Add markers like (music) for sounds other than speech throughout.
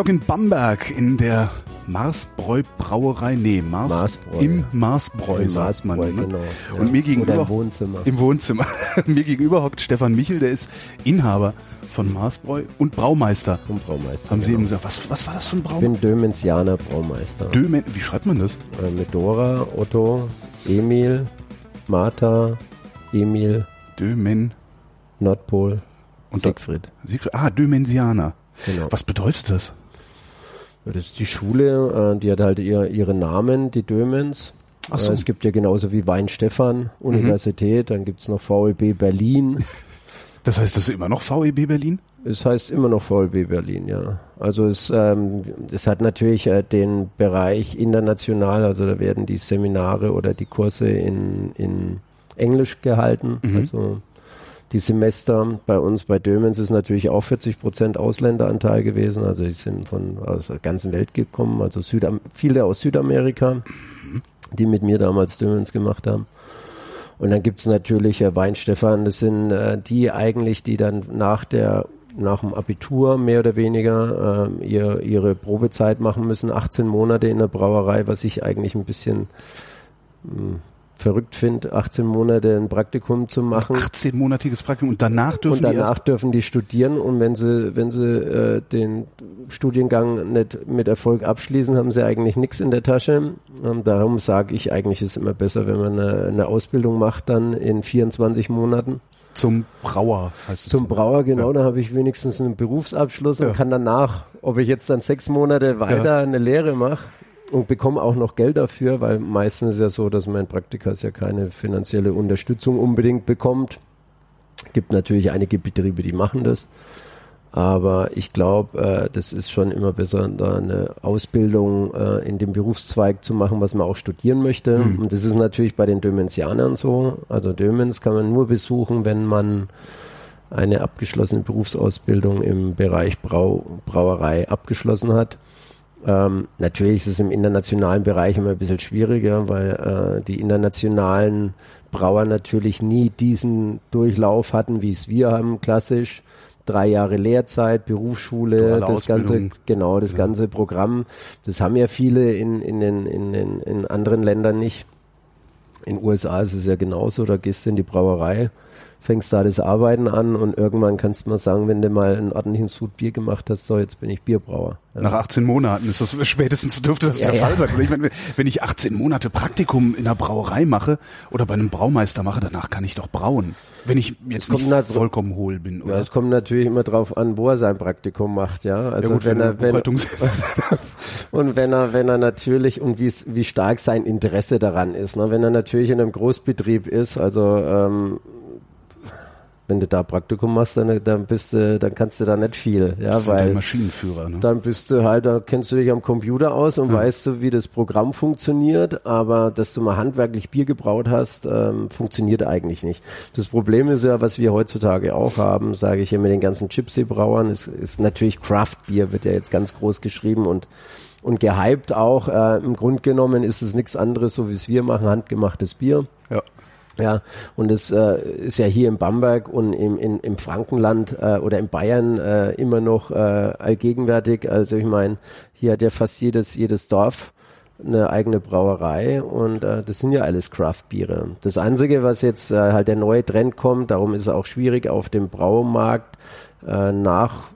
Ich hocke in Bamberg in der Marsbräu Brauerei, nee, Mars, Marsbräu. im Marsbräu, Im sagt man. Ne? genau, ja. Und mir gegenüber, Oder im Wohnzimmer. Im Wohnzimmer. (laughs) mir gegenüber hockt Stefan Michel, der ist Inhaber von Marsbräu und Braumeister. Und Braumeister. Haben Sie genau. eben gesagt, was, was war das für ein Ich Braum? bin Dömensianer Braumeister. Dömen, wie schreibt man das? äh, mit Dora, Otto, Emil, Martha, Emil, Dömen, Nordpol, Und- Siegfried. Siegfried, ah, Dömensianer. Genau. Was bedeutet das? Das ist die Schule, äh, die hat halt ihr, ihre Namen, die Dömens. Ach so. Mhm. Äh, es gibt ja genauso wie Weinstefan, Universität, dann gibt es noch VLB Berlin. (laughs) Das heißt, das ist immer noch VEB Berlin? Es heißt immer noch VLB Berlin, ja. Also es, ähm, es hat natürlich äh, den Bereich international, also da werden die Seminare oder die Kurse in, in Englisch gehalten. Also die Semester bei uns bei Dömens ist natürlich auch 40 Prozent Ausländeranteil gewesen. Also die sind von aus der ganzen Welt gekommen, also Südam viele aus Südamerika, die mit mir damals Dömens gemacht haben. Und dann gibt's natürlich äh, Weinstefan, das sind äh, die eigentlich, die dann nach der nach dem Abitur mehr oder weniger ähm, ihr, ihre Probezeit machen müssen, 18 Monate in der Brauerei, was ich eigentlich ein bisschen mh, verrückt finde, 18 Monate ein Praktikum zu machen. 18-monatiges Praktikum und danach dürfen Und die danach erst dürfen die studieren und wenn sie, wenn sie äh, den Studiengang nicht mit Erfolg abschließen, haben sie eigentlich nichts in der Tasche. Und darum sage ich eigentlich, ist immer besser, wenn man eine, eine Ausbildung macht, dann in 24 Monaten. zum Brauer, heißt es. Zum Brauer, genau, Ja. da habe ich wenigstens einen Berufsabschluss Ja. und kann danach, ob ich jetzt dann sechs Monate weiter eine Lehre mache und bekomme auch noch Geld dafür, weil meistens ist ja so, dass mein Praktikas ja keine finanzielle Unterstützung unbedingt bekommt. Gibt natürlich einige Betriebe, die machen das. Aber ich glaube, äh, das ist schon immer besser, da eine Ausbildung äh, in dem Berufszweig zu machen, was man auch studieren möchte. Und das ist natürlich bei den Dömensianern so. Also Dömens kann man nur besuchen, wenn man eine abgeschlossene Berufsausbildung im Bereich Brau Brauerei abgeschlossen hat. Ähm, natürlich ist es im internationalen Bereich immer ein bisschen schwieriger, weil äh, die internationalen Brauer natürlich nie diesen Durchlauf hatten, wie es wir haben, klassisch. Drei Jahre Lehrzeit, Berufsschule, das ganze, Ausbildung. genau, das ganze Programm. Das haben ja viele in, in, den, in, den, in anderen Ländern nicht. In den USA ist es ja genauso, da gehst du in die Brauerei, fängst da das Arbeiten an und irgendwann kannst du mal sagen, wenn du mal einen ordentlichen Sud Bier gemacht hast, so jetzt bin ich Bierbrauer. Ja. Nach 18 Monaten ist das spätestens dürfte das Ja, der ja. Fall sein. Ich meine, wenn ich 18 Monate Praktikum in einer Brauerei mache oder bei einem Braumeister mache, danach kann ich doch brauen. Wenn ich jetzt nicht vollkommen hohl bin. Ja, Oder? es kommt natürlich immer drauf an, wo er sein Praktikum macht, ja. Also ja gut, wenn wenn er, wenn, (laughs) und wenn er, wenn er natürlich und wie wie stark sein Interesse daran ist, ne? Wenn er natürlich in einem Großbetrieb ist, also ähm, wenn du da Praktikum machst, dann, dann bist du, dann kannst du da nicht viel, ja, das der weil Maschinenführer. Ne? dann bist du halt, da kennst du dich am Computer aus und weißt du, wie das Programm funktioniert, aber dass du mal handwerklich Bier gebraut hast, ähm, funktioniert eigentlich nicht. Das Problem ist ja, was wir heutzutage auch haben, sage ich ja mit den ganzen Gypsy-Brauern, ist, ist natürlich Craft Bier, wird ja jetzt ganz groß geschrieben und und gehypt auch. Äh, Im Grunde genommen ist es nichts anderes, so wie es wir machen, handgemachtes Bier. Ja. Ja, und es äh, ist ja hier in Bamberg und im, in, im Frankenland äh, oder in Bayern äh, immer noch äh, allgegenwärtig. Also ich meine, hier hat ja fast jedes, jedes Dorf eine eigene Brauerei und äh, das sind ja alles Craft-Biere. Das Einzige, was jetzt äh, halt der neue Trend kommt, darum ist es auch schwierig auf dem Braumarkt nach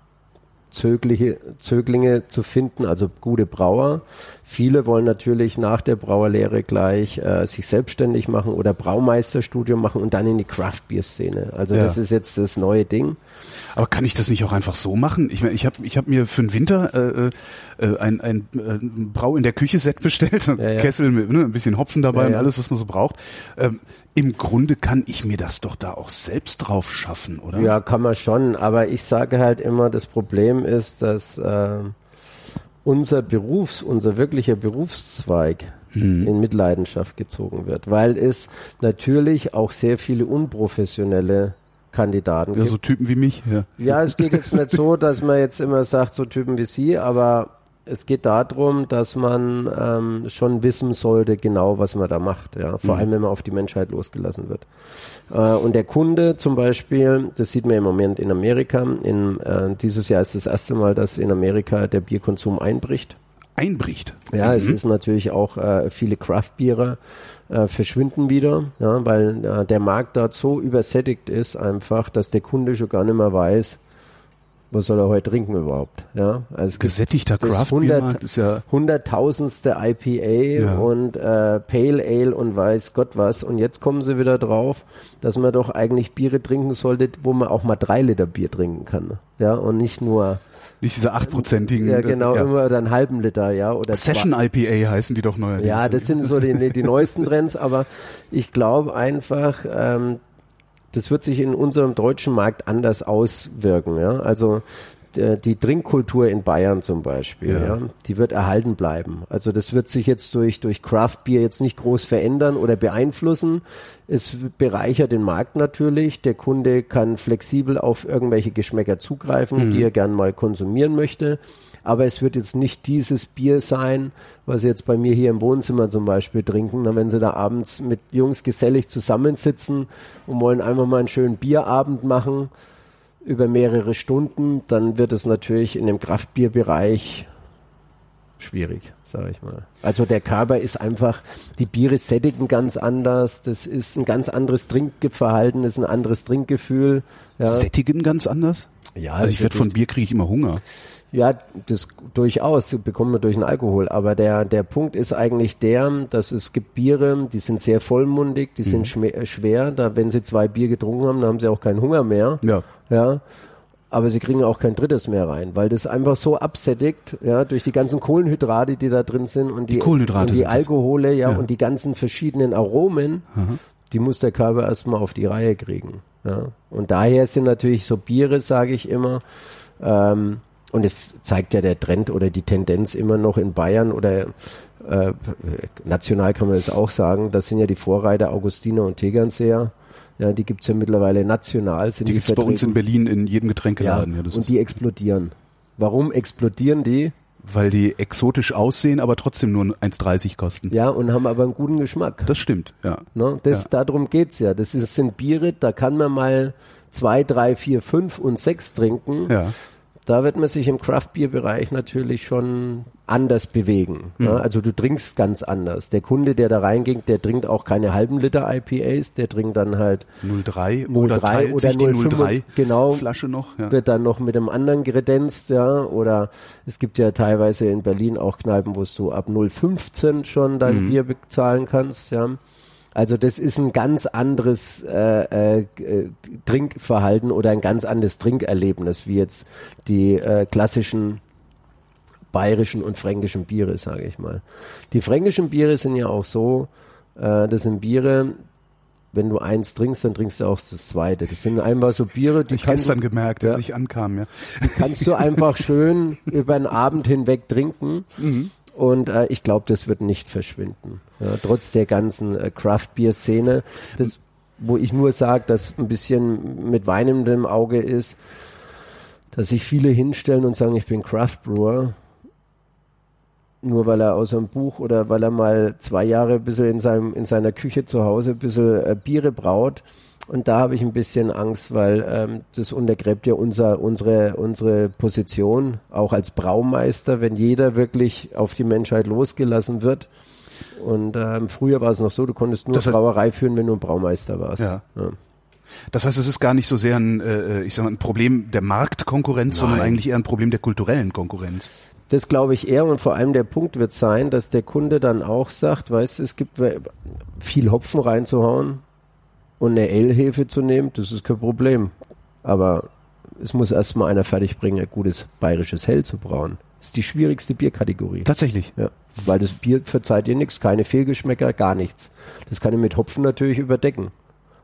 Zöglinge zu finden, also gute Brauer. Viele wollen natürlich nach der Brauerlehre gleich äh, sich selbstständig machen oder Braumeisterstudium machen und dann in die Craft-Bier-Szene. Also Ja. das ist jetzt das neue Ding. Aber kann ich das nicht auch einfach so machen? Ich meine, ich habe ich hab mir für den Winter äh, äh, ein, ein, äh, Brau in der Küche Set bestellt, Ja, ja. Kessel mit ne, ein bisschen Hopfen dabei Ja, und alles, was man so braucht. Ähm, Im Grunde kann ich mir das doch da auch selbst drauf schaffen, oder? Ja, kann man schon, aber ich sage halt immer, das Problem ist, dass äh, unser Berufs, unser wirklicher Berufszweig in Mitleidenschaft gezogen wird, weil es natürlich auch sehr viele unprofessionelle Kandidaten Ja, gibt. so Typen wie mich. Ja. Ja, es geht jetzt nicht so, dass man jetzt immer sagt, so Typen wie Sie, aber es geht darum, dass man ähm, schon wissen sollte, genau was man da macht. Ja, vor mhm. allem wenn man auf die Menschheit losgelassen wird. Äh, und der Kunde zum Beispiel, das sieht man im Moment in Amerika. In äh, dieses Jahr ist das erste Mal, dass in Amerika der Bierkonsum einbricht. Einbricht. Ja, mhm. es ist natürlich auch äh, viele Craft-Bierer äh, verschwinden wieder, ja, weil äh, der Markt dort so übersättigt ist einfach, dass der Kunde schon gar nicht mehr weiß, was soll er heute trinken überhaupt? Ja, also gesättigter Craft Markt ist ja hunderttausendste IPA ja. und äh, Pale Ale und weiß Gott was. Und jetzt kommen sie wieder drauf, dass man doch eigentlich Biere trinken sollte, wo man auch mal drei Liter Bier trinken kann. Ja, und nicht nur nicht diese achtprozentigen. Ja, genau, ja. immer dann halben Liter, ja. Oder Session zwei. IPA heißen die doch neuerdings. Ja, das sind so die, die (laughs) neuesten Trends, aber ich glaube einfach, ähm, das wird sich in unserem deutschen Markt anders auswirken. Ja? Also die Trinkkultur in Bayern zum Beispiel, ja. ja. die wird erhalten bleiben. Also das wird sich jetzt durch, durch Craft Beer jetzt nicht groß verändern oder beeinflussen. Es bereichert den Markt natürlich. Der Kunde kann flexibel auf irgendwelche Geschmäcker zugreifen, mhm. die er gern mal konsumieren möchte aber es wird jetzt nicht dieses Bier sein, was Sie jetzt bei mir hier im Wohnzimmer zum Beispiel trinken. wenn Sie da abends mit Jungs gesellig zusammensitzen und wollen einfach mal einen schönen Bierabend machen über mehrere Stunden, dann wird es natürlich in dem Kraftbierbereich schwierig, sage ich mal. Also der Körper ist einfach, die Biere sättigen ganz anders, das ist ein ganz anderes Trinkverhalten, das ist ein anderes Trinkgefühl. Ja. Sättigen ganz anders? Ja. Also ich werde von Bier kriege ich immer Hunger. Ja, das durchaus bekommen wir durch den Alkohol. Aber der, der Punkt ist eigentlich der, dass es gibt Biere, die sind sehr vollmundig, die mhm. sind schwer. Da, wenn sie zwei Bier getrunken haben, dann haben sie auch keinen Hunger mehr. Ja. Ja. Aber sie kriegen auch kein drittes mehr rein, weil das einfach so absättigt, ja, durch die ganzen Kohlenhydrate, die da drin sind und die, die Kohlenhydrate und die Alkohole, ja, ja, und die ganzen verschiedenen Aromen, mhm. die muss der Körper erstmal auf die Reihe kriegen. Ja. Und daher sind natürlich so Biere, sage ich immer, ähm, und es zeigt ja der Trend oder die Tendenz immer noch in Bayern oder äh, national kann man das auch sagen, das sind ja die Vorreiter Augustiner und Tegernseer. Ja, die gibt's ja mittlerweile national. Sind die, die gibt's bei uns in Berlin in jedem Getränkeladen. Ja, ja und die explodieren. Warum explodieren die? Weil die exotisch aussehen, aber trotzdem nur 1,30 kosten. Ja, und haben aber einen guten Geschmack. Das stimmt, ja. Ne? Das, ja. Darum geht's ja. Das ist, sind Biere, da kann man mal zwei, drei, vier, fünf und sechs trinken. Ja da wird man sich im Craft-Bier-Bereich natürlich schon anders bewegen. Mhm. Ja, also du trinkst ganz anders. Der Kunde, der da reingeht, der trinkt auch keine halben Liter IPAs, der trinkt dann halt 03 oder, 03 oder sich 03 genau, Flasche noch. Ja. Wird dann noch mit einem anderen kredenzt, ja. Oder es gibt ja teilweise in Berlin auch Kneipen, wo du ab 0,15 schon dein mhm. Bier bezahlen kannst, ja. Also das ist ein ganz anderes äh, äh, Trinkverhalten oder ein ganz anderes Trinkerlebnis, wie jetzt die äh, klassischen bayerischen und fränkischen Biere, sage ich mal. Die fränkischen Biere sind ja auch so, äh, das sind Biere, wenn du eins trinkst, dann trinkst du auch das zweite. Das sind einfach so Biere, die ich kannst gestern gemerkt, ja, als ich ankam, ja. Die kannst du einfach (laughs) schön über den Abend hinweg trinken. Mhm. Und äh, ich glaube, das wird nicht verschwinden. Ja, trotz der ganzen äh, Craft-Bier-Szene. Das, wo ich nur sage, dass ein bisschen mit weinendem Auge ist, dass sich viele hinstellen und sagen, ich bin Craft Brewer, nur weil er aus einem Buch oder weil er mal zwei Jahre ein bisschen in, seinem, in seiner Küche zu Hause ein bisschen äh, Biere braut und da habe ich ein bisschen Angst, weil ähm, das untergräbt ja unser, unsere, unsere Position, auch als Braumeister, wenn jeder wirklich auf die Menschheit losgelassen wird. Und ähm, früher war es noch so, du konntest nur das heißt, Brauerei führen, wenn du ein Braumeister warst. Ja. ja. Das heißt, es ist gar nicht so sehr ein, äh, ich sag mal, ein Problem der Marktkonkurrenz, Nein. sondern eigentlich eher ein Problem der kulturellen Konkurrenz. Das glaube ich eher und vor allem der Punkt wird sein, dass der Kunde dann auch sagt, weißt du, es gibt viel Hopfen reinzuhauen, und eine Ale-Hefe zu nehmen, das ist kein Problem. Aber es muss erstmal einer fertigbringen, ein gutes bayerisches Hell zu brauen. Das ist die schwierigste Bierkategorie. Tatsächlich. Ja. Weil das Bier verzeiht dir nichts, keine Fehlgeschmäcker, gar nichts. Das kann ich mit Hopfen natürlich überdecken.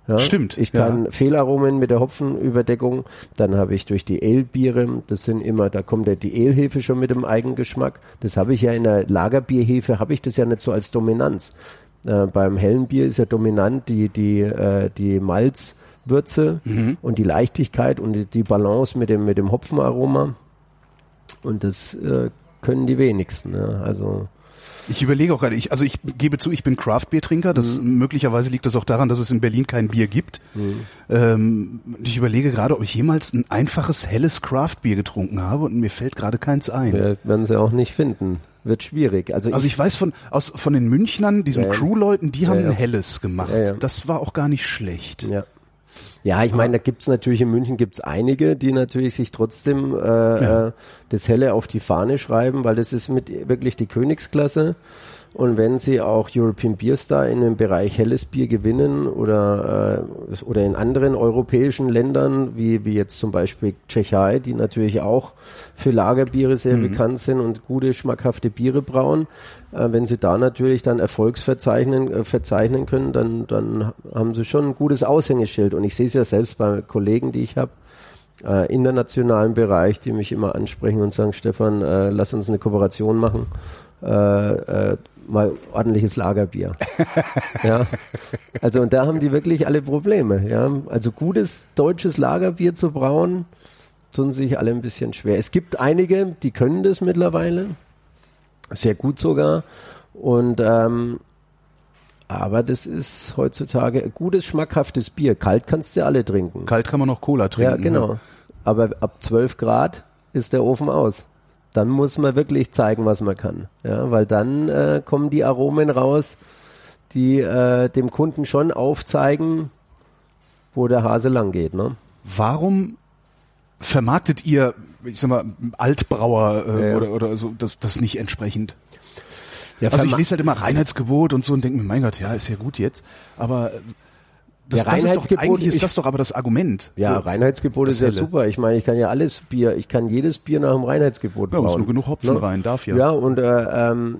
Ja, Stimmt. Ich kann ja. Fehlaromen mit der Hopfenüberdeckung, dann habe ich durch die Ale-Biere, das sind immer, da kommt ja die Ale-Hefe schon mit dem Eigengeschmack. Das habe ich ja in der Lagerbierhefe, habe ich das ja nicht so als Dominanz. Äh, beim hellen Bier ist ja dominant die, die, äh, die Malzwürze mhm. und die Leichtigkeit und die, die, Balance mit dem, mit dem Hopfenaroma. Und das äh, können die wenigsten. Ja. Also ich überlege auch gerade, ich, also ich gebe zu, ich bin Craft-Bier-Trinker. Das mhm. möglicherweise liegt das auch daran, dass es in Berlin kein Bier gibt. Mhm. Ähm, ich überlege gerade, ob ich jemals ein einfaches helles Craft-Bier getrunken habe und mir fällt gerade keins ein. Wir werden sie auch nicht finden. Wird schwierig. Also, also ich, ich weiß von aus von den Münchnern, diesen ja, Crew-Leuten, die haben ja, ein helles gemacht. Das war auch gar nicht schlecht. Ja. Ja, ich meine, da gibt's natürlich in München gibt's einige, die natürlich sich trotzdem äh, ja. Äh, das Helle auf die Fahne schreiben, weil das ist mit wirklich die Königsklasse. Und wenn sie auch European Beer Star in dem Bereich helles Bier gewinnen oder, äh, oder in anderen europäischen Ländern, wie, wie jetzt zum Beispiel Tschechei, die natürlich auch für Lagerbiere sehr mhm. bekannt sind und gute, schmackhafte Biere brauen, äh, wenn sie da natürlich dann Erfolgsverzeichnen äh, verzeichnen können, dann, dann haben sie schon ein gutes Aushängeschild. Und ich sehe es ja selbst bei Kollegen, die ich habe, äh, internationalen Bereich, die mich immer ansprechen und sagen, Stefan, äh, lass uns eine Kooperation machen. Äh, äh, mal ordentliches Lagerbier. (laughs) ja. Also und da haben die wirklich alle Probleme. Ja. Also gutes deutsches Lagerbier zu brauen, tun sich alle ein bisschen schwer. Es gibt einige, die können das mittlerweile, sehr gut sogar. Und ähm, aber das ist heutzutage ein gutes, schmackhaftes Bier. Kalt kannst du alle trinken. Kalt kann man noch Cola trinken. Ja, genau. Ja. Aber ab 12 Grad ist der Ofen aus dann muss man wirklich zeigen, was man kann. Ja, weil dann äh, kommen die Aromen raus, die äh, dem Kunden schon aufzeigen, wo der Hase lang geht. Ne? Warum vermarktet ihr, ich sag mal, Altbrauer äh, ja. Oder, oder so das, das nicht entsprechend? Ja, also ich lese halt immer Reinheitsgebot und so und denke mir, mein Gott, ja, ist ja gut jetzt, aber das, das ist doch, eigentlich ist das doch aber das Argument. Ja, Reinheitsgebot ist ja super. Ich meine, ich kann ja alles Bier, ich kann jedes Bier nach dem Reinheitsgebot ja, muss nur genug Hopfen ne? rein, darf ja. Ja, und äh, ähm,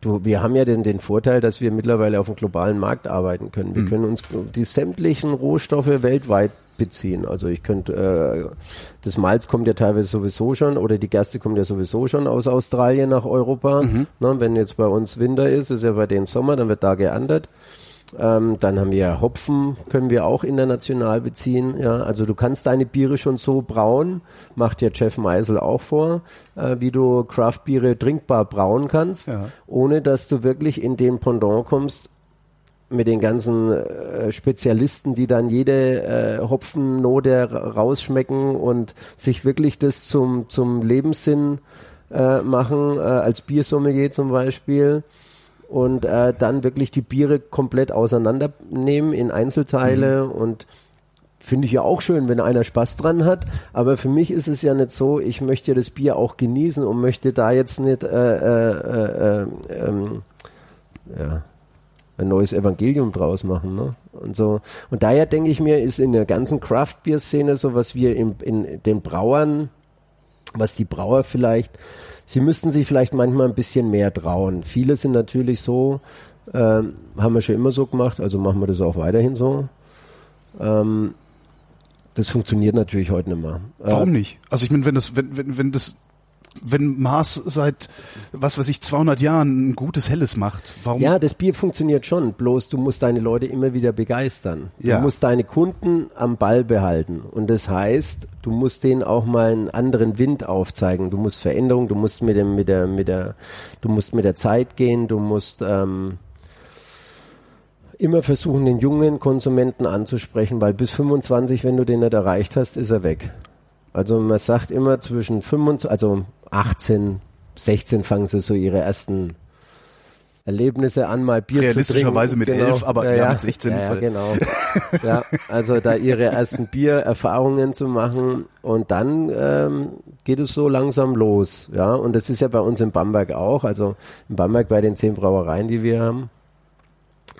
du, wir haben ja den, den Vorteil, dass wir mittlerweile auf dem globalen Markt arbeiten können. Wir mhm. können uns die sämtlichen Rohstoffe weltweit beziehen. Also ich könnte, äh, das Malz kommt ja teilweise sowieso schon oder die Gerste kommt ja sowieso schon aus Australien nach Europa. Mhm. Ne, wenn jetzt bei uns Winter ist, ist ja bei denen Sommer, dann wird da geandert. Ähm, dann haben wir Hopfen, können wir auch international beziehen. Ja, also du kannst deine Biere schon so brauen, macht ja Jeff Meisel auch vor, äh, wie du Craft-Biere trinkbar brauen kannst, ja. ohne dass du wirklich in den Pendant kommst mit den ganzen äh, Spezialisten, die dann jede äh, Hopfennote rausschmecken und sich wirklich das zum, zum Lebenssinn äh, machen, äh, als Biersommelier zum Beispiel und äh, dann wirklich die Biere komplett auseinandernehmen in Einzelteile mhm. und finde ich ja auch schön, wenn einer Spaß dran hat. Aber für mich ist es ja nicht so, ich möchte das Bier auch genießen und möchte da jetzt nicht äh, äh, äh, äh ähm, ja, ein neues Evangelium draus machen. Ne? Und so. Und daher denke ich mir, ist in der ganzen Craft-Bier-Szene so, was wir in, in den Brauern, was die Brauer vielleicht sie müssten sich vielleicht manchmal ein bisschen mehr trauen. Viele sind natürlich so, ähm, haben wir schon immer so gemacht, also machen wir das auch weiterhin so. Ähm, das funktioniert natürlich heute nicht mehr. Warum äh, nicht? Also ich meine, wenn das, wenn, wenn, wenn das wenn Mars seit, was weiß ich, 200 Jahren ein gutes Helles macht, warum? Ja, das Bier funktioniert schon, bloß du musst deine Leute immer wieder begeistern. Ja. Du musst deine Kunden am Ball behalten. Und das heißt, du musst denen auch mal einen anderen Wind aufzeigen. Du musst Veränderung, du musst mit dem, mit der, mit der, du musst mit der Zeit gehen, du musst, ähm, immer versuchen, den jungen Konsumenten anzusprechen, weil bis 25, wenn du den nicht erreicht hast, ist er weg. Also man sagt immer zwischen 25, also 18, 16 fangen sie so ihre ersten Erlebnisse an, mal Bier zu trinken. Realistischerweise mit genau. elf, aber ja, ja, mit 16. Ja, ja genau. ja, also da ihre ersten Biererfahrungen zu machen und dann ähm, geht es so langsam los. Ja, und das ist ja bei uns in Bamberg auch. Also in Bamberg bei den zehn Brauereien, die wir haben,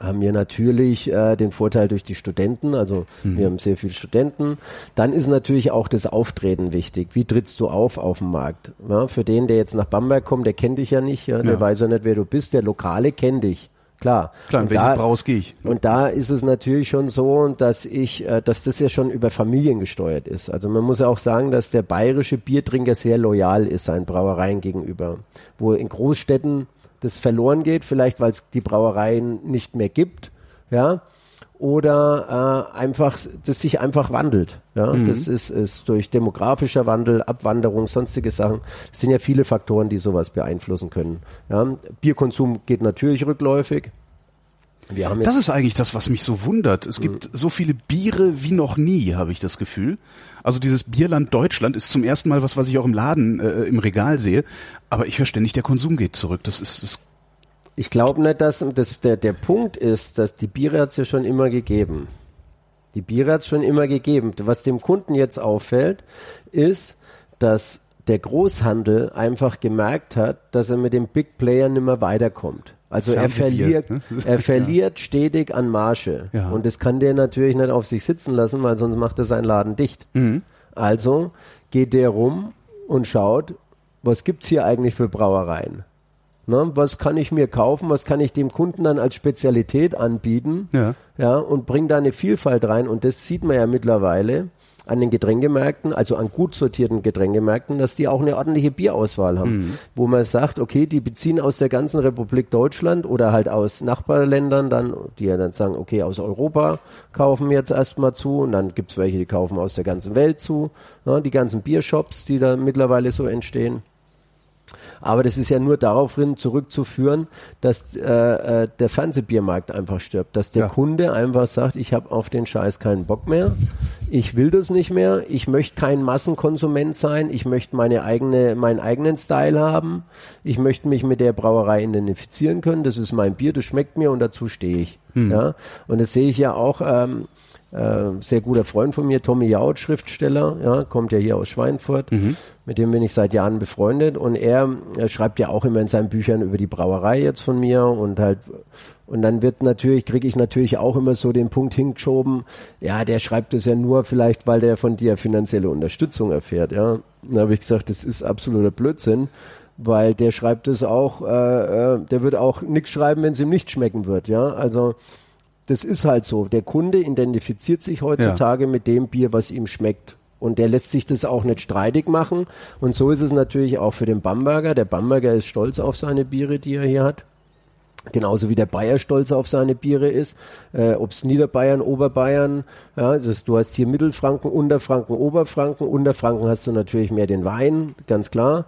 haben wir natürlich äh, den Vorteil durch die Studenten, also mhm. wir haben sehr viele Studenten. Dann ist natürlich auch das Auftreten wichtig. Wie trittst du auf auf dem Markt? Ja, für den, der jetzt nach Bamberg kommt, der kennt dich ja nicht, ja, der ja. weiß ja nicht, wer du bist. Der Lokale kennt dich. Klar. Klar, in welches da, Braus gehe ich? Und da ist es natürlich schon so, dass ich, äh, dass das ja schon über Familien gesteuert ist. Also man muss ja auch sagen, dass der bayerische Biertrinker sehr loyal ist seinen Brauereien gegenüber. Wo in Großstädten das verloren geht, vielleicht weil es die Brauereien nicht mehr gibt, ja. oder äh, einfach, das sich einfach wandelt. Ja, mhm. das ist, ist durch demografischer Wandel, Abwanderung, sonstige Sachen. Es sind ja viele Faktoren, die sowas beeinflussen können. Ja, Bierkonsum geht natürlich rückläufig. Das ist eigentlich das, was mich so wundert. Es gibt mhm. so viele Biere wie noch nie, habe ich das Gefühl. Also dieses Bierland Deutschland ist zum ersten Mal was, was ich auch im Laden äh, im Regal sehe. Aber ich höre ständig, der Konsum geht zurück. Das ist, das ich glaube nicht, dass das, der, der Punkt ist, dass die Biere hat es ja schon immer gegeben. Die Biere hat es schon immer gegeben. Was dem Kunden jetzt auffällt, ist, dass der Großhandel einfach gemerkt hat, dass er mit dem Big Player nicht mehr weiterkommt. Also er verliert, ne? (laughs) er verliert ja. stetig an Marge. Ja. Und das kann der natürlich nicht auf sich sitzen lassen, weil sonst macht er seinen Laden dicht. Mhm. Also geht der rum und schaut, was gibt's hier eigentlich für Brauereien? Ne, was kann ich mir kaufen? Was kann ich dem Kunden dann als Spezialität anbieten? Ja. Ja, und bringt da eine Vielfalt rein. Und das sieht man ja mittlerweile an den Getränkemärkten, also an gut sortierten Getränkemärkten, dass die auch eine ordentliche Bierauswahl haben, mhm. wo man sagt, okay, die beziehen aus der ganzen Republik Deutschland oder halt aus Nachbarländern dann, die ja dann sagen, okay, aus Europa kaufen wir jetzt erstmal zu und dann gibt's welche, die kaufen aus der ganzen Welt zu, ne, die ganzen Biershops, die da mittlerweile so entstehen. Aber das ist ja nur daraufhin zurückzuführen, dass äh, äh, der Fernsehbiermarkt einfach stirbt, dass der ja. Kunde einfach sagt, ich habe auf den Scheiß keinen Bock mehr, ich will das nicht mehr, ich möchte kein Massenkonsument sein, ich möchte meine eigene, meinen eigenen Style haben, ich möchte mich mit der Brauerei identifizieren können, das ist mein Bier, das schmeckt mir und dazu stehe ich. Hm. Ja? Und das sehe ich ja auch. Ähm, äh, sehr guter Freund von mir, Tommy Jaud, Schriftsteller, ja, kommt ja hier aus Schweinfurt, mhm. mit dem bin ich seit Jahren befreundet und er, er, schreibt ja auch immer in seinen Büchern über die Brauerei jetzt von mir und halt und dann wird natürlich, kriege ich natürlich auch immer so den Punkt hingeschoben, ja, der schreibt es ja nur vielleicht, weil der von dir finanzielle Unterstützung erfährt, ja. Dann habe ich gesagt, das ist absoluter Blödsinn, weil der schreibt es auch, äh, äh, der wird auch nichts schreiben, wenn es ihm nicht schmecken wird, ja. Also das ist halt so. Der Kunde identifiziert sich heutzutage ja. mit dem Bier, was ihm schmeckt. Und der lässt sich das auch nicht streitig machen. Und so ist es natürlich auch für den Bamberger. Der Bamberger ist stolz auf seine Biere, die er hier hat. Genauso wie der Bayer stolz auf seine Biere ist, äh, ob es Niederbayern, Oberbayern, ja, das, du hast hier Mittelfranken, Unterfranken, Oberfranken. Unterfranken hast du natürlich mehr den Wein, ganz klar.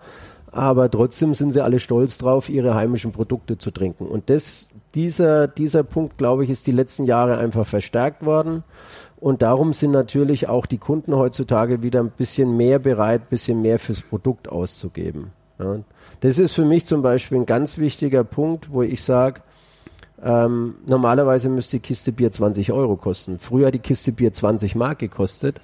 Aber trotzdem sind sie alle stolz drauf, ihre heimischen Produkte zu trinken. Und das dieser, dieser Punkt, glaube ich, ist die letzten Jahre einfach verstärkt worden. Und darum sind natürlich auch die Kunden heutzutage wieder ein bisschen mehr bereit, ein bisschen mehr fürs Produkt auszugeben. Ja. Das ist für mich zum Beispiel ein ganz wichtiger Punkt, wo ich sage, ähm, normalerweise müsste die Kiste Bier 20 Euro kosten. Früher hat die Kiste Bier 20 Mark gekostet.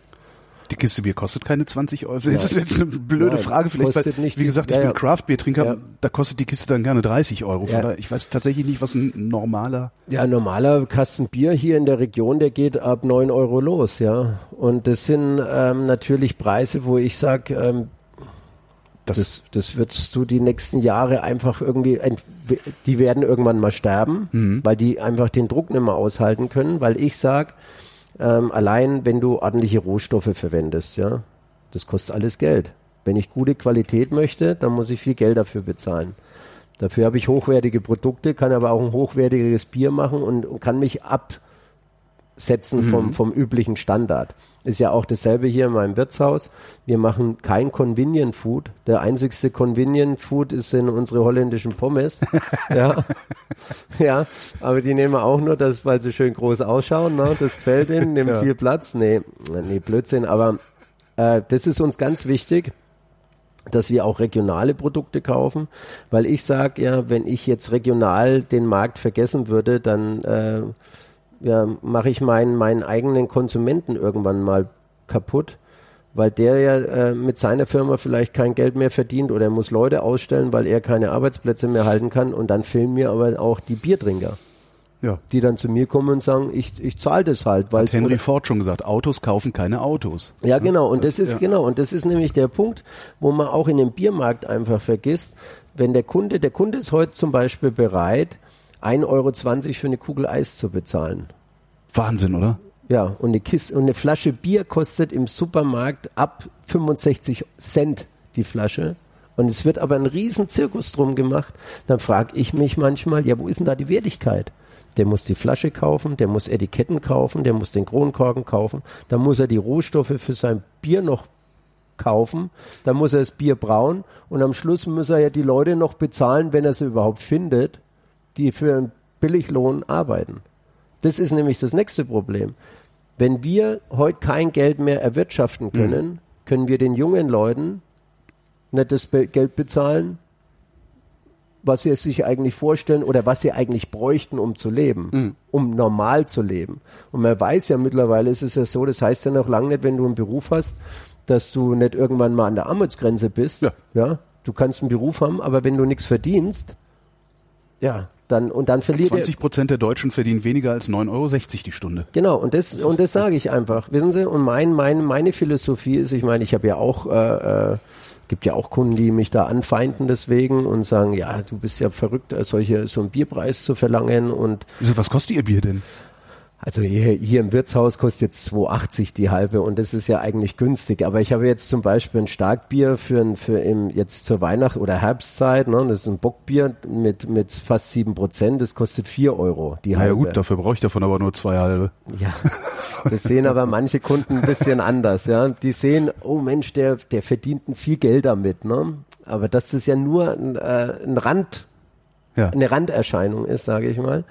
Die Kiste Bier kostet keine 20 Euro. Das ist jetzt eine blöde Frage. Vielleicht, weil, wie gesagt, ich bin. Craft-Bier-Trinker. Da kostet die Kiste dann gerne 30 Euro. Ja. Daher, ich weiß tatsächlich nicht, was ein normaler. Ja, ein normaler Kasten Bier hier in der Region, der geht ab 9 Euro los, ja. Und das sind ähm, natürlich Preise, wo ich sage, ähm, das, das, das wirst du die nächsten Jahre einfach irgendwie, die werden irgendwann mal sterben, mhm. weil die einfach den Druck nicht mehr aushalten können, weil ich sage, ähm, allein wenn du ordentliche Rohstoffe verwendest, ja, das kostet alles Geld. Wenn ich gute Qualität möchte, dann muss ich viel Geld dafür bezahlen. Dafür habe ich hochwertige Produkte, kann aber auch ein hochwertiges Bier machen und, kann mich absetzen mhm. vom, vom üblichen Standard. Ist ja auch dasselbe hier in meinem Wirtshaus. Wir machen kein Convenient Food. Der einzigste Convenient Food ist in unsere holländischen Pommes. (laughs) ja. ja, aber die nehmen auch nur das, weil sie schön groß ausschauen. Ne? Das gefällt ihnen, nehmen ja. viel Platz. Nee, nee, Blödsinn. Aber äh, das ist uns ganz wichtig dass wir auch regionale Produkte kaufen, weil ich sage ja, wenn ich jetzt regional den Markt vergessen würde, dann äh, ja, mache ich meinen, meinen eigenen Konsumenten irgendwann mal kaputt, weil der ja äh, mit seiner Firma vielleicht kein Geld mehr verdient oder er muss Leute ausstellen, weil er keine Arbeitsplätze mehr halten kann und dann fehlen mir aber auch die Biertrinker. Ja. Die dann zu mir kommen und sagen, ich, ich zahle das halt. Weil Hat Henry Ford schon gesagt, Autos kaufen keine Autos. Ja, genau. Und das, das ist, ja. genau. Und das ist nämlich der Punkt, wo man auch in dem Biermarkt einfach vergisst, wenn der Kunde, der Kunde ist heute zum Beispiel bereit, 1,20 Euro für eine Kugel Eis zu bezahlen. Wahnsinn, oder? Ja, und eine Kiste und eine Flasche Bier kostet im Supermarkt ab 65 Cent die Flasche. Und es wird aber ein riesen Zirkus drum gemacht. Dann frage ich mich manchmal, ja, wo ist denn da die Wertigkeit? der muss die Flasche kaufen, der muss Etiketten kaufen, der muss den Kronkorken kaufen, dann muss er die Rohstoffe für sein Bier noch kaufen, dann muss er das Bier brauen und am Schluss muss er ja die Leute noch bezahlen, wenn er sie überhaupt findet, die für einen Billiglohn arbeiten. Das ist nämlich das nächste Problem. Wenn wir heute kein Geld mehr erwirtschaften können, mhm. können wir den jungen Leuten nicht das Geld bezahlen, was sie sich eigentlich vorstellen oder was sie eigentlich bräuchten, um zu leben, mhm. um normal zu leben. Und man weiß ja mittlerweile, ist es ja so, das heißt ja noch lange nicht, wenn du einen Beruf hast, dass du nicht irgendwann mal an der Armutsgrenze bist. Ja. ja. Du kannst einen Beruf haben, aber wenn du nichts verdienst, ja, dann, und dann verliert 20 Prozent der Deutschen verdienen weniger als 9,60 Euro die Stunde. Genau, und das, das und das sage ich einfach. Wissen Sie, und mein, mein, meine Philosophie ist, ich meine, ich habe ja auch äh, äh, gibt ja auch Kunden, die mich da anfeinden deswegen und sagen, ja, du bist ja verrückt, solche, so einen Bierpreis zu verlangen und. Wieso, was kostet Ihr Bier denn? Also hier, hier im Wirtshaus kostet jetzt 2,80 die halbe und das ist ja eigentlich günstig. Aber ich habe jetzt zum Beispiel ein Starkbier für, ein, für im, jetzt zur Weihnacht- oder Herbstzeit, ne, das ist ein Bockbier mit, mit fast sieben Prozent, das kostet vier Euro die halbe. Ja gut, dafür brauche ich davon aber nur zwei halbe. Ja, das sehen aber manche Kunden ein bisschen anders. Ja, Die sehen, oh Mensch, der, der verdient viel Geld damit. Ne? Aber dass das ja nur ein, äh, ein Rand, ja. eine Randerscheinung ist, sage ich mal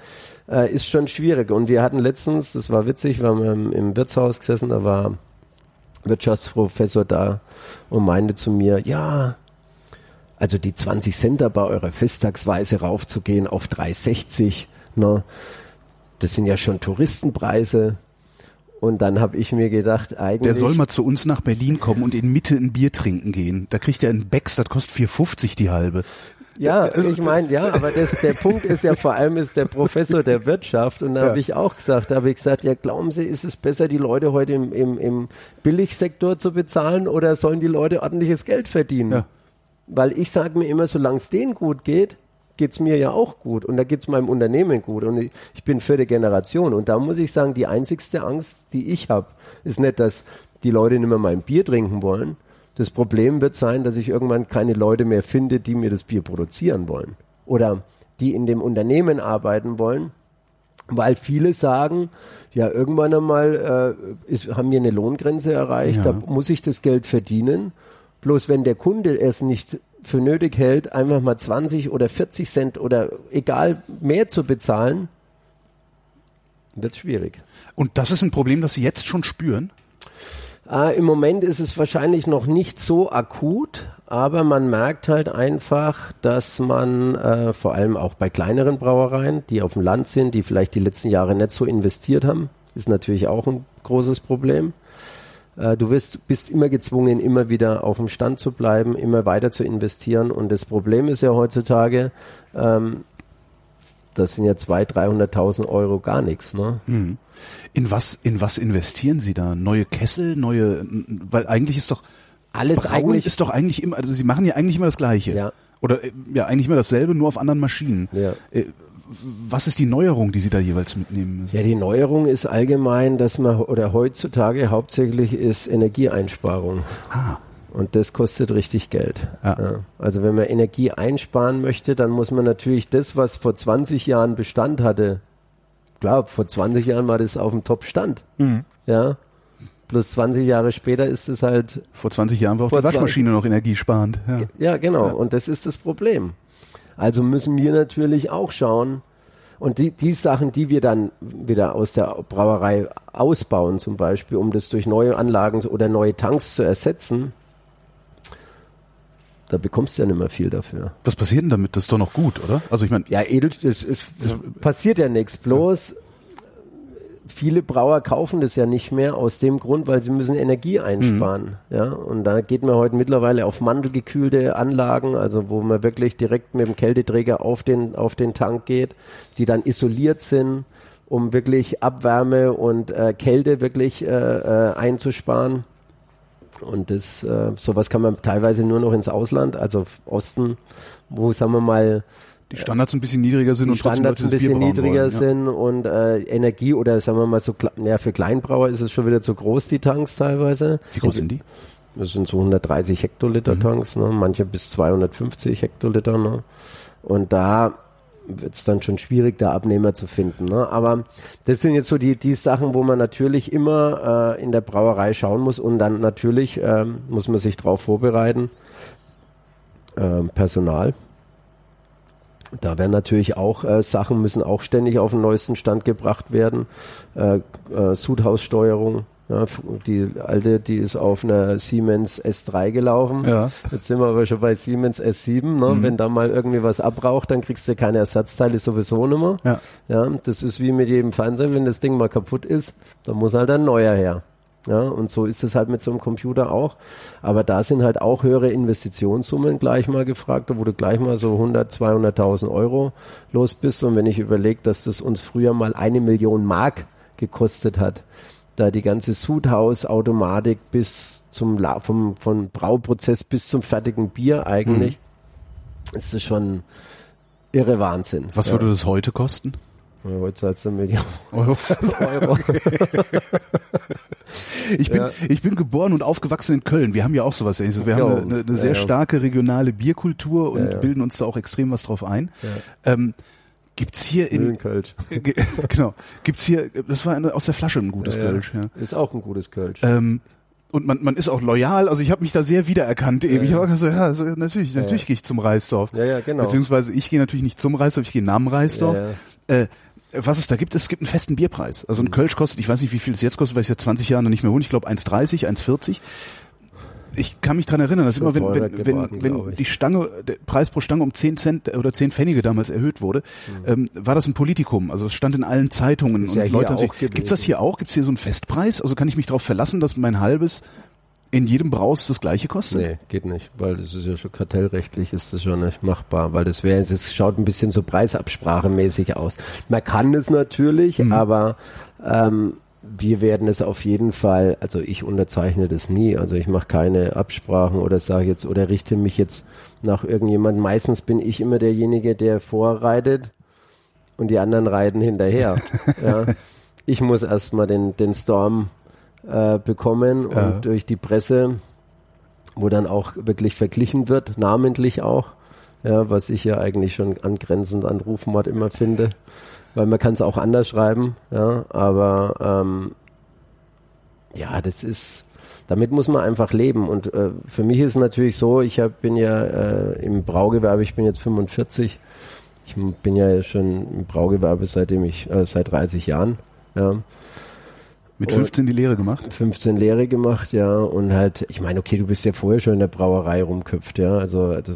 äh, ist schon schwierig. Und wir hatten letztens, das war witzig, wir haben im, im Wirtshaus gesessen, da war Wirtschaftsprofessor da und meinte zu mir, ja, also die 20 Cent bei eurer Festtagsweise raufzugehen auf 3,60, ne, das sind ja schon Touristenpreise. Und dann habe ich mir gedacht, eigentlich. Der soll mal zu uns nach Berlin kommen und in Mitte ein Bier trinken gehen. Da kriegt er einen Becks, das kostet 4,50 die halbe. Ja, also, ich meine, ja, aber das, der Punkt ist ja vor allem ist der Professor der Wirtschaft und da ja. habe ich auch gesagt, da habe ich gesagt, ja, glauben Sie, ist es besser, die Leute heute im, im, im Billigsektor zu bezahlen oder sollen die Leute ordentliches Geld verdienen? Ja. Weil ich sage mir immer, solange es denen gut geht, geht's mir ja auch gut und da geht's meinem Unternehmen gut und ich, ich bin vierte Generation und da muss ich sagen, die einzigste Angst, die ich habe, ist nicht, dass die Leute nicht mehr mein Bier trinken wollen, das Problem wird sein, dass ich irgendwann keine Leute mehr finde, die mir das Bier produzieren wollen oder die in dem Unternehmen arbeiten wollen, weil viele sagen, ja, irgendwann einmal äh, ist, haben wir eine Lohngrenze erreicht, ja. da muss ich das Geld verdienen. Bloß wenn der Kunde es nicht für nötig hält, einfach mal 20 oder 40 Cent oder egal mehr zu bezahlen, wird es schwierig. Und das ist ein Problem, das Sie jetzt schon spüren? Äh, Im Moment ist es wahrscheinlich noch nicht so akut, aber man merkt halt einfach, dass man äh, vor allem auch bei kleineren Brauereien, die auf dem Land sind, die vielleicht die letzten Jahre nicht so investiert haben, ist natürlich auch ein großes Problem. Äh, du wirst, bist immer gezwungen, immer wieder auf dem Stand zu bleiben, immer weiter zu investieren. Und das Problem ist ja heutzutage, ähm, das sind ja 200.000, 300.000 Euro gar nichts. Ne? Mhm. In was, in was investieren Sie da? Neue Kessel, neue, weil eigentlich ist doch alles Brauen eigentlich ist doch eigentlich immer, also Sie machen ja eigentlich immer das Gleiche. Ja. Oder äh, ja, eigentlich immer dasselbe, nur auf anderen Maschinen. Ja. Äh, was ist die Neuerung, die Sie da jeweils mitnehmen müssen? Ja, die Neuerung ist allgemein, dass man oder heutzutage hauptsächlich ist Energieeinsparung. Ah. Und das kostet richtig Geld. Ja. Ja. Also wenn man Energie einsparen möchte, dann muss man natürlich das, was vor 20 Jahren Bestand hatte, klar, vor 20 Jahren war das auf dem Top-Stand. Mhm. Ja. Plus 20 Jahre später ist es halt. Vor 20 Jahren war auch die Waschmaschine noch energiesparend. Ja, ja genau. Ja. Und das ist das Problem. Also müssen wir natürlich auch schauen, und die, die Sachen, die wir dann wieder aus der Brauerei ausbauen, zum Beispiel, um das durch neue Anlagen oder neue Tanks zu ersetzen, da bekommst du ja nicht mehr viel dafür. Was passiert denn damit? Das ist doch noch gut, oder? Also ich meine. Ja, edel, es, es, es passiert ja nichts. Bloß ja. viele Brauer kaufen das ja nicht mehr aus dem Grund, weil sie müssen Energie einsparen. Mhm. Ja, und da geht man heute mittlerweile auf mandelgekühlte Anlagen, also wo man wirklich direkt mit dem Kälteträger auf den, auf den Tank geht, die dann isoliert sind, um wirklich Abwärme und äh, Kälte wirklich äh, äh, einzusparen. Und das, äh, sowas kann man teilweise nur noch ins Ausland, also Osten, wo, sagen wir mal, die Standards ein bisschen niedriger sind und Standards ein bisschen niedriger wollen, sind und äh, Energie oder sagen wir mal so, ja, für Kleinbrauer ist es schon wieder zu groß, die Tanks teilweise. Wie groß sind die? Das sind so 130 Hektoliter mhm. Tanks, ne? manche bis 250 Hektoliter. Ne? Und da wird es dann schon schwierig, da Abnehmer zu finden. Ne? Aber das sind jetzt so die, die Sachen, wo man natürlich immer äh, in der Brauerei schauen muss und dann natürlich ähm, muss man sich darauf vorbereiten. Ähm, Personal. Da werden natürlich auch äh, Sachen müssen auch ständig auf den neuesten Stand gebracht werden. Äh, äh, Sudhaussteuerung, die alte, die ist auf einer Siemens S3 gelaufen. Ja. Jetzt sind wir aber schon bei Siemens S7. Ne? Mhm. Wenn da mal irgendwie was abraucht, dann kriegst du keine Ersatzteile sowieso nicht mehr. Ja. ja. Das ist wie mit jedem Fernseher, wenn das Ding mal kaputt ist, dann muss halt ein neuer her. Ja, und so ist es halt mit so einem Computer auch. Aber da sind halt auch höhere Investitionssummen gleich mal gefragt, da wurde gleich mal so 100, 200.000 Euro los bist. Und wenn ich überlege, dass das uns früher mal eine Million Mark gekostet hat, da die ganze Sudhaus-Automatik bis zum La vom, vom Brauprozess bis zum fertigen Bier eigentlich, mhm. ist das schon irre Wahnsinn. Was ja. würde das heute kosten? Ja, heute zahlst du Million (laughs) Euro. Euro. (laughs) ich, bin, ja. ich bin geboren und aufgewachsen in Köln. Wir haben ja auch sowas ähnliches. Wir jo. haben eine, eine sehr starke regionale Bierkultur und bilden uns da auch extrem was drauf ein. Ähm, Gibt's hier in Kölsch. (laughs) genau. Gibt's hier das war eine, aus der Flasche ein gutes ja, Kölsch, ja. Ist auch ein gutes Kölsch. Ähm, und man, man ist auch loyal, also ich habe mich da sehr wiedererkannt eben. Ja, ich habe gesagt, so, ja, also natürlich, natürlich gehe ich zum Reisdorf. Ja, ja, genau. Beziehungsweise ich gehe natürlich nicht zum Reisdorf, ich gehe nach dem Reisdorf. Äh, was es da gibt, es gibt einen festen Bierpreis. Also ein mhm. Kölsch kostet, ich weiß nicht, wie viel es jetzt kostet, weil ich es ja 20 Jahre noch nicht mehr holen. Ich glaube 1,30, 1,40 ich kann mich dran erinnern, dass immer wenn, wenn, wenn, wenn die Stange, der Preis pro Stange um 10 Cent oder 10 Pfennige damals erhöht wurde, mhm. ähm, war das ein Politikum. Also es stand in allen Zeitungen und ja Leute haben sich, gibt's das hier auch? Gibt's hier so einen Festpreis? Also kann ich mich darauf verlassen, dass mein halbes in jedem Braus das gleiche kostet? Nee, geht nicht, weil das ist ja schon kartellrechtlich ist das schon nicht machbar, weil das wäre, es schaut ein bisschen so preisabsprachemäßig aus. Man kann es natürlich, mhm. aber ähm, wir werden es auf jeden Fall, also ich unterzeichne das nie, also ich mache keine Absprachen oder sage jetzt oder richte mich jetzt nach irgendjemandem. Meistens bin ich immer derjenige, der vorreitet und die anderen reiten hinterher. (laughs) ja. Ich muss erstmal den, den Storm äh, bekommen und ja. durch die Presse, wo dann auch wirklich verglichen wird, namentlich auch, ja, was ich ja eigentlich schon angrenzend an Rufmord immer finde weil man kann es auch anders schreiben, ja, aber ähm, ja, das ist, damit muss man einfach leben und äh, für mich ist es natürlich so, ich hab, bin ja äh, im Braugewerbe, ich bin jetzt 45, ich bin ja schon im Braugewerbe seitdem ich, äh, seit 30 Jahren, ja. Mit 15 und die Lehre gemacht? 15 Lehre gemacht, ja. Und halt, ich meine, okay, du bist ja vorher schon in der Brauerei rumköpft, ja. Also, also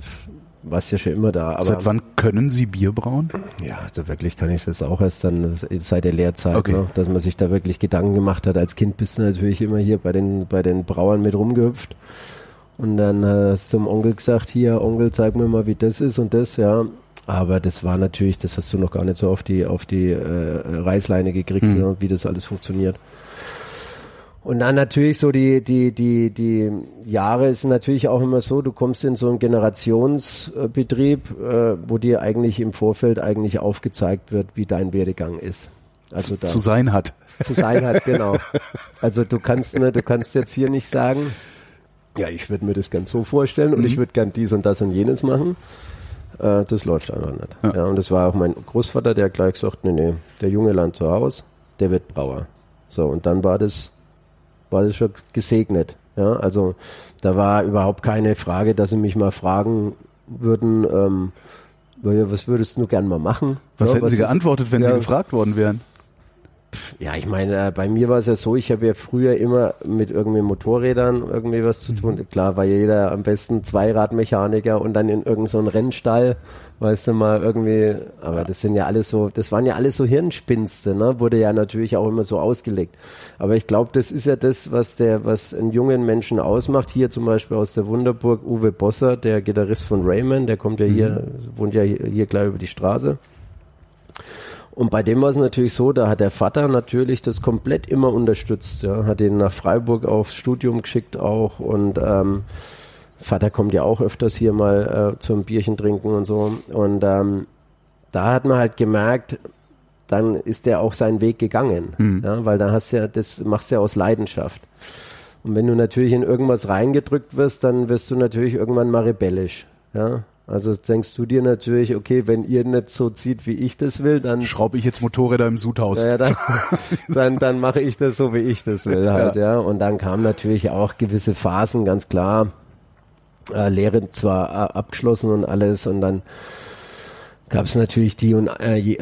warst ja schon immer da. Aber, seit wann können Sie Bier brauen? Ja, also wirklich kann ich das auch erst dann seit der Lehrzeit, okay. ne, dass man sich da wirklich Gedanken gemacht hat. Als Kind bist du natürlich immer hier bei den, bei den Brauern mit rumgehüpft. Und dann hast du zum Onkel gesagt, hier, Onkel, zeig mir mal, wie das ist und das, ja. Aber das war natürlich, das hast du noch gar nicht so auf die, auf die äh, Reißleine gekriegt, mhm. ja, wie das alles funktioniert. Und dann natürlich so die, die, die, die Jahre ist natürlich auch immer so, du kommst in so einen Generationsbetrieb, äh, wo dir eigentlich im Vorfeld eigentlich aufgezeigt wird, wie dein Werdegang ist. Also da, zu sein hat. Zu sein hat, genau. Also du kannst, ne, du kannst jetzt hier nicht sagen, ja, ich würde mir das ganz so vorstellen und mhm. ich würde gern dies und das und jenes machen. Äh, das läuft einfach nicht. Ja. ja. und das war auch mein Großvater, der gleich gesagt, nee, nee, der junge Land zu Hause, der wird Brauer. So, und dann war das war das schon gesegnet. Ja, also da war überhaupt keine Frage, dass sie mich mal fragen würden, ähm, was würdest du gern mal machen? Was ja, hätten was Sie geantwortet, wenn ja, Sie gefragt worden wären? Ja, ich meine, äh, bei mir war es ja so, ich habe ja früher immer mit irgendwie Motorrädern irgendwie was zu tun. Mhm. Klar war jeder am besten Zweiradmechaniker und dann in irgendeinem so Rennstall, weißt du mal, irgendwie, aber das sind ja alles so, das waren ja alles so Hirnspinste, ne? Wurde ja natürlich auch immer so ausgelegt. Aber ich glaube, das ist ja das, was der, was einen jungen Menschen ausmacht. Hier zum Beispiel aus der Wunderburg Uwe Bosser, der Gitarrist von Rayman, der kommt ja hier, mhm. wohnt ja hier, hier gleich über die Straße. Und bei dem war es natürlich so, da hat der Vater natürlich das komplett immer unterstützt. Ja. Hat ihn nach Freiburg aufs Studium geschickt auch und ähm, Vater kommt ja auch öfters hier mal äh, zum Bierchen trinken und so. Und ähm, da hat man halt gemerkt, dann ist der auch seinen Weg gegangen. Mhm. Ja, weil da hast ja, das machst du ja aus Leidenschaft. Und wenn du natürlich in irgendwas reingedrückt wirst, dann wirst du natürlich irgendwann mal rebellisch. Ja, Also denkst du dir natürlich, okay, wenn ihr nicht so zieht, wie ich das will, dann schraube ich jetzt Motorräder im Sudhaus. Ja, dann, (laughs) dann, dann mache ich das so, wie ich das will halt, ja. ja. Und dann kamen natürlich auch gewisse Phasen, ganz klar. Äh, Lehre zwar äh, abgeschlossen und alles und dann gab es natürlich die und äh,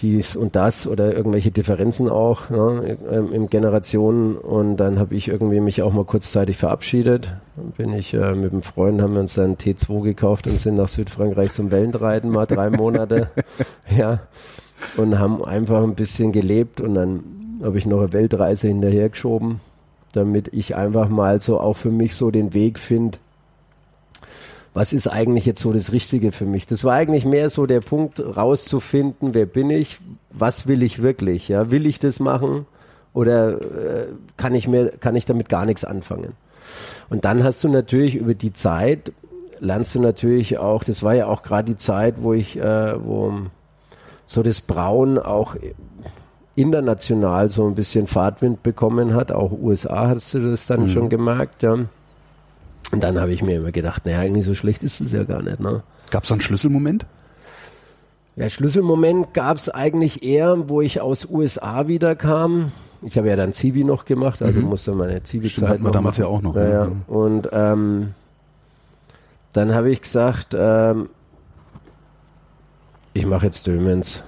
dies und das oder irgendwelche Differenzen auch ne, im, im Generationen. Und dann habe ich irgendwie mich auch mal kurzzeitig verabschiedet. Dann bin ich äh, mit einem Freund haben wir uns dann T2 gekauft und sind nach Südfrankreich zum Wellenreiten mal drei Monate, (laughs) ja. Und haben einfach ein bisschen gelebt und dann habe ich noch eine Weltreise hinterhergeschoben, damit ich einfach mal so auch für mich so den Weg finde was ist eigentlich jetzt so das Richtige für mich? Das war eigentlich mehr so der Punkt, rauszufinden, wer bin ich, was will ich wirklich? Ja, will ich das machen oder äh, kann ich mir, kann ich damit gar nichts anfangen? Und dann hast du natürlich über die Zeit lernst du natürlich auch, das war ja auch gerade die Zeit, wo ich, äh, wo so das Braun auch international so ein bisschen Fahrtwind bekommen hat. Auch USA hast du das dann mhm. schon gemerkt, ja. Und dann habe ich mir immer gedacht, naja, eigentlich so schlecht ist es ja gar nicht. Ne? Gab es da einen Schlüsselmoment? Ja, Schlüsselmoment gab es eigentlich eher, wo ich aus USA wieder kam. Ich habe ja dann Zivi noch gemacht, also mhm. musste meine Zivi-Zeit noch damals machen. ja auch noch. Ja, ja. Mhm. Und ähm, dann habe ich gesagt, ähm, ich mache jetzt Dömens.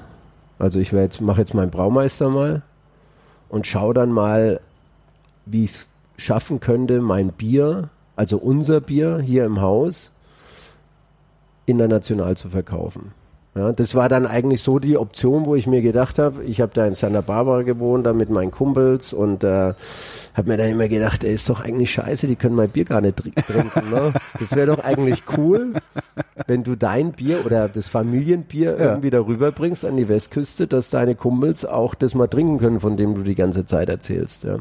Also ich jetzt, mache jetzt meinen Braumeister mal und schaue dann mal, wie ich es schaffen könnte, mein Bier also unser Bier hier im Haus, international zu verkaufen. Ja, das war dann eigentlich so die Option, wo ich mir gedacht habe, ich habe da in Santa Barbara gewohnt, da mit meinen Kumpels und äh, habe mir dann immer gedacht, ey, ist doch eigentlich scheiße, die können mein Bier gar nicht trinken. Ne? Das wäre doch eigentlich cool, wenn du dein Bier oder das Familienbier ja. irgendwie darüber bringst an die Westküste, dass deine Kumpels auch das mal trinken können, von dem du die ganze Zeit erzählst. Ja.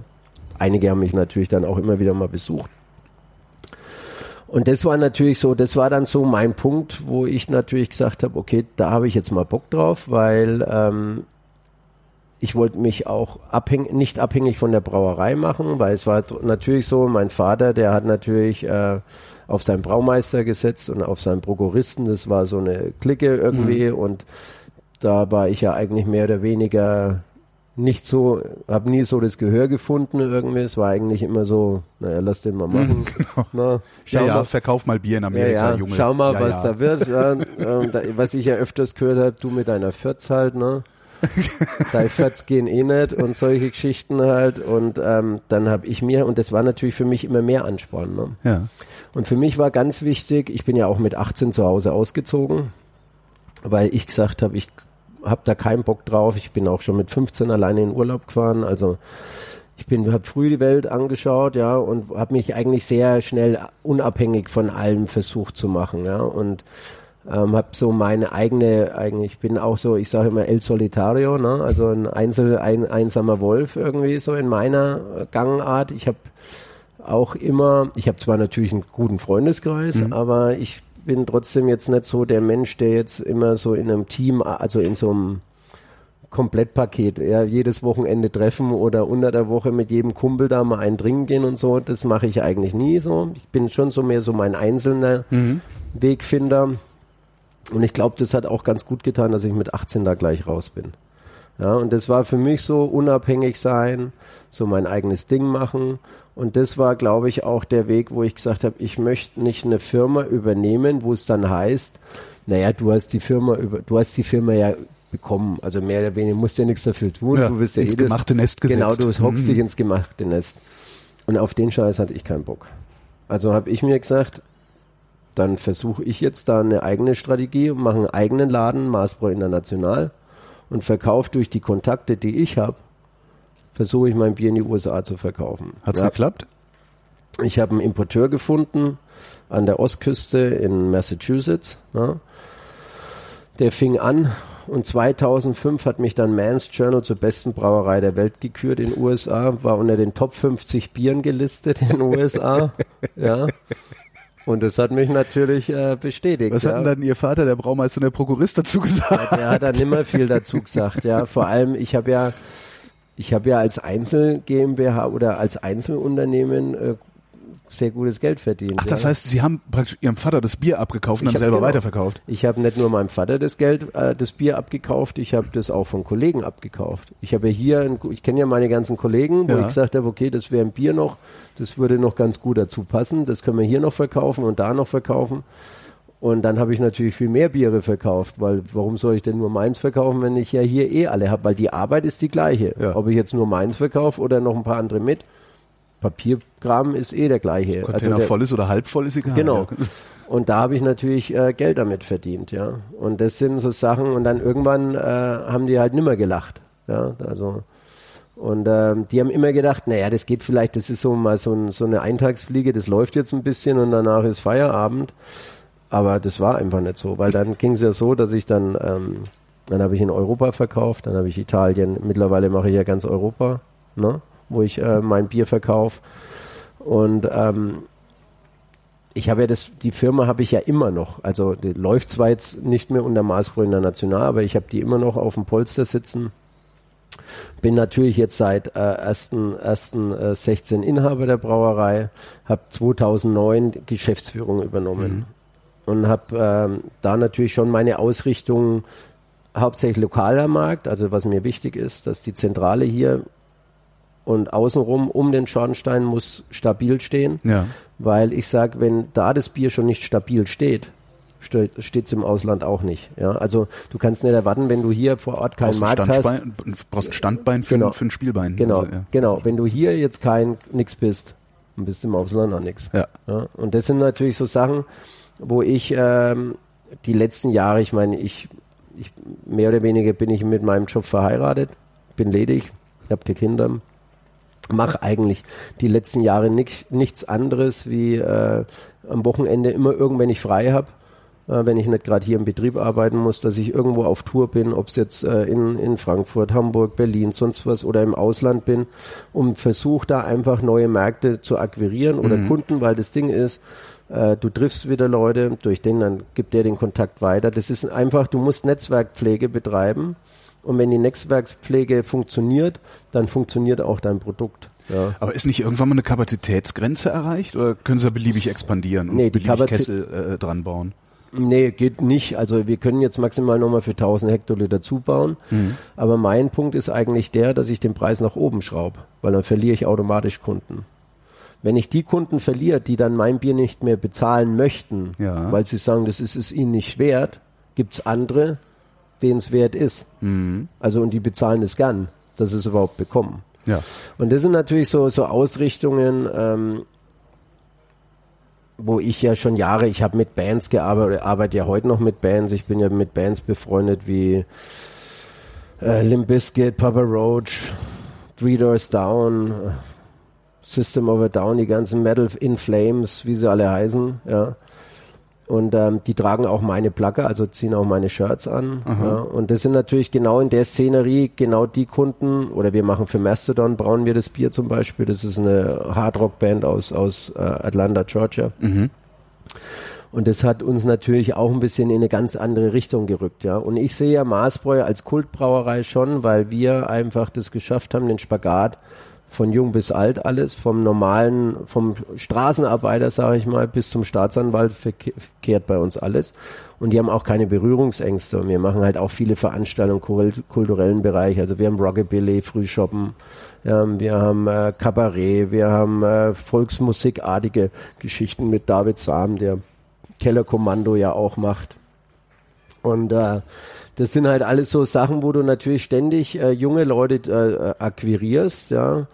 Einige haben mich natürlich dann auch immer wieder mal besucht. Und das war natürlich so, das war dann so mein Punkt, wo ich natürlich gesagt habe, okay, da habe ich jetzt mal Bock drauf, weil ähm, ich wollte mich auch abhäng nicht abhängig von der Brauerei machen, weil es war natürlich so, mein Vater, der hat natürlich äh, auf seinen Braumeister gesetzt und auf seinen Prokuristen, das war so eine Clique irgendwie mhm. und da war ich ja eigentlich mehr oder weniger nicht so, habe nie so das Gehör gefunden irgendwie. Es war eigentlich immer so, naja, lass den mal machen. genau. Na, schau ja, ja, mal, verkauf mal Bier in Amerika, ja, ja, Junge. Schau mal, was da wird. Ähm, da, was ich ja öfters gehört habe, du mit deiner Fürz halt, ne? (laughs) Deine Fürz gehen eh nicht und solche Geschichten halt. Und ähm, dann habe ich mir, und das war natürlich für mich immer mehr Ansporn. Ne? Ja. Und für mich war ganz wichtig, ich bin ja auch mit 18 zu Hause ausgezogen, weil ich gesagt habe, ich habe da keinen Bock drauf. Ich bin auch schon mit 15 alleine in Urlaub gefahren. Also ich bin, habe früh die Welt angeschaut, ja, und habe mich eigentlich sehr schnell unabhängig von allem versucht zu machen, ja, und ähm, habe so meine eigene, eigentlich bin auch so, ich sage immer El Solitario, ne, also ein Einzel, ein einsamer Wolf irgendwie so in meiner Gangart. Ich habe auch immer, ich habe zwar natürlich einen guten Freundeskreis, mhm. aber ich bin trotzdem jetzt nicht so der Mensch, der jetzt immer so in einem Team, also in so einem Komplettpaket, ja, jedes Wochenende treffen oder unter der Woche mit jedem Kumpel da mal ein Trinken gehen und so, das mache ich eigentlich nie so. Ich bin schon so mehr so mein einzelner mhm. Wegfinder. Und ich glaube, das hat auch ganz gut getan, dass ich mit 18 da gleich raus bin. Ja, und das war für mich so unabhängig sein, so mein eigenes Ding machen und das war, glaube ich, auch der Weg, wo ich gesagt habe, ich möchte nicht eine Firma übernehmen, wo es dann heißt, naja, du hast die Firma über, du hast die Firma ja bekommen, also mehr oder weniger musst ja nichts dafür tun, ja, du wirst ja ins jedes, gemachte Nest gesetzt. Genau, du hockst mhm. dich ins gemachte Nest. Und auf den Scheiß hatte ich keinen Bock. Also habe ich mir gesagt, dann versuche ich jetzt da eine eigene Strategie und mache einen eigenen Laden, Maßbro International und verkaufe durch die Kontakte, die ich habe, versuche ich mein Bier in die USA zu verkaufen. Hat's ja. geklappt? Ich habe einen Importeur gefunden an der Ostküste in Massachusetts. Ja. Der fing an und 2005 hat mich dann Mans Journal zur besten Brauerei der Welt gekürt in den USA, war unter den Top 50 Bieren gelistet in (laughs) den USA. ja. Und das hat mich natürlich äh, bestätigt. Was ja. hat denn dann Ihr Vater, der Braumeister und der Prokurist dazu gesagt? Ja, der hat dann immer viel dazu gesagt, ja. Vor allem, ich habe ja ich habe ja als Einzel GmbH oder als Einzelunternehmen äh, sehr gutes Geld verdient. Ach, das ja. heißt, Sie haben praktisch Ihrem Vater das Bier abgekauft und dann selber genau, weiterverkauft? Ich habe nicht nur meinem Vater das Geld, äh, das Bier abgekauft, ich habe das auch von Kollegen abgekauft. Ich habe ja hier, ein, ich kenne ja meine ganzen Kollegen, wo ja. ich gesagt habe, okay, das wäre ein Bier noch, das würde noch ganz gut dazu passen, das können wir hier noch verkaufen und da noch verkaufen. Und dann habe ich natürlich viel mehr Biere verkauft, weil warum soll ich denn nur meins verkaufen, wenn ich ja hier eh alle habe? Weil die Arbeit ist die gleiche. Ja. Ob ich jetzt nur meins verkaufe oder noch ein paar andere mit. Papierkram ist eh der gleiche. Container also der, voll ist oder halb voll ist egal. Genau. (laughs) Und da habe ich natürlich äh, Geld damit verdient, ja. Und das sind so Sachen und dann irgendwann äh, haben die halt nimmer gelacht, ja. Also und äh, die haben immer gedacht, naja, das geht vielleicht, das ist so mal so, ein, so eine Eintagsfliege, das läuft jetzt ein bisschen und danach ist Feierabend. Aber das war einfach nicht so, weil dann ging es ja so, dass ich dann, ähm, dann habe ich in Europa verkauft, dann habe ich Italien, mittlerweile mache ich ja ganz Europa, ne? wo ich äh, mein Bier verkaufe. Und ähm, ich habe ja das, die Firma habe ich ja immer noch. Also die läuft zwar jetzt nicht mehr unter Maßbro National, aber ich habe die immer noch auf dem Polster sitzen. Bin natürlich jetzt seit äh, 1.16 äh, 16 Inhaber der Brauerei, habe 2009 Geschäftsführung übernommen. Mhm und habe ähm, da natürlich schon meine Ausrichtung hauptsächlich lokaler Markt, also was mir wichtig ist, dass die Zentrale hier und außenrum um den Schornstein muss stabil stehen, ja. weil ich sage, wenn da das Bier schon nicht stabil steht, steht es im Ausland auch nicht. Ja, also du kannst nicht erwarten, wenn du hier vor Ort keinen Markt hast. Du brauchst ein Standbein für, genau. für ein Spielbein. Genau, also, ja. genau. Wenn du hier jetzt kein nix bist, dann bist du im Ausland auch nix. Ja. ja. Und das sind natürlich so Sachen, wo ich ähm, die letzten Jahre, ich meine, ich, ich mehr oder weniger bin ich mit meinem Job verheiratet, bin ledig, habe die Kinder, mache eigentlich die letzten Jahre nicht, nichts anderes wie äh, am Wochenende immer irgendwann ich frei habe, äh, wenn ich nicht gerade hier im Betrieb arbeiten muss, dass ich irgendwo auf Tour bin, ob es jetzt äh, in, in Frankfurt, Hamburg, Berlin, sonst was oder im Ausland bin und versuche da einfach neue Märkte zu akquirieren oder mhm. Kunden, weil das Ding ist, äh, du triffst wieder Leute, durch den dann gibt der den Kontakt weiter. Das ist einfach, du musst Netzwerkpflege betreiben. Und wenn die Netzwerkpflege funktioniert, dann funktioniert auch dein Produkt. Ja. Aber ist nicht irgendwann mal eine Kapazitätsgrenze erreicht oder können sie beliebig expandieren und nee, beliebig Kapazität Kessel äh, dran bauen? Nee, geht nicht. Also wir können jetzt maximal nochmal für 1000 Hektoliter zubauen. Mhm. Aber mein Punkt ist eigentlich der, dass ich den Preis nach oben schraube, weil dann verliere ich automatisch Kunden. Wenn ich die Kunden verliere, die dann mein Bier nicht mehr bezahlen möchten, ja. weil sie sagen, das ist es ihnen nicht wert, gibt es andere, denen es wert ist. Mhm. Also und die bezahlen es gern, dass sie es überhaupt bekommen. Ja. Und das sind natürlich so, so Ausrichtungen, ähm, wo ich ja schon Jahre, ich habe mit Bands gearbeitet, arbeite ja heute noch mit Bands. Ich bin ja mit Bands befreundet wie äh, Limp Bizkit, Papa Roach, Three Doors Down, System of a Down, die ganzen Metal in Flames, wie sie alle heißen, ja. Und ähm, die tragen auch meine Placke, also ziehen auch meine Shirts an. Ja. Und das sind natürlich genau in der Szenerie genau die Kunden, oder wir machen für Mastodon, brauen wir das Bier zum Beispiel. Das ist eine Hardrock-Band aus, aus äh, Atlanta, Georgia. Mhm. Und das hat uns natürlich auch ein bisschen in eine ganz andere Richtung gerückt, ja. Und ich sehe ja Maßbräu als Kultbrauerei schon, weil wir einfach das geschafft haben, den Spagat von jung bis alt alles, vom normalen, vom Straßenarbeiter, sage ich mal, bis zum Staatsanwalt verkehrt bei uns alles. Und die haben auch keine Berührungsängste. Und wir machen halt auch viele Veranstaltungen im kulturellen Bereich. Also wir haben Rockabilly, Frühshoppen, ja, wir haben äh, Kabarett, wir haben äh, Volksmusikartige Geschichten mit David Sam, der Kellerkommando ja auch macht. Und äh, das sind halt alles so Sachen, wo du natürlich ständig äh, junge Leute äh, akquirierst, ja.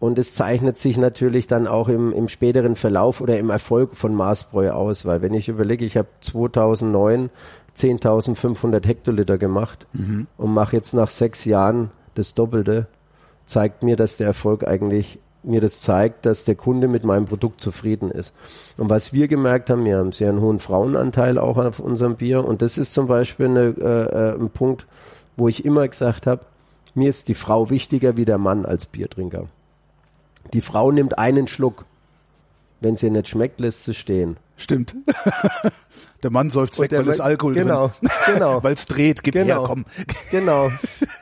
Und es zeichnet sich natürlich dann auch im, im späteren Verlauf oder im Erfolg von Maßbräu aus, weil wenn ich überlege, ich habe 2009 10.500 Hektoliter gemacht mhm. und mache jetzt nach sechs Jahren das Doppelte, zeigt mir, dass der Erfolg eigentlich mir das zeigt, dass der Kunde mit meinem Produkt zufrieden ist. Und was wir gemerkt haben, wir haben sehr einen hohen Frauenanteil auch auf unserem Bier und das ist zum Beispiel eine, äh, äh, ein Punkt, wo ich immer gesagt habe, mir ist die Frau wichtiger wie der Mann als Biertrinker. Die Frau nimmt einen Schluck. Wenn sie nicht schmeckt, lässt sie stehen. Stimmt. (laughs) Der Mann säuft weg, weil es Alkohol genau, drin. Genau, (laughs) Weil es dreht, gib genau, her, komm. Genau,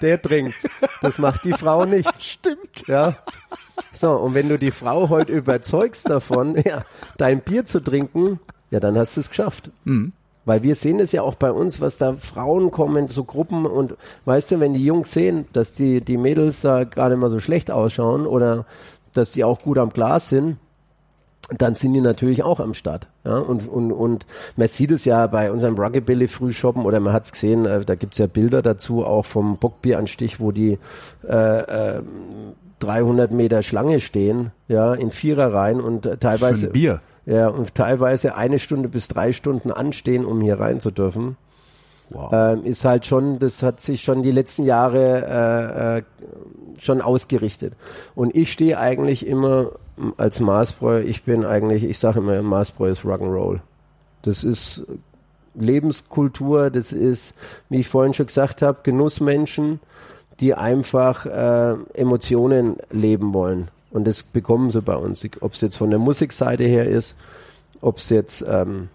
der trinkt. Das macht die Frau nicht. Stimmt. Ja. So, und wenn du die Frau heute überzeugst davon, (laughs) ja, dein Bier zu trinken, ja, dann hast du es geschafft. Mhm. Weil wir sehen es ja auch bei uns, was da Frauen kommen, so Gruppen und weißt du, wenn die Jungs sehen, dass die, die Mädels da gerade mal so schlecht ausschauen oder dass die auch gut am Glas sind, dann sind die natürlich auch am Start. Ja? Und, und, und man sieht es ja bei unserem Ruggabilly Frühshoppen oder man hat es gesehen, äh, da gibt's ja Bilder dazu, auch vom Bockbieranstich, wo die äh, äh, 300 Meter Schlange stehen, ja, in Viererreihen und äh, teilweise Bier. Ja, und teilweise eine Stunde bis drei Stunden anstehen, um hier rein zu dürfen. Wow. Ähm, ist halt schon, das hat sich schon die letzten Jahre äh, äh, schon ausgerichtet. Und ich stehe eigentlich immer als Maßbräu, ich bin eigentlich, ich sage immer, Maßbräu ist Rock'n'Roll. Das ist Lebenskultur, das ist, wie ich vorhin schon gesagt habe, Genussmenschen, die einfach äh, Emotionen leben wollen. Und das bekommen sie bei uns. Ob es jetzt von der Musikseite her ist, ob es jetzt ähm,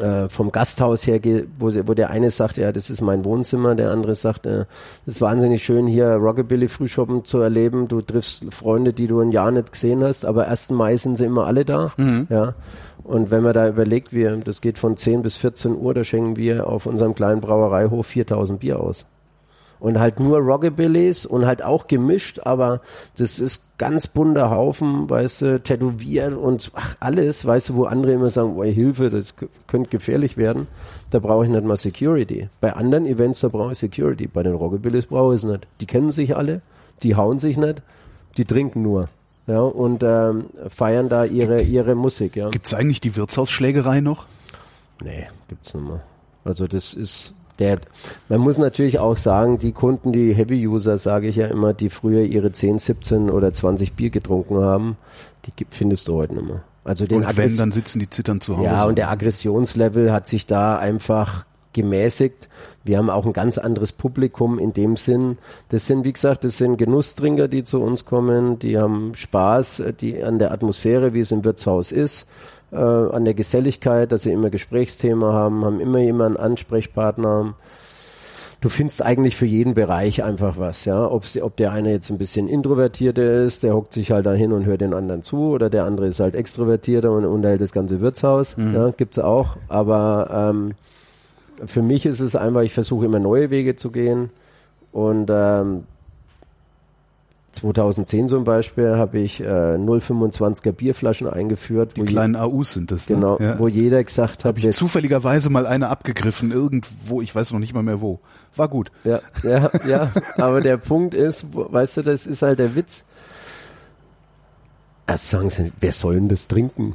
äh, vom Gasthaus her geht, wo, wo der eine sagt, ja, das ist mein Wohnzimmer, der andere sagt, äh, das ist wahnsinnig schön, hier Rockabilly Frühschoppen zu erleben. Du triffst Freunde, die du ein Jahr nicht gesehen hast, aber 1. Mai sind sie immer alle da. Mhm. Ja. Und wenn man da überlegt, wir, das geht von 10 bis 14 Uhr, da schenken wir auf unserem kleinen Brauereihof 4000 Bier aus und halt nur Rockabillys und halt auch gemischt, aber das ist ganz bunter Haufen, weißt du, tätowiert und ach, alles, weißt du, wo andere immer sagen, oh, Hilfe, das könnte gefährlich werden. Da brauche ich nicht mal Security. Bei anderen Events, da brauche ich Security. Bei den Rockabillys brauche ich es nicht. Die kennen sich alle, die hauen sich nicht, die trinken nur. Ja, und ähm, feiern da ihre, ihre Musik, ja. Gibt es eigentlich die Wirtshausschlägerei noch? Nee, gibt's nicht mehr. Also das ist, der, man muss natürlich auch sagen, die Kunden, die Heavy-User, sage ich ja immer, die früher ihre 10, 17 oder 20 Bier getrunken haben, die findest du heute nicht mehr. Also den und wenn, dann sitzen die zittern zu Hause. Ja, und der Aggressionslevel hat sich da einfach gemäßigt. Wir haben auch ein ganz anderes Publikum in dem Sinn. Das sind, wie gesagt, das sind Genusstrinker, die zu uns kommen, die haben Spaß die, an der Atmosphäre, wie es im Wirtshaus ist äh, an der Geselligkeit, dass sie immer Gesprächsthema haben, haben immer jemanden Ansprechpartner. Du findest eigentlich für jeden Bereich einfach was, ja. Ob's, ob der eine jetzt ein bisschen introvertierter ist, der hockt sich halt da hin und hört den anderen zu, oder der andere ist halt extrovertierter und unterhält das ganze Wirtshaus, mhm. ja, gibt's auch. Aber ähm, für mich ist es einfach, ich versuche immer neue Wege zu gehen und ähm, 2010 zum Beispiel habe ich äh, 0,25er Bierflaschen eingeführt. Die kleinen AUs sind das. Ne? Genau, ja. wo jeder gesagt hat. Habe ich zufälligerweise mal eine abgegriffen, irgendwo, ich weiß noch nicht mal mehr wo. War gut. Ja, ja, ja. aber der Punkt ist, weißt du, das ist halt der Witz. Erst sagen sie, wer soll denn das trinken?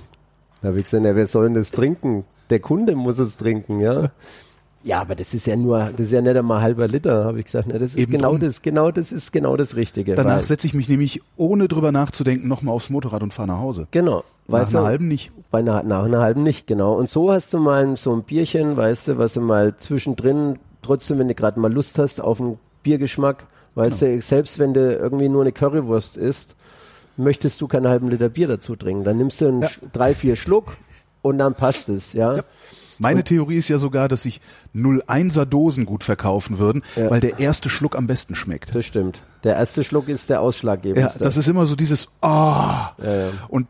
Da habe ich gesagt, ja, wer soll denn das trinken? Der Kunde muss es trinken, ja. Ja, aber das ist ja nur, das ist ja nicht einmal halber Liter, habe ich gesagt. Ne? Das ist Eben genau drum. das, genau das ist genau das Richtige. Danach setze ich mich nämlich, ohne drüber nachzudenken, nochmal aufs Motorrad und fahre nach Hause. Genau. Nach weißt einer du, halben nicht. Bei einer, nach einer halben nicht, genau. Und so hast du mal so ein Bierchen, weißt du, was du mal zwischendrin, trotzdem, wenn du gerade mal Lust hast auf einen Biergeschmack, weißt genau. du, selbst wenn du irgendwie nur eine Currywurst isst, möchtest du keinen halben Liter Bier dazu trinken. Dann nimmst du einen ja. drei, vier Schluck und dann passt es, ja. ja. Meine Theorie ist ja sogar, dass sich 01er Dosen gut verkaufen würden, ja. weil der erste Schluck am besten schmeckt. Das stimmt. Der erste Schluck ist der ausschlaggebendste. Ja, das ist immer so dieses Ah. Oh. Ja, und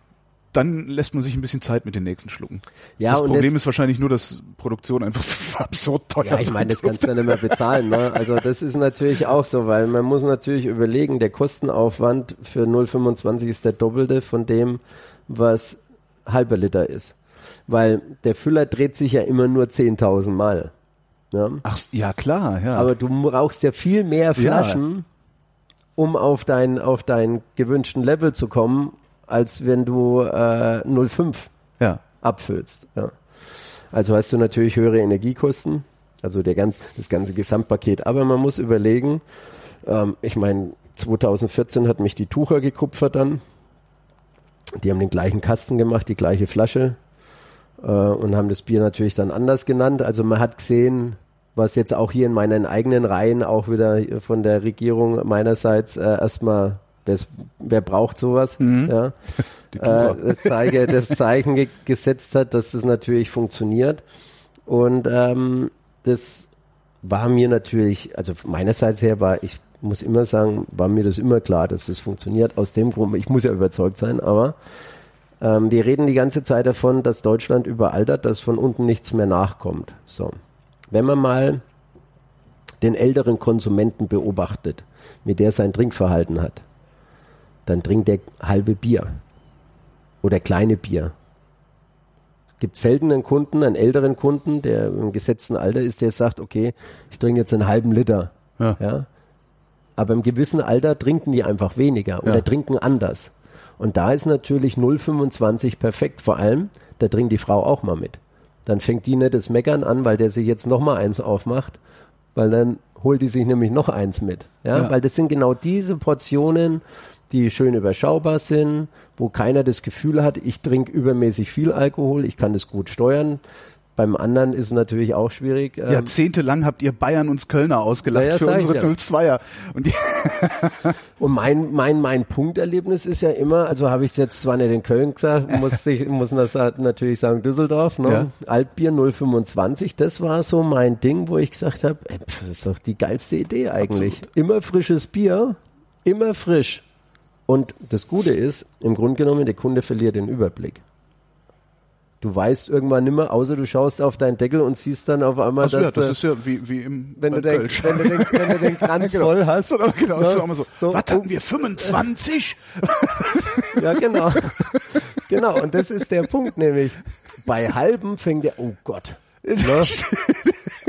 dann lässt man sich ein bisschen Zeit mit den nächsten Schlucken. Ja, das Problem das, ist wahrscheinlich nur, dass Produktion einfach (laughs) absurd teuer ist. Ja, ich meine, das kannst du ja nicht mehr bezahlen. Ne? Also das ist natürlich auch so, weil man muss natürlich überlegen, der Kostenaufwand für 0,25 ist der doppelte von dem, was halber Liter ist weil der Füller dreht sich ja immer nur 10.000 Mal. Ja? Ach, ja klar, ja. Aber du brauchst ja viel mehr Flaschen, ja. um auf dein, auf deinen gewünschten Level zu kommen, als wenn du äh, 0,5 ja. abfüllst. Ja. Also hast du natürlich höhere Energiekosten, also der ganz, das ganze Gesamtpaket. Aber man muss überlegen, ähm, ich meine, 2014 hat mich die Tucher gekupfert dann. Die haben den gleichen Kasten gemacht, die gleiche Flasche, äh, und haben das Bier natürlich dann anders genannt. Also man hat gesehen, was jetzt auch hier in meinen eigenen Reihen auch wieder von der Regierung meinerseits äh, erstmal das, wer braucht sowas? Mhm. Ja. (laughs) Äh, das, Zeige, das Zeichen ge gesetzt hat, dass das natürlich funktioniert. Und ähm, das war mir natürlich, also meinerseits her war ich muss immer sagen, war mir das immer klar, dass das funktioniert. Aus dem Grund, ich muss ja überzeugt sein, aber ähm, wir reden die ganze Zeit davon, dass Deutschland überaltert, dass von unten nichts mehr nachkommt. So. Wenn man mal den älteren Konsumenten beobachtet, wie der sein Trinkverhalten hat, dann trinkt er halbe Bier oder kleine Bier. Es gibt selten einen Kunden, einen älteren Kunden, der im gesetzten Alter ist, der sagt, okay, ich trinke jetzt einen halben Liter. Ja. ja? Aber im gewissen Alter trinken die einfach weniger oder ja. trinken anders. Und da ist natürlich 0,25 perfekt. Vor allem, da trinkt die Frau auch mal mit. Dann fängt die nicht das Meckern an, weil der sich jetzt noch mal eins aufmacht, weil dann holt die sich nämlich noch eins mit. Ja, ja. weil das sind genau diese Portionen, die schön überschaubar sind, wo keiner das Gefühl hat, ich trinke übermäßig viel Alkohol, ich kann das gut steuern. Beim anderen ist es natürlich auch schwierig. Ähm, Jahrzehntelang habt ihr Bayern und Kölner ausgelacht ja, für unsere ja. 02er. Und, (laughs) und, mein, mein, mein Punkterlebnis ist ja immer, also habe ich es jetzt zwar nicht in Köln gesagt, (laughs) muss ich muss das natürlich sagen Düsseldorf, ne? Ja. Altbier 025, das war so mein Ding, wo ich gesagt habe, das ist doch die geilste Idee eigentlich. Absolut. Immer frisches Bier, immer frisch. Und das Gute ist, im Grunde genommen, der Kunde verliert den Überblick. Du weißt irgendwann nimmer, außer du schaust auf deinen Deckel und siehst dann auf einmal, Ach so, dass, ja, das ist ja wie, wie im wenn du, den, wenn, du den, wenn du den (laughs) Kranz genau. voll hast. Oder, genau, ja, ist auch mal so, so was hatten wir, 25? (laughs) ja, genau. genau, und das ist der Punkt nämlich. Bei halben fängt der, oh Gott. Ne? (laughs)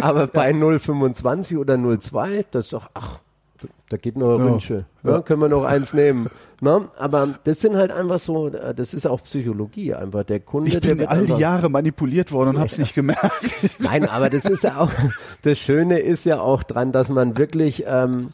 Aber bei 0,25 oder 0,2, das ist doch, ach, da geht noch ja. Wünsche. Ja, ja. Können wir noch eins nehmen. Na, aber das sind halt einfach so, äh, das ist auch Psychologie einfach. Der Kunde, ich bin all die Jahre manipuliert worden und ja. hab's nicht gemerkt. (laughs) Nein, aber das ist ja auch, das Schöne ist ja auch dran, dass man wirklich, ähm,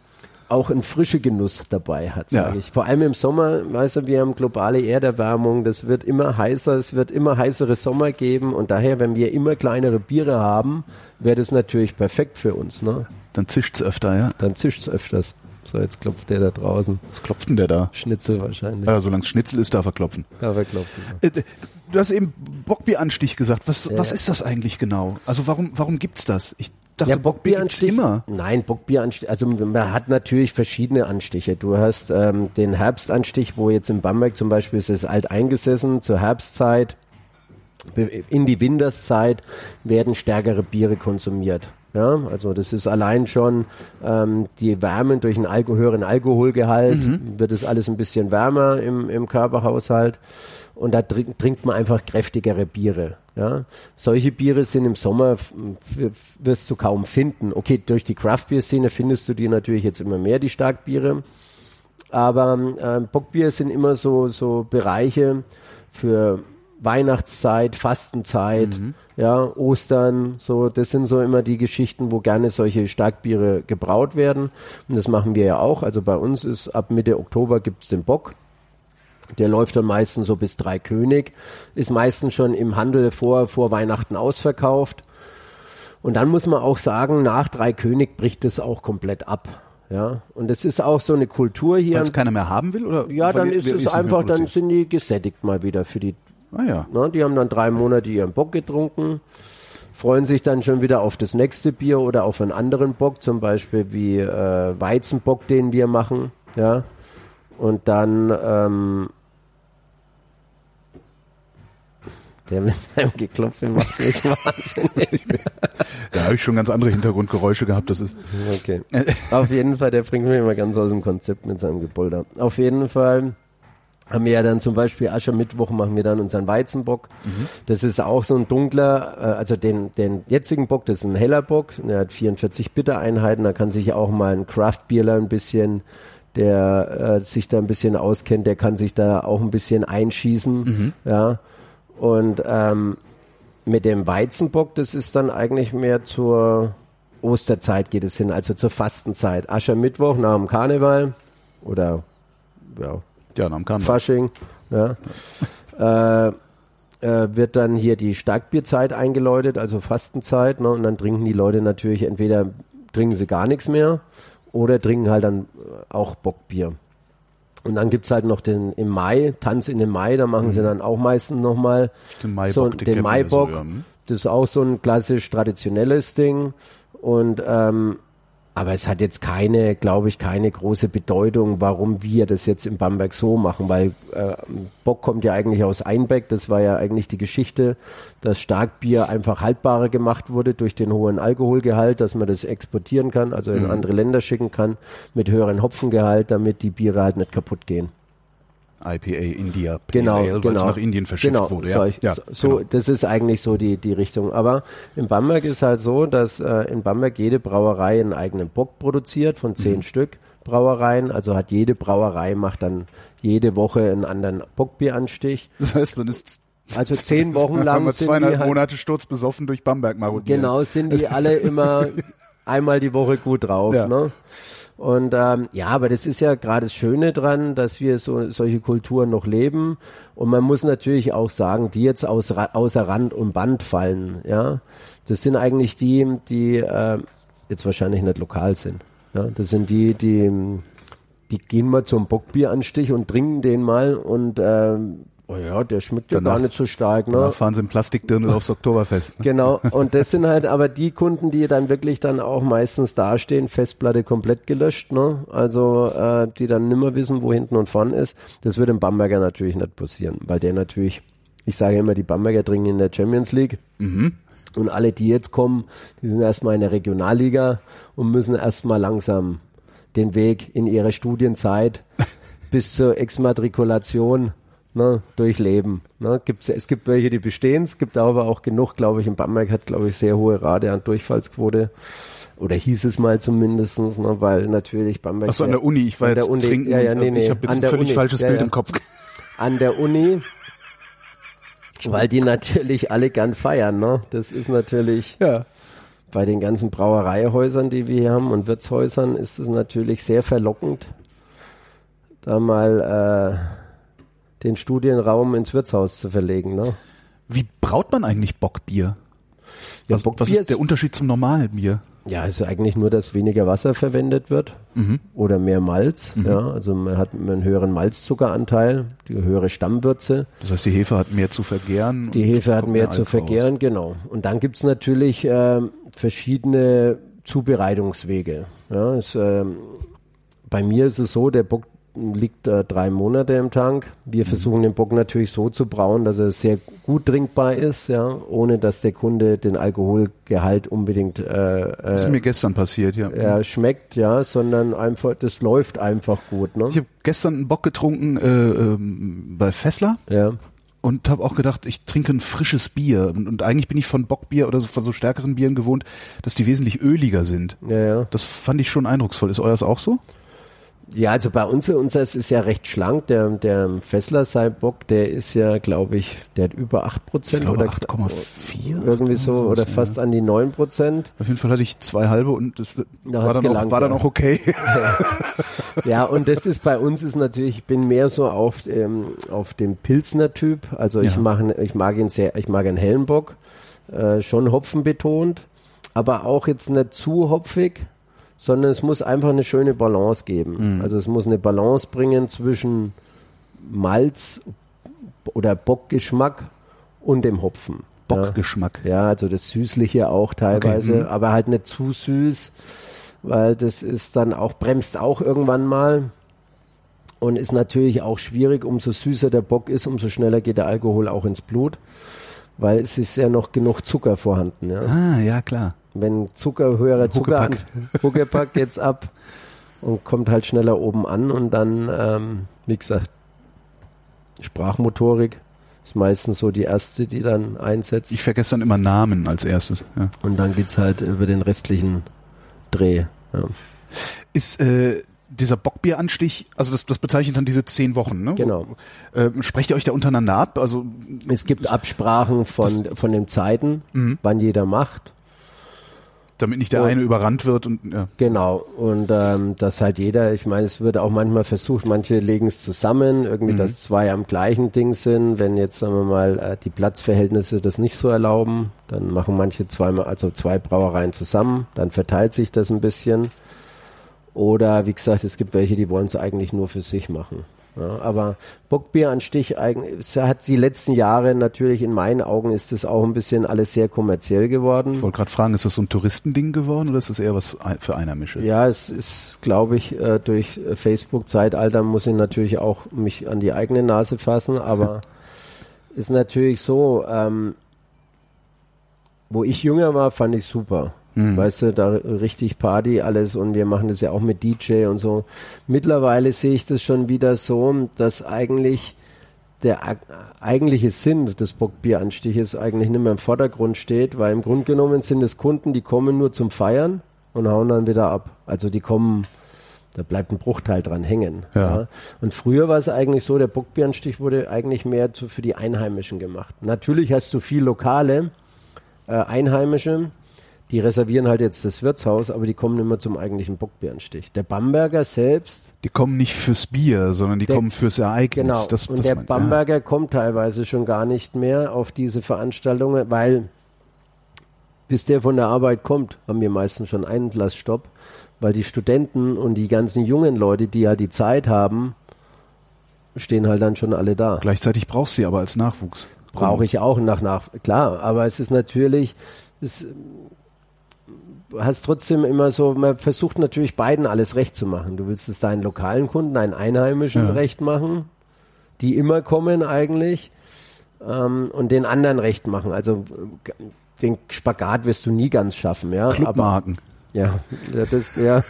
auch einen frische Genuss dabei hat, sage ja. ich. Vor allem im Sommer, weißt du, wir haben globale Erderwärmung, das wird immer heißer, es wird immer heißere Sommer geben und daher, wenn wir immer kleinere Biere haben, wäre das natürlich perfekt für uns. Ne? Dann zischt's öfter, ja? Dann zischt's öfters. So, jetzt klopft der da draußen. Was klopft denn der da? Schnitzel wahrscheinlich. Ja, solange es Schnitzel ist, darf er klopfen. Darf er klopfen. Ja. Äh, du hast eben Bockbieranstich gesagt. Was, ja. was ist das eigentlich genau? Also warum, warum gibt's das? Ich dachte, ja, Bockbieranstich immer. Nein, Bockbieranstich. Also man hat natürlich verschiedene Anstiche. Du hast ähm, den Herbstanstich, wo jetzt in Bamberg zum Beispiel ist es alt eingesessen zur Herbstzeit. In die Winterszeit werden stärkere Biere konsumiert. Ja, also das ist allein schon ähm, die Wärme durch einen Alko höheren Alkoholgehalt, mhm. wird es alles ein bisschen wärmer im, im Körperhaushalt und da trinkt, trinkt man einfach kräftigere Biere. Ja, solche Biere sind im Sommer wirst du kaum finden. Okay, durch die Craft Beer Szene findest du die natürlich jetzt immer mehr die Starkbiere, aber äh, Bockbier sind immer so so Bereiche für Weihnachtszeit, Fastenzeit, mhm. ja, Ostern, so, das sind so immer die Geschichten, wo gerne solche Starkbiere gebraut werden. Und das machen wir ja auch. Also bei uns ist ab Mitte Oktober gibt's den Bock. Der läuft dann meistens so bis drei König, ist meistens schon im Handel vor, vor Weihnachten ausverkauft. Und dann muss man auch sagen, nach drei König bricht es auch komplett ab. Ja, und es ist auch so eine Kultur hier. Weil es keiner mehr haben will? Oder ja, dann ist es einfach, dann sind die gesättigt mal wieder für die Ah ja. Na, die haben dann drei Monate ihren Bock getrunken, freuen sich dann schon wieder auf das nächste Bier oder auf einen anderen Bock, zum Beispiel wie äh, Weizenbock, den wir machen. Ja. Und dann ähm, der mit seinem Geklopfe macht mich (laughs) wahnsinnig. da habe ich schon ganz andere Hintergrundgeräusche gehabt. Das ist okay. Auf jeden Fall, der bringt mich immer ganz aus dem Konzept mit seinem Gepolter. Auf jeden Fall haben wir ja dann zum Beispiel Aschermittwoch machen wir dann unseren Weizenbock. Mhm. Das ist auch so ein dunkler, äh, also den, den jetzigen Bock, das ist ein heller Bock, der hat 44 Bittereinheiten, da kann sich auch mal ein Craft-Bierler ein bisschen, der äh, sich da ein bisschen auskennt, der kann sich da auch ein bisschen einschießen, mhm. ja. Und ähm, mit dem Weizenbock, das ist dann eigentlich mehr zur Osterzeit geht es hin, also zur Fastenzeit. Aschermittwoch nach dem Karneval oder ja, ja, am Karneval. Fasching. Ja. äh, äh, wird dann hier die Starkbierzeit eingeläutet, also Fastenzeit. Ne? Und dann trinken die Leute natürlich entweder trinken sie gar nichts mehr oder trinken halt dann auch Bockbier. Und dann gibt es halt noch den im Mai, Tanz in den Mai, da machen mhm. sie dann auch meistens nochmal so, den Maibock. So, ja. Hm? Das ist auch so ein klassisch traditionelles Ding. Und ähm, Aber es hat jetzt keine, glaube ich, keine große Bedeutung, warum wir das jetzt in Bamberg so machen, weil äh, Bock kommt ja eigentlich aus Einbeck. Das war ja eigentlich die Geschichte, dass Starkbier einfach haltbarer gemacht wurde durch den hohen Alkoholgehalt, dass man das exportieren kann, also in mhm. andere Länder schicken kann mit höheren Hopfengehalt, damit die Biere halt nicht kaputt gehen. IPA India Pale genau, Ale, genau. nach Indien verschifft genau, wurde. Ja, solch, ja so, genau. das ist eigentlich so die, die Richtung. Aber in Bamberg ist halt so, dass äh, in Bamberg jede Brauerei einen eigenen Bock produziert von zehn mhm. Stück Brauereien. Also hat jede Brauerei macht dann jede Woche einen anderen Bockbieranstich. Das heißt, man ist also zehn (laughs) Wochen lang haben wir zweieinhalb halt, Monate sturzbesoffen durch Bamberg marodiert. Genau, sind die alle (laughs) immer einmal die Woche gut drauf. Ja. Ne? Und ähm, ja, aber das ist ja gerade das Schöne dran, dass wir so solche Kulturen noch leben. Und man muss natürlich auch sagen, die jetzt aus, außer Rand und Band fallen, ja, das sind eigentlich die, die äh, jetzt wahrscheinlich nicht lokal sind. Ja, das sind die, die, die gehen mal zum Bockbieranstich und trinken den mal und ähm, Oh ja, der schmeckt ja gar nicht so stark. Ne? Danach fahren sie im Plastikdirndl aufs Oktoberfest. Ne? Genau, (laughs) und das sind halt aber die Kunden, die dann wirklich dann auch meistens dastehen, Festplatte komplett gelöscht, ne? also äh, die dann nimmer wissen, wo hinten und vorn ist. Das wird im Bamberger natürlich nicht passieren, weil der natürlich, ich sage immer, die Bamberger dringen in der Champions League. Mhm. Und alle, die jetzt kommen, die sind erstmal in der Regionalliga und müssen erstmal langsam den Weg in ihrer Studienzeit (laughs) bis zur Exmatrikulation ne, durchleben. Ne. Gibt's, es gibt welche, die bestehen, es gibt aber auch genug, glaube ich, in Bamberg hat, glaube ich, sehr hohe Rate an Durchfallsquote. Oder hieß es mal zumindestens, ne, weil natürlich Bamberg. Achso, an der Uni, ich war jetzt Uni, trinken, ja, ja, nee, nee, ich habe jetzt ein völlig Uni, falsches ja, Bild ja. im Kopf. (laughs) An der Uni, weil die natürlich alle gern feiern, ne? Das ist natürlich. Ja bei den ganzen Brauereihäusern, die wir hier haben und Wirtshäusern, ist es natürlich sehr verlockend, da mal äh, den Studienraum ins Wirtshaus zu verlegen. Ne? Wie braut man eigentlich Bockbier? Ja, was, Bockbier was ist der Unterschied zum normalen Bier? Ja, es ist eigentlich nur, dass weniger Wasser verwendet wird mhm. oder mehr Malz. Mhm. Ja, also man hat einen höheren Malzzuckeranteil, die höhere Stammwürze. Das heißt, die Hefe hat mehr zu vergären. Die Hefe hat mehr, mehr zu vergären, raus. genau. Und dann gibt's natürlich äh, verschiedene Zubereitungswege. Ja, es, äh, bei mir ist es so, der Bock liegt äh, drei Monate im Tank. Wir mhm. versuchen den Bock natürlich so zu brauen, dass er sehr gut trinkbar ist, ja, ohne dass der Kunde den Alkoholgehalt unbedingt äh, Das ist mir gestern passiert, ja. Er schmeckt, ja, sondern einfach, das läuft einfach gut. Ne? Ich habe gestern einen Bock getrunken äh, ähm, bei Fessler. Ja und habe auch gedacht, ich trinke ein frisches Bier. Und, und, eigentlich bin ich von Bockbier oder so, von so stärkeren Bieren gewohnt, dass die wesentlich öliger sind. Ja, ja. Das fand ich schon eindrucksvoll. Ist euers auch so? Ja, also bei uns, unseres ist ja recht schlank. Der, der Fessler Bock, der ist ja, glaube ich, der hat über 8 Prozent oder 8,4 irgendwie so oder ja. fast an die 9 Prozent. Auf jeden Fall hatte ich zwei halbe und das da war, dann auch, war dann auch okay. (laughs) (laughs) ja, und das ist bei uns ist natürlich, ich bin mehr so auf, ähm, auf dem Pilzner Typ. Also ich ja. mache, ich mag ihn sehr, ich mag einen hellen Bock, äh, schon Hopfen betont, aber auch jetzt nicht zu hopfig sondern es muss einfach eine schöne Balance geben. Mhm. Also es muss eine Balance bringen zwischen Malz oder Bockgeschmack und dem Hopfen. Bockgeschmack. Ja, ja also das Süßliche auch teilweise, okay. mhm. aber halt nicht zu süß, weil das ist dann auch, bremst auch irgendwann mal und ist natürlich auch schwierig, umso süßer der Bock ist, umso schneller geht der Alkohol auch ins Blut, weil es ist ja noch genug Zucker vorhanden. Ja. Ah, ja klar wenn Zucker, höherer Zucker Huckepack geht's ab und kommt halt schneller oben an und dann, ähm, wie gesagt, Sprachmotorik ist meistens so die erste, die dann einsetzt. Ich vergesse dann immer Namen als erstes. Ja. Und dann geht's halt über den restlichen Dreh. Ja. Ist äh, dieser Bockbieranstich, also das, das bezeichnet dann diese zehn Wochen, ne? Genau. Äh, sprecht ihr euch da untereinander ab? Also es gibt Absprachen von von den Zeiten, mhm. wann jeder macht. Damit nicht der und, eine überrannt wird und ja. Genau. Und ähm, dass halt jeder, ich meine, es wird auch manchmal versucht, manche legen es zusammen, irgendwie, mhm. dass zwei am gleichen Ding sind. Wenn jetzt, sagen wir mal, äh, die Platzverhältnisse das nicht so erlauben, dann machen manche zweimal, also zwei Brauereien zusammen, dann verteilt sich das ein bisschen. Oder wie gesagt, es gibt welche, die wollen es eigentlich nur für sich machen. Ja, aber Bockbieranstich eigentlich, hat die letzten Jahre natürlich in meinen Augen ist das auch ein bisschen alles sehr kommerziell geworden. Ich wollte gerade fragen, ist das so ein Touristending geworden oder ist das eher was für Einheimische? Ja, es ist, glaube ich, äh, durch Facebook-Zeitalter muss ich natürlich auch mich an die eigene Nase fassen, aber (laughs) ist natürlich so, ähm, wo ich jünger war, fand ich super. Mhm. Weißt du, da richtig Party alles und wir machen das ja auch mit DJ und so. Mittlerweile sehe ich das schon wieder so, dass eigentlich der eigentliche Sinn des Bockbieranstiches eigentlich nicht mehr im Vordergrund steht, weil im Grunde genommen sind es Kunden, die kommen nur zum Feiern und hauen dann wieder ab. Also die kommen, da bleibt ein Bruchteil dran hängen. Ja. ja. Und früher war es eigentlich so, der Bockbieranstich wurde eigentlich mehr zu, für die Einheimischen gemacht. Natürlich hast du viel Lokale, äh, Einheimische, die reservieren halt jetzt das Wirtshaus, aber die kommen immer zum eigentlichen Bockbeerenstich. Der Bamberger selbst. Die kommen nicht fürs Bier, sondern die der, kommen fürs Ereignis. Genau. Das, und das der meinst, Bamberger ja. kommt teilweise schon gar nicht mehr auf diese Veranstaltungen, weil bis der von der Arbeit kommt, haben wir meistens schon einen Entlassstopp, weil die Studenten und die ganzen jungen Leute, die halt die Zeit haben, stehen halt dann schon alle da. Gleichzeitig brauchst du sie aber als Nachwuchs. Brauche ich auch nach, nach, klar, aber es ist natürlich, es, hast trotzdem immer so, man versucht natürlich beiden alles recht zu machen. Du willst es deinen lokalen Kunden, deinen Einheimischen ja. recht machen, die immer kommen eigentlich, ähm, und den anderen recht machen. Also den Spagat wirst du nie ganz schaffen, ja. Clubmarken. Aber, ja, das, ja.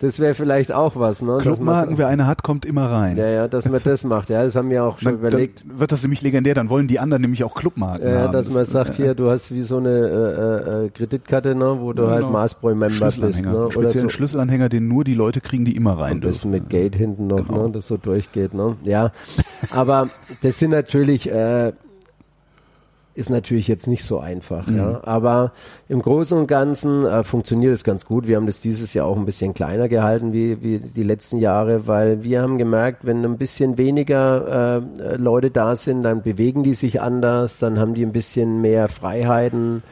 Das wäre vielleicht auch was, ne? Clubmarken, wer eine hat, kommt immer rein. Ja, ja, dass man das macht, ja, das haben wir auch schon dann, überlegt. Dann wird das nämlich legendär, dann wollen die anderen nämlich auch Clubmarken ja, haben. dass das, man sagt, hier, du hast wie so eine äh, äh, Kreditkarte, ne, wo du ja, halt genau. Maßbräu-Member bist. Ne? Speziellen so. Schlüsselanhänger, den nur die Leute kriegen, die immer rein Ein bisschen mit Gate hinten noch, genau. ne, das so durchgeht, ne? Ja, aber das sind natürlich äh, ist natürlich jetzt nicht so einfach, mhm. ja. Aber im Großen und Ganzen äh, funktioniert es ganz gut. Wir haben das dieses Jahr auch ein bisschen kleiner gehalten wie, wie die letzten Jahre, weil wir haben gemerkt, wenn ein bisschen weniger äh, Leute da sind, dann bewegen die sich anders, dann haben die ein bisschen mehr Freiheiten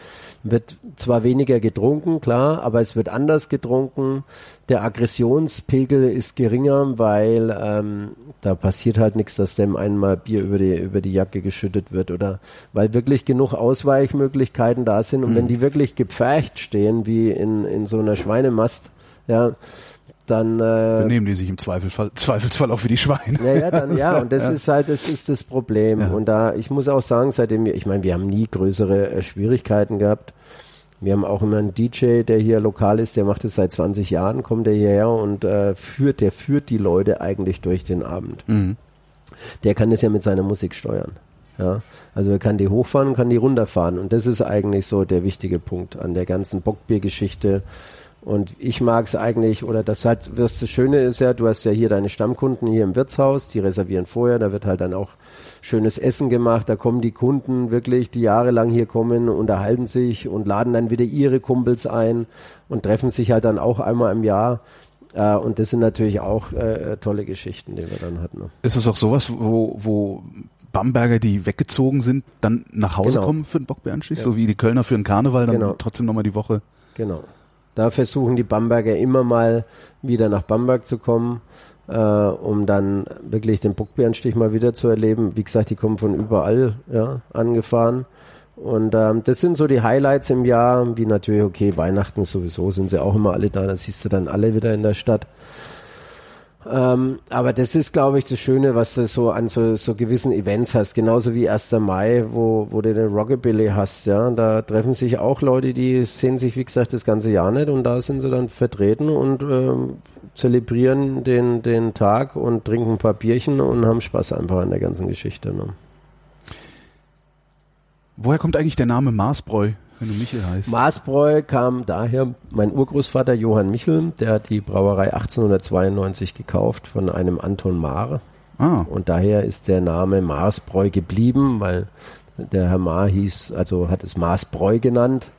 wird zwar weniger getrunken, klar, aber es wird anders getrunken. Der Aggressionspegel ist geringer, weil ähm, da passiert halt nichts, dass dem einmal Bier über die, über die Jacke geschüttet wird oder weil wirklich genug Ausweichmöglichkeiten da sind und mhm. wenn die wirklich gepfercht stehen, wie in, in so einer Schweinemast, ja, dann äh, benehmen die sich im Zweifelsfall, Zweifelsfall auch wie die Schweine. Ja, ja, dann, ja, und das (laughs) ja. ist halt, das ist das Problem. Ja. Und da, ich muss auch sagen, seitdem wir, ich meine, wir haben nie größere äh, Schwierigkeiten gehabt. Wir haben auch immer einen DJ, der hier lokal ist, der macht es seit 20 Jahren, kommt der hierher und äh, führt, der führt die Leute eigentlich durch den Abend. Mhm. Der kann das ja mit seiner Musik steuern. Ja, also er kann die hochfahren und kann die runterfahren. Und das ist eigentlich so der wichtige Punkt an der ganzen Bockbiergeschichte. Und ich mag es eigentlich, oder das halt, das Schöne ist ja, du hast ja hier deine Stammkunden hier im Wirtshaus, die reservieren vorher, da wird halt dann auch schönes Essen gemacht, da kommen die Kunden wirklich, die jahrelang hier kommen, unterhalten sich und laden dann wieder ihre Kumpels ein und treffen sich halt dann auch einmal im Jahr. Äh, und das sind natürlich auch äh, tolle Geschichten, die wir dann hatten. Ist es auch sowas, wo, wo Bamberger, die weggezogen sind, dann nach Hause genau. kommen für den Bockbeeranstich, ja. so wie die Kölner für den Karneval, dann genau. trotzdem nochmal die Woche? Genau. Da versuchen die Bamberger immer mal wieder nach Bamberg zu kommen, äh, um dann wirklich den Buckbärenstich mal wieder zu erleben. Wie gesagt, die kommen von überall ja, angefahren. Und ähm, das sind so die Highlights im Jahr, wie natürlich, okay, Weihnachten sowieso sind sie auch immer alle da, da siehst du dann alle wieder in der Stadt. Ähm, aber das ist, glaube ich, das Schöne, was du so an so, so gewissen Events hast. Genauso wie 1. Mai, wo, wo du den Rockabilly hast. Ja, da treffen sich auch Leute, die sehen sich, wie gesagt, das ganze Jahr nicht und da sind sie dann vertreten und ähm, zelebrieren den, den Tag und trinken ein paar Bierchen und haben Spaß einfach an der ganzen Geschichte. Ne? Woher kommt eigentlich der Name Marsbräu? wenn du Michel heißt. Maßbräu kam daher, mein Urgroßvater Johann Michel, der hat die Brauerei 1892 gekauft von einem Anton Maar. Ah. Und daher ist der Name Maßbräu geblieben, weil der Herr Maar hieß, also hat es Maßbräu genannt.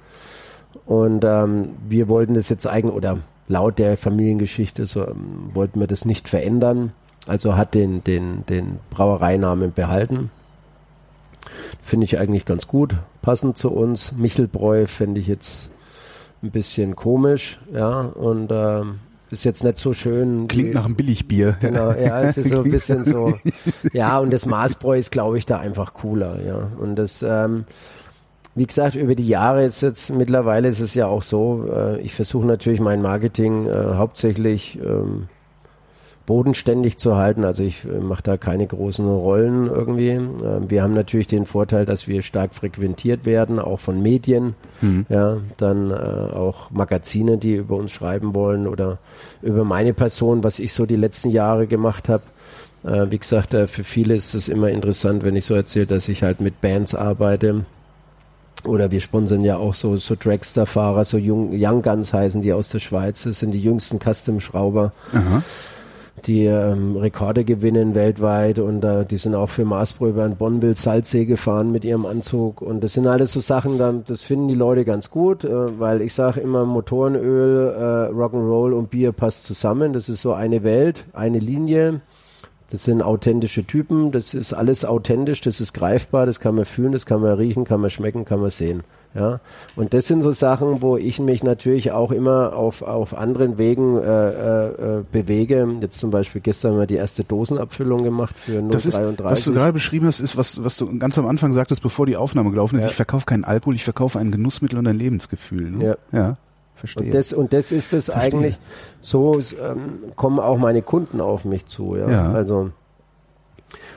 Und ähm, wir wollten das jetzt eigentlich, oder laut der Familiengeschichte so, ähm, wollten wir das nicht verändern. Also hat den, den, den Brauereinamen behalten. Finde ich eigentlich ganz gut, passend zu uns. Michelbräu fände ich jetzt ein bisschen komisch, ja, und ähm, ist jetzt nicht so schön. Klingt wie, nach einem Billigbier. Genau, ja, es ist so (laughs) ein bisschen so. Ja, und das Maßbräu ist, glaube ich, da einfach cooler, ja. Und das, ähm, wie gesagt, über die Jahre ist jetzt mittlerweile ist es ja auch so, äh, ich versuche natürlich mein Marketing äh, hauptsächlich ähm, bodenständig zu halten. Also ich äh, mache da keine großen Rollen irgendwie. Äh, wir haben natürlich den Vorteil, dass wir stark frequentiert werden, auch von Medien. Mhm. Ja, dann äh, auch Magazine, die über uns schreiben wollen oder über meine Person, was ich so die letzten Jahre gemacht habe. Äh, wie gesagt, für viele ist es immer interessant, wenn ich so erzähle, dass ich halt mit Bands arbeite. Oder wir sponsern ja auch so, so Dragster-Fahrer, so Young, Young Guns heißen die aus der Schweiz. Das sind die jüngsten Custom-Schrauber. Die ähm, Rekorde gewinnen weltweit und äh, die sind auch für Maßpro über ein Bonneville Salzsee gefahren mit ihrem Anzug und das sind alles so Sachen, da, das finden die Leute ganz gut, äh, weil ich sage immer Motorenöl, äh, Rock'n'Roll und Bier passt zusammen, das ist so eine Welt, eine Linie. Das sind authentische Typen, das ist alles authentisch, das ist greifbar, das kann man fühlen, das kann man riechen, kann man schmecken, kann man sehen. Ja, und das sind so Sachen, wo ich mich natürlich auch immer auf, auf anderen Wegen äh, äh, bewege. Jetzt zum Beispiel gestern haben wir die erste Dosenabfüllung gemacht für 033. Das ist, was du gerade beschrieben hast, ist, was, was du ganz am Anfang sagtest, bevor die Aufnahme gelaufen ist. Ja. Ich verkaufe keinen Alkohol, ich verkaufe ein Genussmittel und ein Lebensgefühl. Ne? Ja. ja. Verstehe. Und das, und das ist es eigentlich, so ähm, kommen auch meine Kunden auf mich zu. Ja? ja. Also,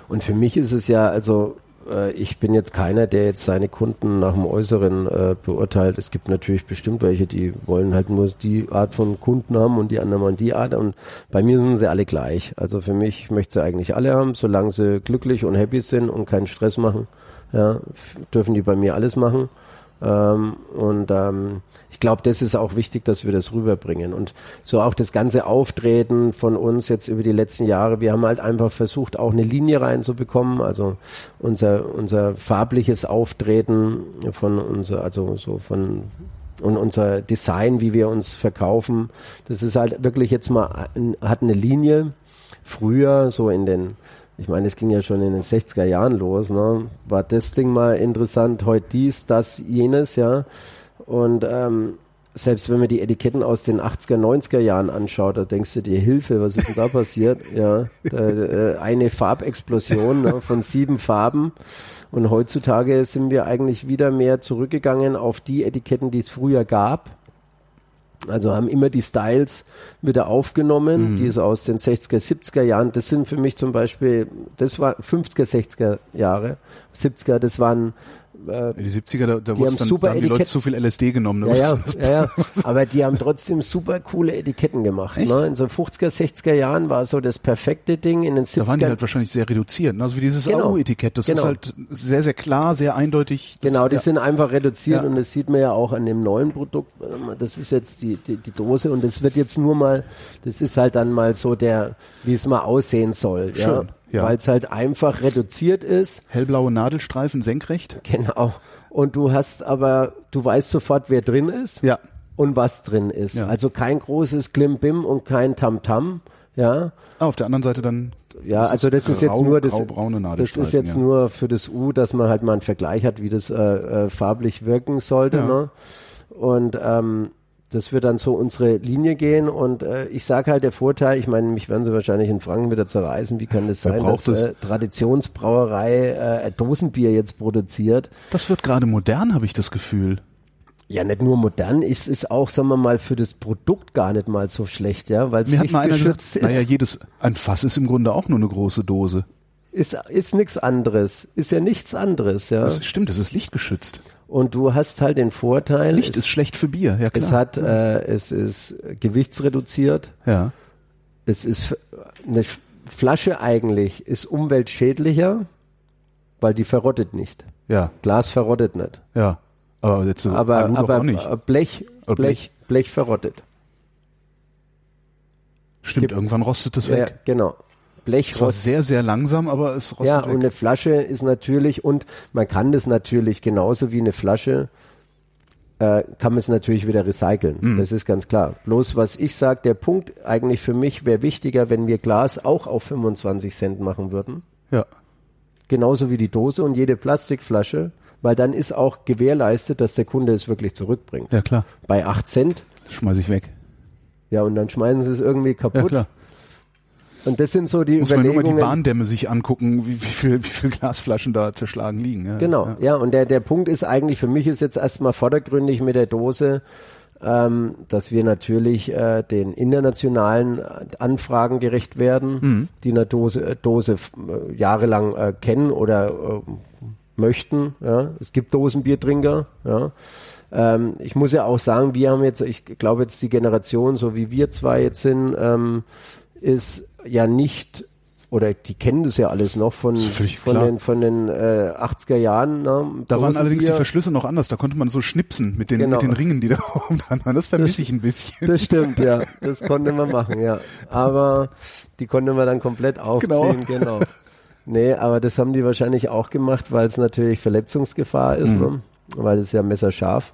und für mich ist es ja, also äh, ich bin jetzt keiner, der jetzt seine Kunden nach dem Äußeren äh, beurteilt. Es gibt natürlich bestimmt welche, die wollen halt nur die Art von Kunden haben und die anderen wollen die Art. Und bei mir sind sie alle gleich. Also für mich ich möchte sie eigentlich alle haben, solange sie glücklich und happy sind und keinen Stress machen. Ja, dürfen die bei mir alles machen. Ähm, und ähm, ich glaube, das ist auch wichtig, dass wir das rüberbringen. Und so auch das ganze Auftreten von uns jetzt über die letzten Jahre. Wir haben halt einfach versucht, auch eine Linie reinzubekommen. Also unser, unser farbliches Auftreten von unser, also so von und unser Design, wie wir uns verkaufen, das ist halt wirklich jetzt mal, hat eine Linie. Früher, so in den ich meine, es ging ja schon in den 60er Jahren los, ne? War das Ding mal interessant, heute dies, das, jenes, ja. Und ähm, selbst wenn man die Etiketten aus den 80er, 90er Jahren anschaut, da denkst du dir, Hilfe, was ist denn da passiert? (laughs) Ja, da, äh, eine Farbexplosion ne, von sieben Farben. Und heutzutage sind wir eigentlich wieder mehr zurückgegangen auf die Etiketten, die es früher gab. Also haben immer die Styles wieder aufgenommen, mhm. die so aus den 60er, 70er Jahren. Das sind für mich zum Beispiel, das war 50er, 60er Jahre, 70er, das waren äh, die 70er, da, da, haben, dann, super da haben die Leute zu viel LSD genommen. Ne? Ja, ja, (laughs) ja, (laughs) aber die haben trotzdem super coole Etiketten gemacht. Ne? In so 50er, 60er Jahren war so das perfekte Ding. In den 70er da waren die halt wahrscheinlich sehr reduziert. Ne? Also wie dieses genau. AU-Etikett, das genau. ist halt sehr, sehr klar, sehr eindeutig. Das, genau, die ja. sind einfach reduziert ja. und das sieht man ja auch an dem neuen Produkt. Das ist jetzt die, die, die Dose und das wird jetzt nur mal, das ist halt dann mal so der, wie es mal aussehen soll. Schön. Ja? Ja. weil es halt einfach reduziert ist. Hellblaue Nadelstreifen senkrecht. Genau. Und du hast aber, du weißt sofort, wer drin ist. Ja. Und was drin ist. Ja. Also kein großes Klimbim und kein Tamtam. Ja. Ah, auf der anderen Seite dann. Ja, also das ist jetzt nur das, das ist jetzt ja. nur für das U, dass man halt mal einen Vergleich hat, wie das äh, äh, farblich wirken sollte. Ja. Ne? Und ähm, das wird dann so unsere Linie gehen und äh, ich sage halt der Vorteil, ich meine, mich werden sie wahrscheinlich in Franken wieder zerreißen, wie kann das sein, dass äh, Traditionsbrauerei äh, Dosenbier jetzt produziert? Das wird gerade modern, habe ich das Gefühl. Ja, nicht nur modern, es ist auch, sagen wir mal, für das Produkt gar nicht mal so schlecht, ja, weil es nicht mal gesagt, ist. Naja, jedes, ein Fass ist im Grunde auch nur eine große Dose. Ist, ist nichts anderes, ist ja nichts anderes, ja. Das stimmt, es ist lichtgeschützt. Und du hast halt den Vorteil. Licht es, ist schlecht für Bier, ja klar. Es hat, äh, es ist gewichtsreduziert. Ja. Es ist eine Flasche eigentlich ist umweltschädlicher, weil die verrottet nicht. Ja. Glas verrottet nicht. Ja. Aber jetzt so aber, Alu aber Blech, Blech, Blech, Blech verrottet. Stimmt, irgendwann rostet es weg. Ja, genau. Blech. Es war sehr, sehr langsam, aber es rostet Ja, weg. und eine Flasche ist natürlich, und man kann das natürlich genauso wie eine Flasche, äh, kann man es natürlich wieder recyceln. Mhm. Das ist ganz klar. Bloß was ich sage, der Punkt eigentlich für mich wäre wichtiger, wenn wir Glas auch auf 25 Cent machen würden. Ja. Genauso wie die Dose und jede Plastikflasche, weil dann ist auch gewährleistet, dass der Kunde es wirklich zurückbringt. Ja, klar. Bei 8 Cent. Schmeiß ich weg. Ja, und dann schmeißen sie es irgendwie kaputt. Ja, und das sind so die Muss Überlegungen. Muss man nur mal die Bahndämme sich angucken, wie, wie, viel, wie viel Glasflaschen da zerschlagen liegen. Ja, genau, ja. ja. Und der, der Punkt ist eigentlich, für mich ist jetzt erstmal vordergründig mit der Dose, ähm, dass wir natürlich äh, den internationalen Anfragen gerecht werden, mhm. die eine Dose, äh, Dose äh, jahrelang äh, kennen oder äh, möchten. Ja. Es gibt Dosenbiertrinker, ja. Ähm, ich muss ja auch sagen, wir haben jetzt, ich glaube jetzt die Generation, so wie wir zwei jetzt sind, ähm, ist ja nicht oder die kennen das ja alles noch von, von den, von den äh, 80er Jahren. Ne? Da waren allerdings die Verschlüsse noch anders, da konnte man so schnipsen mit den, genau. mit den Ringen, die da (laughs) oben dran waren. Das vermisse ich ein bisschen. Das stimmt, ja. Das konnte man machen, ja. Aber die konnte man dann komplett aufziehen, genau. genau. Nee, aber das haben die wahrscheinlich auch gemacht, weil es natürlich Verletzungsgefahr ist, mhm. ne? weil es ja messerscharf.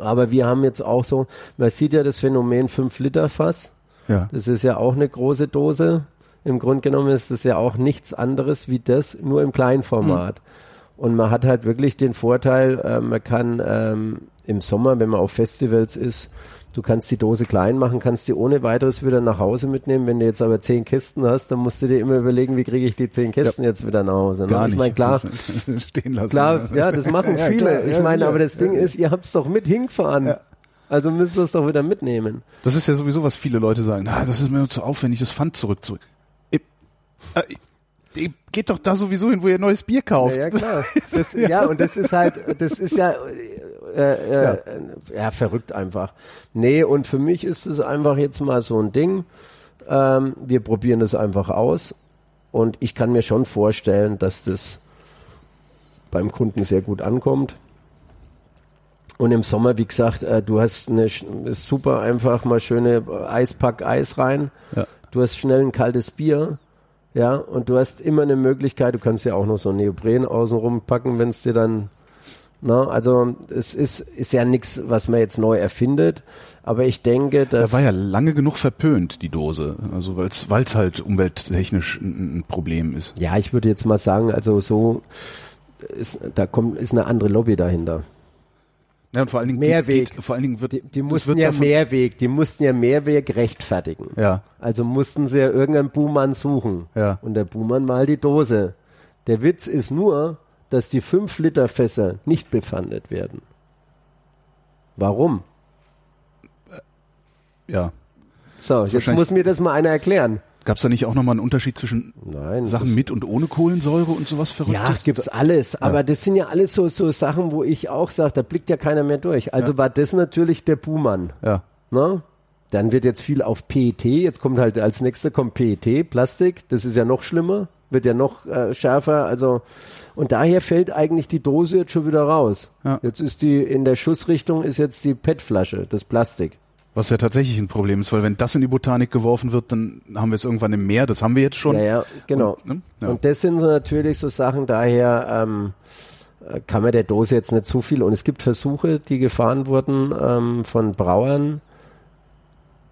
Aber wir haben jetzt auch so, man sieht ja das Phänomen 5 Liter Fass. Ja. Das ist ja auch eine große Dose. Im Grunde genommen ist das ja auch nichts anderes wie das, nur im Kleinformat. Mhm. Und man hat halt wirklich den Vorteil, äh, man kann ähm, im Sommer, wenn man auf Festivals ist, du kannst die Dose klein machen, kannst die ohne weiteres wieder nach Hause mitnehmen. Wenn du jetzt aber zehn Kisten hast, dann musst du dir immer überlegen, wie kriege ich die zehn Kisten ja. jetzt wieder nach Hause. Ne? Gar ich meine, klar, (laughs) stehen lassen. Klar, ja, das machen (laughs) ja, viele. ich meine, aber das Ding ist, ihr habt's doch mit hingefahren. Also müsst ihr es doch wieder mitnehmen. Das ist ja sowieso, was viele Leute sagen. Na, das ist mir zu aufwendig, das Pfand zurück zu. Ich, äh, geht doch da sowieso hin, wo ihr neues Bier kauft. Ja, ja klar. (laughs) Das, ja, und das ist halt, das ist ja, äh, äh, ja. ja. verrückt einfach. Nee, und für mich ist es einfach jetzt mal so ein Ding. Ähm, wir probieren das einfach aus. Und ich kann mir schon vorstellen, dass das beim Kunden sehr gut ankommt. Und im Sommer, wie gesagt, äh, du hast eine ist super einfach mal schöne Eispack Eis rein. Ja. Du hast schnell ein kaltes Bier. Ja, und du hast immer eine Möglichkeit, du kannst ja auch noch so ein Neopren außenrum packen, wenn es dir dann na, also es ist, ist ja nichts, was man jetzt neu erfindet, aber ich denke, dass... Da war ja lange genug verpönt, die Dose, also weil es halt umwelttechnisch ein, ein, Problem ist. Ja, ich würde jetzt mal sagen, also so, ist, da kommt, ist eine andere Lobby dahinter. Ja, und vor allen Dingen Mehrweg. Vor allen Dingen wird die, die mussten ja Mehrweg, die mussten ja Mehrweg rechtfertigen. Ja. Also mussten sie ja irgendeinen Buhmann suchen. Ja. Und der Buhmann mal die Dose. Der Witz ist nur, dass die 5 Liter Fässer nicht befandet werden. Warum? Ja. So, jetzt muss mir das mal einer erklären. Gab es da nicht auch nochmal einen Unterschied zwischen Nein, Sachen mit und ohne Kohlensäure und sowas Verrücktes? Ja, gibt's alles. Ja. Aber das sind ja alles so, so Sachen, wo ich auch sage, da blickt ja keiner mehr durch. Also ja. war das natürlich der Buhmann. Ja. Ne? Dann wird jetzt viel auf PET. Jetzt kommt halt als nächster kommt PET, Plastik. Das ist ja noch schlimmer. Wird ja noch äh, schärfer. Also, und daher fällt eigentlich die Dose jetzt schon wieder raus. Ja. Jetzt ist die, in der Schussrichtung ist jetzt die PET-Flasche, das Plastik. Was ja tatsächlich ein Problem ist, weil wenn das in die Botanik geworfen wird, dann haben wir es irgendwann im Meer. Das haben wir jetzt schon. Ja, ja genau. Und, ne? ja. und das sind so natürlich so Sachen, daher ähm, kann man der Dose jetzt nicht zu viel. Und es gibt Versuche, die gefahren wurden ähm, von Brauern.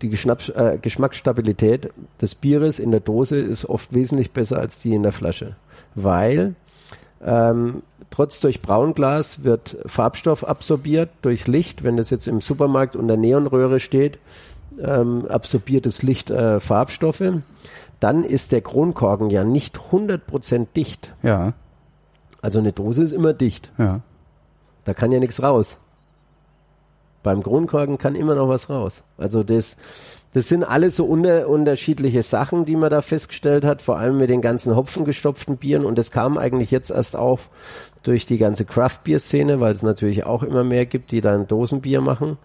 Die Geschnapp, äh, Geschmacksstabilität des Bieres in der Dose ist oft wesentlich besser als die in der Flasche. Weil ähm, trotz durch Braunglas wird Farbstoff absorbiert durch Licht. Wenn das jetzt im Supermarkt unter Neonröhre steht, ähm, absorbiert das Licht äh, Farbstoffe. Dann ist der Kronkorken ja nicht 100% dicht. Ja. Also eine Dose ist immer dicht. Ja. Da kann ja nichts raus. Beim Kronkorken kann immer noch was raus. Also das, das sind alles so unter, unterschiedliche Sachen, die man da festgestellt hat, vor allem mit den ganzen hopfengestopften Bieren. Und das kam eigentlich jetzt erst auf durch die ganze Craft-Bier-Szene, weil es natürlich auch immer mehr gibt, die dann Dosenbier machen.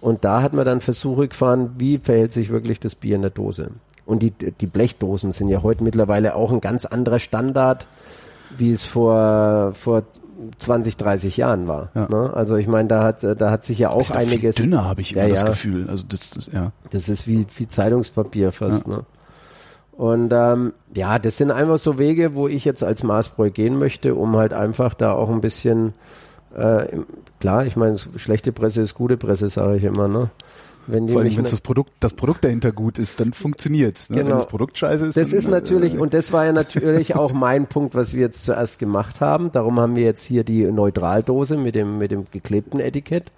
Und da hat man dann Versuche gefahren, wie verhält sich wirklich das Bier in der Dose. Und die, die Blechdosen sind ja heute mittlerweile auch ein ganz anderer Standard, wie es vor, vor 20, 30 Jahren war. Ja. Ne? Also ich meine, da hat da hat sich ja auch ist einiges. Viel dünner habe ich immer ja, das Gefühl. Also das, das, ja. Das ist wie, wie Zeitungspapier fast. Ja. Ne? Und ähm, ja, das sind einfach so Wege, wo ich jetzt als Maßbräu gehen möchte, um halt einfach da auch ein bisschen äh, klar, ich meine, schlechte Presse ist gute Presse, sage ich immer, ne? Wenn Vor allem, wenn das Produkt, das Produkt dahinter gut ist, dann funktioniert's. Ne? Genau. Wenn das Produkt scheiße ist. Das dann, ist natürlich, äh, und das war ja natürlich (laughs) auch mein Punkt, was wir jetzt zuerst gemacht haben. Darum haben wir jetzt hier die Neutraldose mit dem, mit dem geklebten Etikett.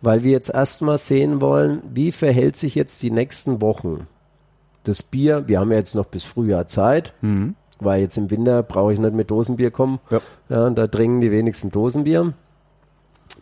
weil wir jetzt erstmal sehen wollen, wie verhält sich jetzt die nächsten Wochen das Bier. Wir haben ja jetzt noch bis Frühjahr Zeit. Mhm. Weil jetzt im Winter brauche ich nicht mit Dosenbier kommen. Ja. ja da dringen die wenigsten Dosenbier.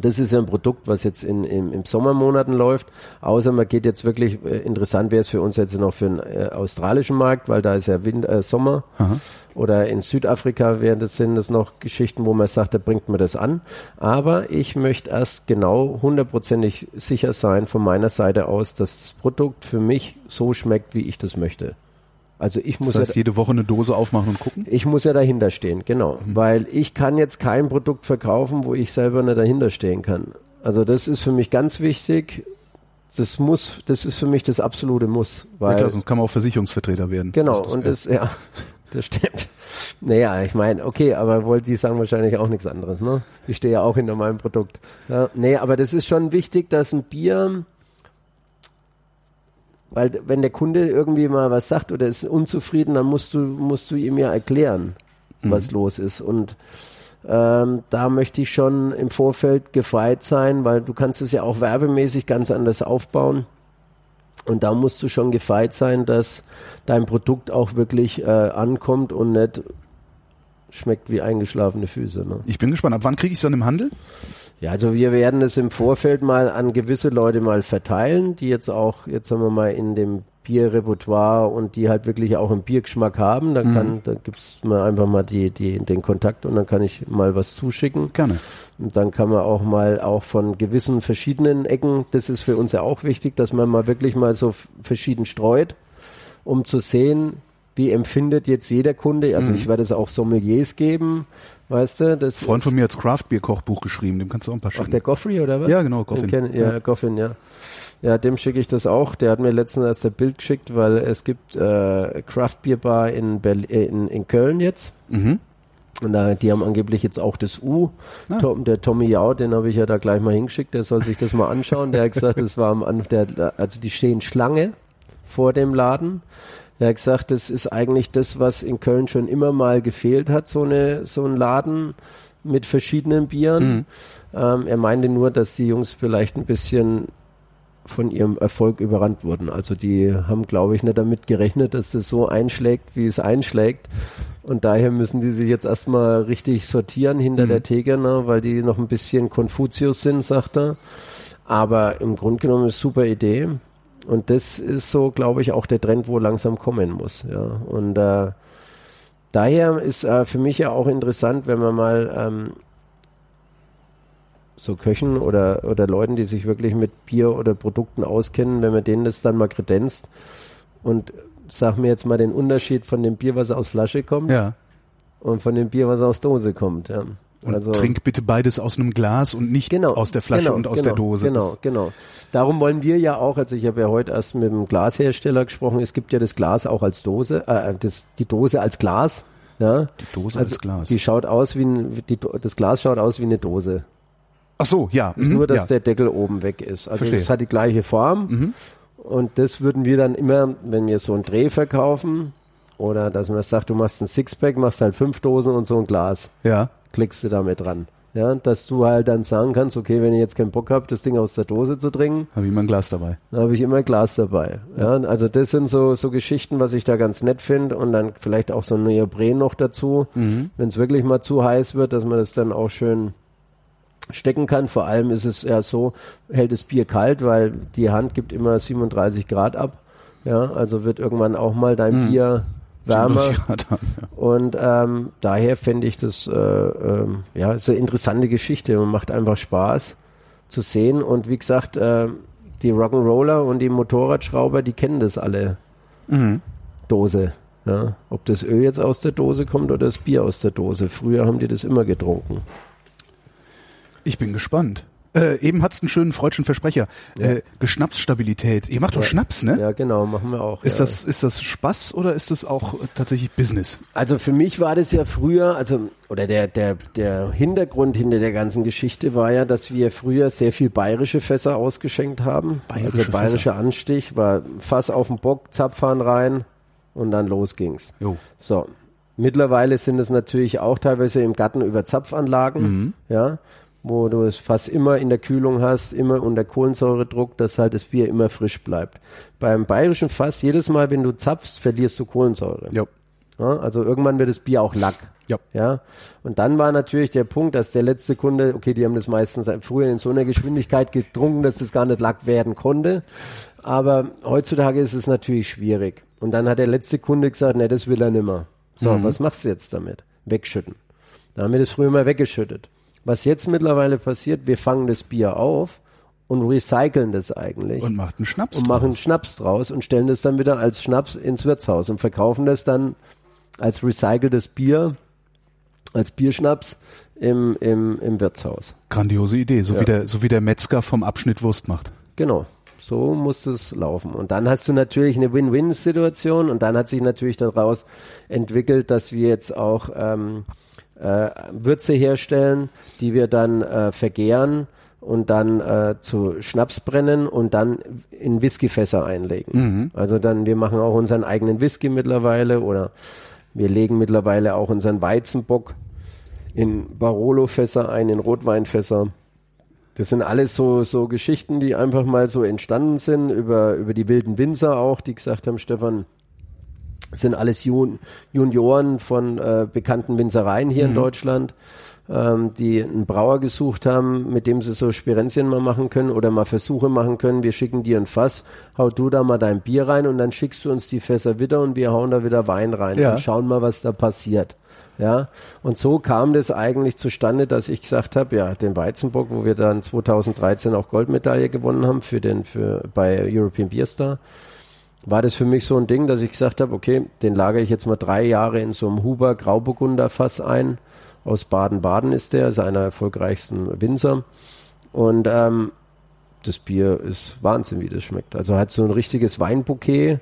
Das ist ja ein Produkt, was jetzt in, in, im Sommermonaten läuft. Außer man geht jetzt wirklich, äh, interessant wäre es für uns jetzt noch für den äh, australischen Markt, weil da ist ja Wind, äh, Sommer. Aha. Oder in Südafrika wären das, sind das noch Geschichten, wo man sagt, da bringt man das an. Aber ich möchte erst genau hundertprozentig sicher sein von meiner Seite aus, dass das Produkt für mich so schmeckt, wie ich das möchte. Also ich muss das heißt, ja, jede Woche eine Dose aufmachen und gucken? Ich muss ja dahinter stehen, genau. Mhm. Weil ich kann jetzt kein Produkt verkaufen, wo ich selber nicht dahinter stehen kann. Also das ist für mich ganz wichtig. Das muss, das ist für mich das absolute Muss. Weil, ja klar, sonst kann man auch Versicherungsvertreter werden. Genau, das und das, ja, (laughs) das stimmt. Naja, ich meine, okay, aber wollt die sagen wahrscheinlich auch nichts anderes, ne? Ich stehe ja auch hinter meinem Produkt. Ja, nee, aber das ist schon wichtig, dass ein Bier weil wenn der Kunde irgendwie mal was sagt oder ist unzufrieden, dann musst du, musst du ihm ja erklären, mhm. was los ist. Und ähm, da möchte ich schon im Vorfeld gefeit sein, weil du kannst es ja auch werbemäßig ganz anders aufbauen. Und da musst du schon gefeit sein, dass dein Produkt auch wirklich äh, ankommt und nicht schmeckt wie eingeschlafene Füße. Ne? Ich bin gespannt. Ab wann kriege ich es dann im Handel? Ja, also wir werden es im Vorfeld mal an gewisse Leute mal verteilen, die jetzt auch, jetzt sagen wir mal, in dem Bierrepertoire und die halt wirklich auch einen Biergeschmack haben. Dann kann, mhm. da gibt's mir einfach mal die, die, den Kontakt und dann kann ich mal was zuschicken. Gerne. Und dann kann man auch mal auch von gewissen verschiedenen Ecken, das ist für uns ja auch wichtig, dass man mal wirklich mal so verschieden streut, um zu sehen, wie empfindet jetzt jeder Kunde? Also mhm. ich werde es auch Sommeliers geben, weißt du? Das Freund von mir hat das Craft-Bier-Kochbuch geschrieben, dem kannst du auch ein paar schicken. Ach, der Goffrey oder was? Ja, genau, Goffin. Kenn, ja, ja, Goffin, ja. Ja, dem schicke ich das auch. Der hat mir letztens erst ein Bild geschickt, weil es gibt äh, Craft Beer Bar in, Berlin, äh, in, in Köln jetzt. Mhm. Und da, die haben angeblich jetzt auch das U. Ah. Tom, der Tommy Jau, den habe ich ja da gleich mal hingeschickt, der soll sich das mal anschauen. Der hat gesagt, (laughs) das war am Anfang, der, also die stehen Schlange vor dem Laden. Er hat gesagt, das ist eigentlich das, was in Köln schon immer mal gefehlt hat, so, eine, so ein Laden mit verschiedenen Bieren. Mhm. Ähm, er meinte nur, dass die Jungs vielleicht ein bisschen von ihrem Erfolg überrannt wurden. Also die haben, glaube ich, nicht damit gerechnet, dass das so einschlägt, wie es einschlägt. Und daher müssen die sich jetzt erstmal richtig sortieren hinter mhm. der Theke, ne, weil die noch ein bisschen Konfuzius sind, sagt er. Aber im Grunde genommen ist super Idee. Und das ist so, glaube ich, auch der Trend, wo langsam kommen muss. Ja. Und äh, daher ist äh, für mich ja auch interessant, wenn man mal ähm, so Köchen oder, oder Leuten, die sich wirklich mit Bier oder Produkten auskennen, wenn man denen das dann mal kredenzt und sag mir jetzt mal den Unterschied von dem Bier, was aus Flasche kommt ja. und von dem Bier, was aus Dose kommt. Ja. Und also, trink bitte beides aus einem Glas und nicht genau, aus der Flasche genau, und aus genau, der Dose. Genau, genau. Darum wollen wir ja auch, also ich habe ja heute erst mit dem Glashersteller gesprochen, es gibt ja das Glas auch als Dose, äh, das, die Dose als Glas. Ja? Die Dose also als Glas. Die schaut aus wie ein, die, das Glas schaut aus wie eine Dose. Ach so, ja. Mhm, nur, dass ja. der Deckel oben weg ist. Also es hat die gleiche Form. Mhm. Und das würden wir dann immer, wenn wir so einen Dreh verkaufen, oder dass man sagt, du machst ein Sixpack, machst halt fünf Dosen und so ein Glas. Ja klickst du damit dran. Ja, dass du halt dann sagen kannst, okay, wenn ich jetzt keinen Bock habe, das Ding aus der Dose zu trinken, habe ich immer ein Glas dabei. Habe ich immer ein Glas dabei. Ja, also das sind so, so Geschichten, was ich da ganz nett finde und dann vielleicht auch so ein Neopren noch dazu, mhm. wenn es wirklich mal zu heiß wird, dass man das dann auch schön stecken kann. Vor allem ist es ja so, hält das Bier kalt, weil die Hand gibt immer 37 Grad ab. Ja, also wird irgendwann auch mal dein mhm. Bier wärmer. Haben, ja. Und ähm, daher fände ich das äh, äh, ja ist eine interessante Geschichte und macht einfach Spaß zu sehen. Und wie gesagt, äh, die Rock'n'Roller und die Motorradschrauber, die kennen das alle. Mhm. Dose. Ja. Ob das Öl jetzt aus der Dose kommt oder das Bier aus der Dose. Früher haben die das immer getrunken. Ich bin gespannt. Äh, eben hat's einen schönen freudschen Versprecher. Ja. Äh, Geschnapsstabilität. Ihr macht ja. doch Schnaps, ne? Ja, genau, machen wir auch. Ist ja. das ist das Spaß oder ist das auch tatsächlich Business? Also für mich war das ja früher, also oder der der der Hintergrund hinter der ganzen Geschichte war ja, dass wir früher sehr viel bayerische Fässer ausgeschenkt haben. Bayerische also bayerischer Anstich war Fass auf dem Bock, Zapfhahn rein und dann los ging's. Jo. So. Mittlerweile sind es natürlich auch teilweise im Garten über Zapfanlagen, mhm. ja wo du es fast immer in der Kühlung hast, immer unter Kohlensäuredruck, dass halt das Bier immer frisch bleibt. Beim bayerischen Fass, jedes Mal, wenn du zapfst, verlierst du Kohlensäure. Ja. ja also irgendwann wird das Bier auch Lack. Ja. ja. Und dann war natürlich der Punkt, dass der letzte Kunde, okay, die haben das meistens früher in so einer Geschwindigkeit getrunken, dass das gar nicht Lack werden konnte. Aber heutzutage ist es natürlich schwierig. Und dann hat der letzte Kunde gesagt, nee, das will er nimmer. So, mhm. was machst du jetzt damit? Wegschütten. Da haben wir das früher mal weggeschüttet. Was jetzt mittlerweile passiert, wir fangen das Bier auf und recyceln das eigentlich. Und machen Schnaps Und machen draus. Schnaps draus und stellen das dann wieder als Schnaps ins Wirtshaus und verkaufen das dann als recyceltes Bier, als Bierschnaps im, im, im Wirtshaus. Grandiose Idee, so, ja. wie der, so wie der Metzger vom Abschnitt Wurst macht. Genau. So muss es laufen. Und dann hast du natürlich eine Win-Win-Situation und dann hat sich natürlich daraus entwickelt, dass wir jetzt auch ähm, äh, Würze herstellen, die wir dann äh, vergären und dann äh, zu Schnaps brennen und dann in Whiskyfässer einlegen. Mhm. Also dann, wir machen auch unseren eigenen Whisky mittlerweile oder wir legen mittlerweile auch unseren Weizenbock in Barolo-Fässer ein, in Rotweinfässer. Das sind alles so, so Geschichten, die einfach mal so entstanden sind über, über die wilden Winzer auch, die gesagt haben, Stefan, sind alles Jun Junioren von äh, bekannten Winzereien hier mhm. in Deutschland, ähm, die einen Brauer gesucht haben, mit dem sie so Spirenzien mal machen können oder mal Versuche machen können. Wir schicken dir ein Fass, hau du da mal dein Bier rein und dann schickst du uns die Fässer wieder und wir hauen da wieder Wein rein ja. und schauen mal, was da passiert. Ja, und so kam das eigentlich zustande, dass ich gesagt habe, ja, den Weizenbock, wo wir dann 2013 auch Goldmedaille gewonnen haben für den für bei European Beer Star, war das für mich so ein Ding, dass ich gesagt habe, okay, den lagere ich jetzt mal drei Jahre in so einem Huber Grauburgunder Fass ein. Aus Baden-Baden ist der, ist einer erfolgreichsten Winzer. Und ähm, das Bier ist Wahnsinn, wie das schmeckt. Also hat so ein richtiges Weinbouquet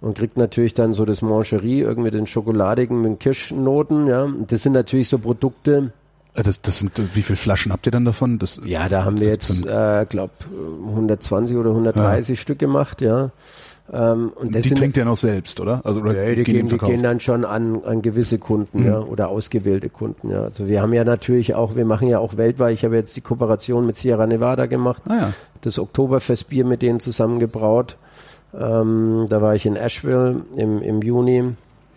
und kriegt natürlich dann so das Mancherie, irgendwie den Schokoladigen mit Kirschnoten, ja. Das sind natürlich so Produkte. Äh, das, das sind, wie viele Flaschen habt ihr dann davon? Das, ja, da haben wir jetzt, äh, glaub, 120 oder 130 ja. Stück gemacht, ja. Ähm, und die sind, trinkt ihr noch selbst, oder? Also oder ja, die, gehen, die gehen dann schon an, an gewisse Kunden, mhm. ja, oder ausgewählte Kunden, ja. Also wir haben ja natürlich auch, wir machen ja auch weltweit. Ich habe jetzt die Kooperation mit Sierra Nevada gemacht, ah, ja. das Oktoberfestbier mit denen zusammengebraut. Ähm, da war ich in Asheville im, im Juni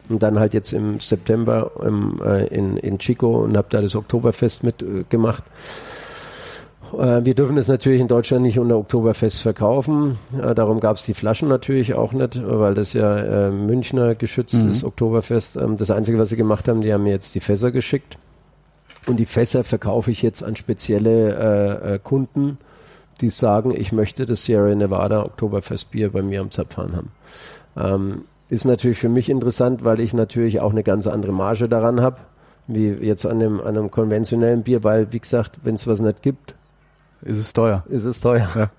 und dann halt jetzt im September im, äh, in, in Chico und habe da das Oktoberfest mitgemacht. Äh, wir dürfen es natürlich in Deutschland nicht unter Oktoberfest verkaufen. Äh, darum gab es die Flaschen natürlich auch nicht, weil das ja äh, Münchner geschütztes mhm. Oktoberfest. Ähm, das Einzige, was sie gemacht haben, die haben mir jetzt die Fässer geschickt. Und die Fässer verkaufe ich jetzt an spezielle äh, äh Kunden die sagen, ich möchte das Sierra Nevada Oktoberfestbier bei mir am Zapfhahn haben. Ähm, ist natürlich für mich interessant, weil ich natürlich auch eine ganz andere Marge daran habe, wie jetzt an einem, an einem konventionellen Bier, weil, wie gesagt, wenn es was nicht gibt, ist es teuer. Ist es teuer. Ja.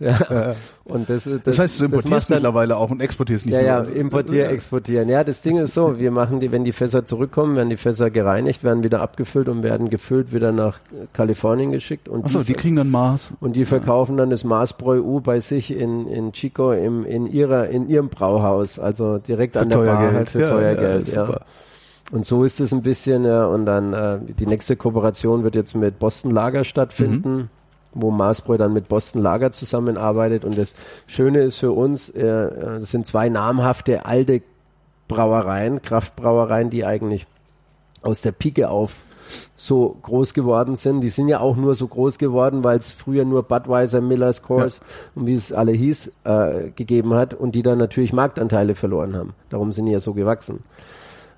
(laughs) ja. Und das, das, das heißt, du importierst mittlerweile auch und exportierst nicht ja, mehr. Ja, ja, importieren, exportieren. Ja, das Ding ist so, wir machen die, wenn die Fässer zurückkommen, werden die Fässer gereinigt, werden wieder abgefüllt und werden gefüllt wieder nach Kalifornien geschickt. Und Achso, die, die, kriegen dann Maß. Und die verkaufen dann das Maßbräu U bei sich in, in Chico im, in ihrer, in ihrem Brauhaus. Also direkt für an der Bar Geld. halt für ja, teuer Geld. Ja. Und so ist es ein bisschen, ja, und dann äh, die nächste Kooperation wird jetzt mit Boston Lager stattfinden. Mhm wo Marsbräu dann mit Boston Lager zusammenarbeitet. Und das Schöne ist für uns, äh, äh, das sind zwei namhafte alte Brauereien, Kraftbrauereien, die eigentlich aus der Pike auf so groß geworden sind. Die sind ja auch nur so groß geworden, weil es früher nur Budweiser, Miller's Course ja. und wie es alle hieß, äh, gegeben hat und die dann natürlich Marktanteile verloren haben. Darum sind die ja so gewachsen.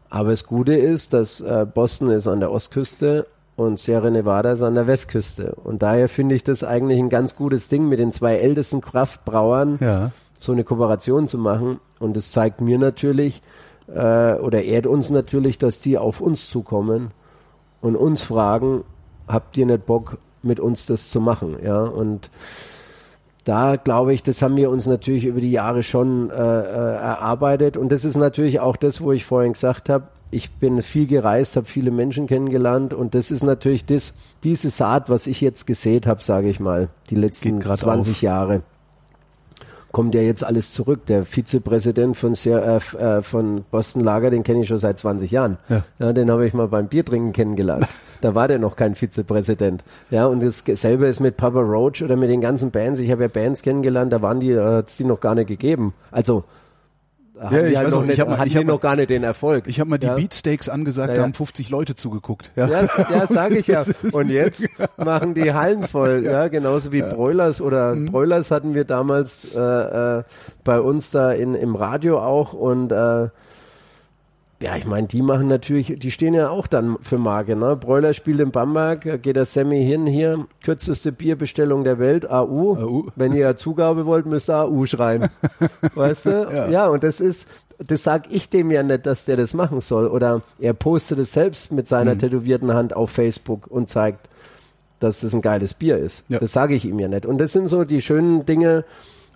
Aber das Gute ist, dass äh, Boston ist an der Ostküste und Sierra Nevada ist an der Westküste. Und daher finde ich das eigentlich ein ganz gutes Ding, mit den zwei ältesten Kraftbrauern ja. so eine Kooperation zu machen. Und es zeigt mir natürlich äh, oder ehrt uns natürlich, dass die auf uns zukommen und uns fragen, habt ihr nicht Bock, mit uns das zu machen? Ja, und da glaube ich, das haben wir uns natürlich über die Jahre schon äh, äh, erarbeitet. Und das ist natürlich auch das, wo ich vorhin gesagt habe, ich bin viel gereist, habe viele Menschen kennengelernt und das ist natürlich das, diese Saat, was ich jetzt gesät habe, sage ich mal, die letzten 20 auf. Jahre. kommt ja jetzt alles zurück. Der Vizepräsident von, äh, äh, von Boston Lager, den kenne ich schon seit 20 Jahren. Ja. ja den habe ich mal beim Biertrinken kennengelernt. (laughs) da war der noch kein Vizepräsident. Ja, und dasselbe ist mit Papa Roach oder mit den ganzen Bands. Ich habe ja Bands kennengelernt, da waren die, äh, hat es die noch gar nicht gegeben. Also haben ja, ich halt weiß noch, nicht, ich hab, hatten ich hab, noch gar nicht den Erfolg. Ich habe mal die ja. Beatsteaks angesagt, ja. da haben 50 Leute zugeguckt. Ja, ja, ja (laughs) sage ich ja. Und jetzt (laughs) machen die Hallen voll, ja, genauso wie Broilers oder mhm. Broilers hatten wir damals äh, äh, bei uns da in, im Radio auch und äh, ja, ich meine, die machen natürlich, die stehen ja auch dann für Marke, ne? Broiler spielt in Bamberg, geht der Sammy hin, hier, kürzeste Bierbestellung der Welt, AU. AU. Wenn ihr Zugabe wollt, müsst ihr AU schreien. (laughs) weißt du? Ja. ja, und das ist, das sag ich dem ja nicht, dass der das machen soll. Oder er postet es selbst mit seiner mhm. tätowierten Hand auf Facebook und zeigt, dass das ein geiles Bier ist. Ja. Das sage ich ihm ja nicht. Und das sind so die schönen Dinge,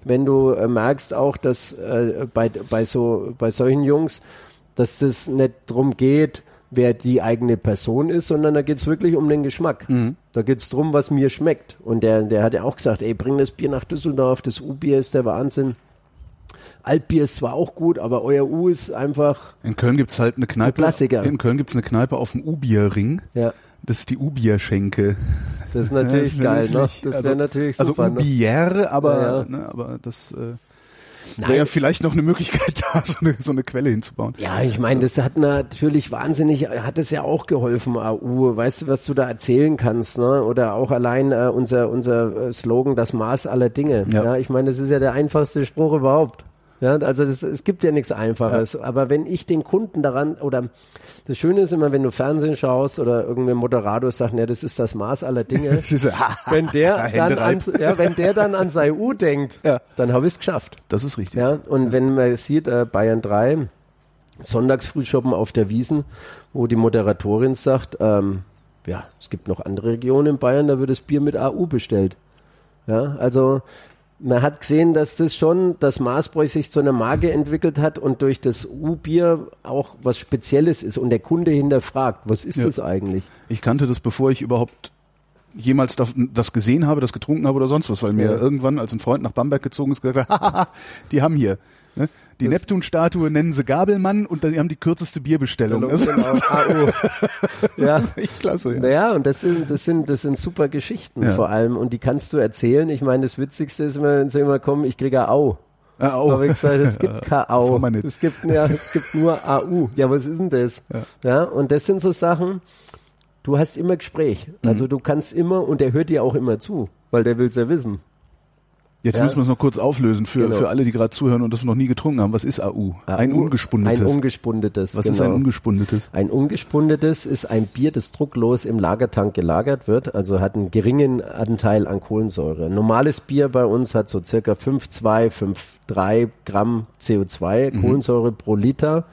wenn du äh, merkst auch, dass äh, bei, bei so bei solchen Jungs, dass das nicht drum geht, wer die eigene Person ist, sondern da geht's wirklich um den Geschmack. Mhm. Da geht's drum, was mir schmeckt. Und der, der hat ja auch gesagt, ey, bring das Bier nach Düsseldorf, das U-Bier ist der Wahnsinn. Altbier ist zwar auch gut, aber euer U ist einfach. In Köln gibt's halt eine Kneipe. Ein Klassiker. In Köln gibt's eine Kneipe auf dem U-Bier-Ring. Ja. Das ist die U-Bier-Schenke. Das ist natürlich ja, (laughs) das geil, ne? Das wäre also, natürlich also super. Also U-Bier, aber, ja, ja. Ne, aber das, äh, Wäre ja vielleicht noch eine Möglichkeit (laughs) da, so eine, so eine Quelle hinzubauen. Ja, ich meine, das hat natürlich wahnsinnig, hat es ja auch geholfen, AU. Weißt du, was du da erzählen kannst, ne? Oder auch allein äh, unser, unser äh, Slogan, das Maß aller Dinge. Ja, ja ich meine, das ist ja der einfachste Spruch überhaupt. Ja, also das, es gibt ja nichts Einfaches. Ja. Aber wenn ich den Kunden daran oder das Schöne ist immer, wenn du Fernsehen schaust oder irgendein Moderator sagt, ja, das ist das Maß aller Dinge. (laughs) (laughs) wenn der dann an, ja, wenn der dann an sein U denkt, ja. dann habe ich es geschafft. Das ist richtig. Ja, und wenn man sieht, äh, Bayern 3, Sonntagsfrühschoppen auf der Wiesen, wo die Moderatorin sagt, ähm, ja, es gibt noch andere Regionen in Bayern, da wird das Bier mit AU bestellt. Ja, also man hat gesehen, dass das schon, dass Maßbräu sich zu einer Marke entwickelt hat und durch das U-Bier auch was Spezielles ist und der Kunde hinterfragt, was ist ja. das eigentlich? Ich kannte das, bevor ich überhaupt jemals das gesehen habe, das getrunken habe oder sonst was, weil mir ja. irgendwann, als ein Freund nach Bamberg gezogen ist, gesagt hat, (laughs) die haben hier. Ne? Die Neptun-Statue nennen sie Gabelmann und die haben die kürzeste Bierbestellung. Genau, das, genau. (laughs) ja. das ist echt klasse. Ja. Naja, und das sind, das sind, das sind super Geschichten ja. vor allem und die kannst du erzählen. Ich meine, das Witzigste ist immer, wenn sie immer kommen, ich kriege Au. Ah, Au. Aber ich gesagt, es gibt (laughs) kein Au. Es gibt, ja, es gibt nur AU. Ja, was ist denn das? Ja. ja, und das sind so Sachen, du hast immer Gespräch. Also mhm. du kannst immer, und der hört dir auch immer zu, weil der will es ja wissen. Jetzt ja. müssen wir es noch kurz auflösen für, genau. für alle, die gerade zuhören und das noch nie getrunken haben. Was ist AU? AU ein ungespundetes. Ein ungespundetes. Was genau. ist ein genau. ungespundetes? Ein ungespundetes ist ein Bier, das drucklos im Lagertank gelagert wird, also hat einen geringen Anteil an Kohlensäure. normales Bier bei uns hat so circa 5,2, 5,3 Gramm CO2 mhm. Kohlensäure mhm. pro Liter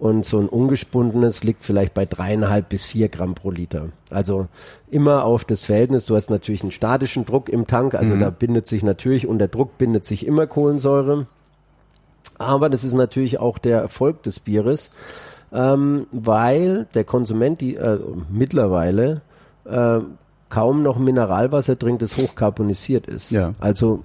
und so ein ungespundenes liegt vielleicht bei dreieinhalb bis vier Gramm pro Liter. Also immer auf das Verhältnis. Du hast natürlich einen statischen Druck im Tank, also mhm. da bindet sich natürlich unter Druck bindet sich immer Kohlensäure. Aber das ist natürlich auch der Erfolg des Bieres, ähm, weil der Konsument die äh, mittlerweile äh, kaum noch Mineralwasser trinkt, das hochkarbonisiert ist. Ja. Also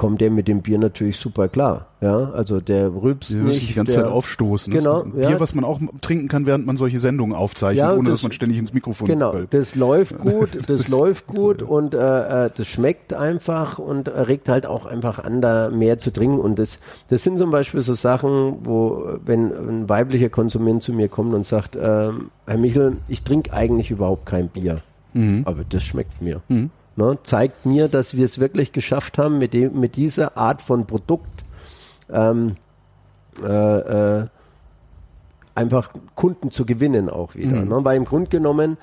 kommt der mit dem Bier natürlich super klar. Ja, also der rülpst ja, nicht. die ganze der, Zeit aufstoßen. Genau. Bier, ja. was man auch trinken kann, während man solche Sendungen aufzeichnet, ja, ohne das, dass man ständig ins Mikrofon Genau, bellt. das läuft gut, (laughs) das läuft gut und äh, äh, das schmeckt einfach und regt halt auch einfach an, da mehr zu trinken. Und das, das sind zum Beispiel so Sachen, wo, wenn ein weiblicher Konsument zu mir kommt und sagt, äh, Herr Michel, ich trinke eigentlich überhaupt kein Bier. Mhm. Aber das schmeckt mir. Mhm ne, zeigt mir, dass wir es wirklich geschafft haben, mit, dem, mit dieser Art von Produkt ähm, äh, äh, einfach Kunden zu gewinnen auch wieder. Mhm. Ne? Weil im Grunde genommen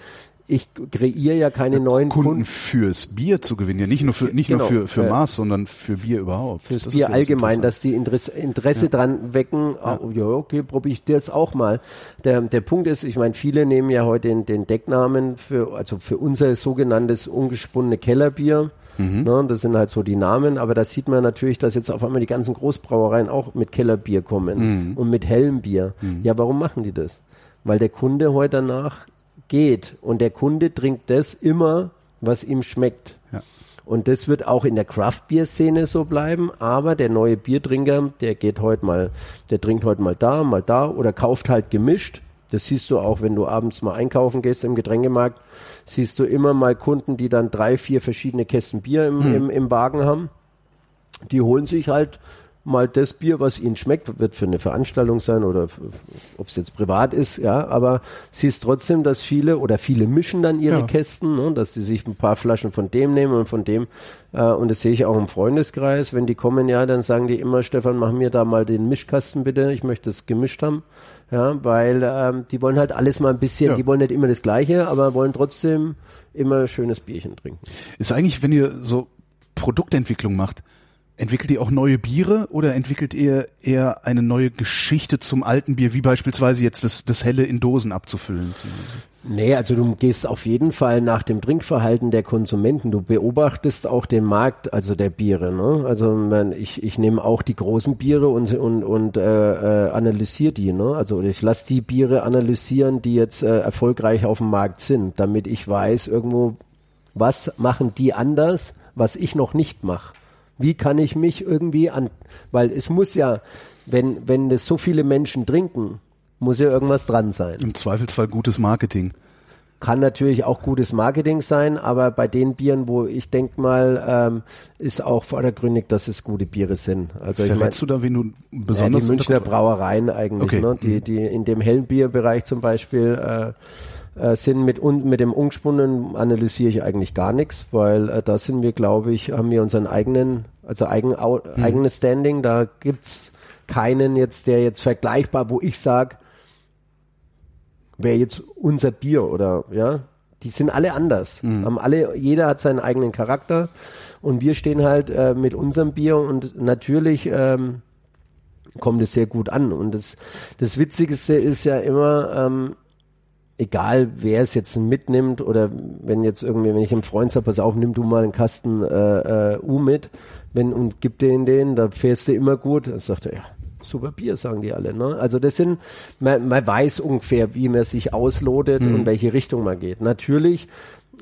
ich kreiere ja keine neuen Kunden, Kunden fürs Bier zu gewinnen, ja nicht nur für nicht genau, nur für für Maß, sondern für Bier überhaupt. Fürs das Bier allgemein, dass die Interesse, Interesse ja. dran wecken. Ja. Oh, ja, okay, probiere ich das auch mal. Der der Punkt ist, ich meine, viele nehmen ja heute den, den Decknamen für also für unser sogenanntes ungesponnene Kellerbier. Mhm. Ne, das sind halt so die Namen, aber da sieht man natürlich, dass jetzt auf einmal die ganzen Großbrauereien auch mit Kellerbier kommen mhm. und mit hellem Bier. Mhm. Ja, warum machen die das? Weil der Kunde heute danach geht und der Kunde trinkt das immer, was ihm schmeckt. Ja. Und das wird auch in der Craft-Bier-Szene so bleiben. Aber der neue Biertrinker, der geht heute mal, der trinkt heute mal da, mal da oder kauft halt gemischt. Das siehst du auch, wenn du abends mal einkaufen gehst im Getränkemarkt, siehst du immer mal Kunden, die dann drei, vier verschiedene Kästen Bier im, hm. im, im Wagen haben. Die holen sich halt mal das Bier, was ihnen schmeckt, wird für eine Veranstaltung sein oder ob es jetzt privat ist, ja, aber siehst trotzdem, dass viele oder viele mischen dann ihre ja. Kästen, ne, dass sie sich ein paar Flaschen von dem nehmen und von dem äh, und das sehe ich auch im Freundeskreis, wenn die kommen, ja, dann sagen die immer, Stefan, mach mir da mal den Mischkasten bitte, ich möchte es gemischt haben, ja, weil ähm, die wollen halt alles mal ein bisschen, ja. die wollen nicht immer das Gleiche, aber wollen trotzdem immer schönes Bierchen trinken. Ist eigentlich, wenn ihr so Produktentwicklung macht, Entwickelt ihr auch neue Biere oder entwickelt ihr eher eine neue Geschichte zum alten Bier, wie beispielsweise jetzt das, das Helle in Dosen abzufüllen? Nee, also du gehst auf jeden Fall nach dem Trinkverhalten der Konsumenten. Du beobachtest auch den Markt, also der Biere. Ne? Also ich, ich nehme auch die großen Biere und, und, und äh, äh, analysiere die. Ne? Also ich lasse die Biere analysieren, die jetzt äh, erfolgreich auf dem Markt sind, damit ich weiß irgendwo, was machen die anders, was ich noch nicht mache. Wie kann ich mich irgendwie an, weil es muss ja, wenn, wenn es so viele Menschen trinken, muss ja irgendwas dran sein. Im Zweifelsfall gutes Marketing. Kann natürlich auch gutes Marketing sein, aber bei den Bieren, wo ich denke mal, ähm, ist auch vordergründig, dass es gute Biere sind. Also Verletzt ich mein, du da, wen du besonders? Ja, die Münchner Brauereien eigentlich, okay. ne? die, die in dem hellen Bierbereich zum Beispiel äh, äh, sind mit, mit dem Ungesponnen analysiere ich eigentlich gar nichts, weil äh, da sind wir, glaube ich, haben wir unseren eigenen, also eigen, hm. eigenes Standing. Da gibt's keinen jetzt, der jetzt vergleichbar, wo ich sage, wäre jetzt unser Bier oder ja, die sind alle anders. Mhm. Haben alle, jeder hat seinen eigenen Charakter und wir stehen halt äh, mit unserem Bier und natürlich ähm, kommt es sehr gut an. Und das, das Witzigste ist ja immer, ähm, egal wer es jetzt mitnimmt oder wenn jetzt irgendwie, wenn ich einen Freund sage, pass auf, nimm du mal einen Kasten äh, äh, U mit wenn, und gib den den, da fährst du immer gut. Dann sagt er, ja, super Bier, sagen die alle. Ne? Also das sind, man, man weiß ungefähr, wie man sich auslotet mhm. und welche Richtung man geht. Natürlich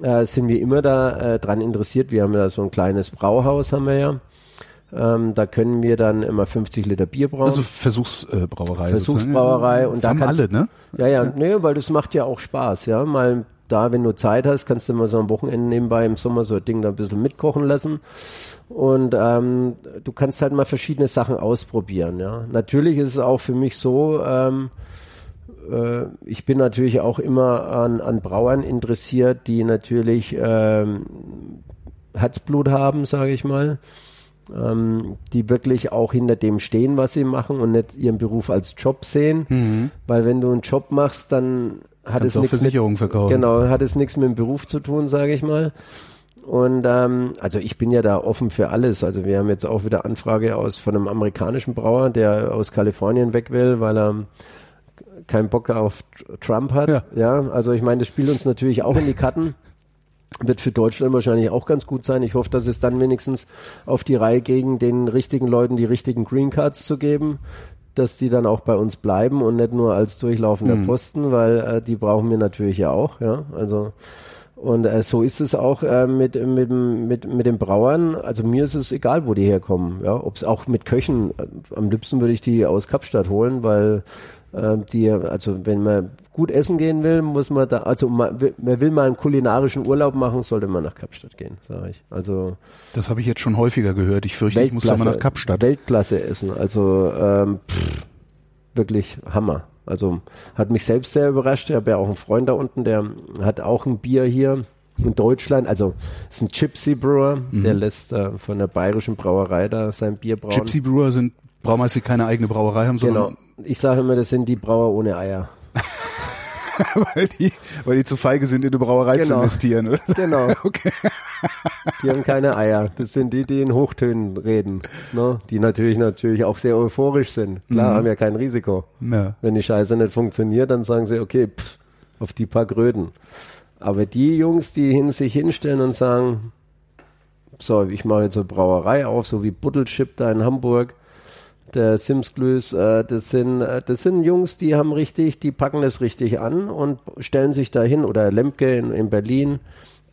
äh, sind wir immer da äh, dran interessiert. Wir haben ja so ein kleines Brauhaus, haben wir ja. Ähm, da können wir dann immer 50 Liter Bier brauen. Also Versuchsbrauerei. Versuchsbrauerei. Und das da haben alle, ne? Ja, ja, nee, weil das macht ja auch Spaß, ja. Mal da, wenn du Zeit hast, kannst du mal so am Wochenende nebenbei im Sommer so ein Ding da ein bisschen mitkochen lassen. Und ähm, du kannst halt mal verschiedene Sachen ausprobieren, ja. Natürlich ist es auch für mich so, ähm, äh, ich bin natürlich auch immer an, an Brauern interessiert, die natürlich ähm, Herzblut haben, sage ich mal ähm, die wirklich auch hinter dem stehen, was sie machen und nicht ihren Beruf als Job sehen. Mhm. Weil wenn du einen Job machst, dann hat Kannst es nichts mit, verkaufen. genau, hat es nichts mit dem Beruf zu tun, sage ich mal. Und ähm, also ich bin ja da offen für alles. Also wir haben jetzt auch wieder Anfrage aus von einem amerikanischen Brauer, der aus Kalifornien weg will, weil er keinen Bock auf Trump hat. Ja, ja also ich meine, das spielt uns natürlich auch in die Karten wird für Deutschland wahrscheinlich auch ganz gut sein. Ich hoffe, dass es dann wenigstens auf die Reihe gegen den richtigen Leuten die richtigen Green Cards zu geben, dass die dann auch bei uns bleiben und nicht nur als durchlaufender mhm. Posten, weil äh, die brauchen wir natürlich ja auch, ja. Also und äh, so ist es auch äh, mit, mit, mit, mit den Brauern. Also mir ist es egal, wo die herkommen. Ja, ob es auch mit Köchen. Äh, am liebsten würde ich die aus Kapstadt holen, weil äh, die, also wenn man gut essen gehen will, muss man da, also man, man will mal einen kulinarischen Urlaub machen, sollte man nach Kapstadt gehen, sage ich. Also das habe ich jetzt schon häufiger gehört. Ich fürchte, ich muss da mal nach Kapstadt. Weltklasse essen, also ähm, pff, wirklich Hammer. Also hat mich selbst sehr überrascht. Ich habe ja auch einen Freund da unten, der hat auch ein Bier hier in Deutschland. Also ist ein Gypsy Brewer, mhm. der lässt äh, von der bayerischen Brauerei da sein Bier brauen. Gypsy Brewer sind Braumeister, die keine eigene Brauerei haben, sondern genau. Ich sage immer, das sind die Brauer ohne Eier. (laughs) weil, die, weil die zu feige sind, in eine Brauerei genau. zu investieren, oder? Genau. (laughs) Okay. Die haben keine Eier. Das sind die, die in Hochtönen reden. Ne? Die natürlich natürlich auch sehr euphorisch sind. Klar, mhm. haben ja kein Risiko. Ja. Wenn die Scheiße nicht funktioniert, dann sagen sie, okay, pff, auf die paar Gröden. Aber die Jungs, die hin, sich hinstellen und sagen, so, ich mache jetzt eine Brauerei auf, so wie Buttelchip da in Hamburg, der Simsglüs, äh, das sind äh, das sind Jungs, die haben richtig, die packen das richtig an und stellen sich dahin oder Lemke in, in Berlin,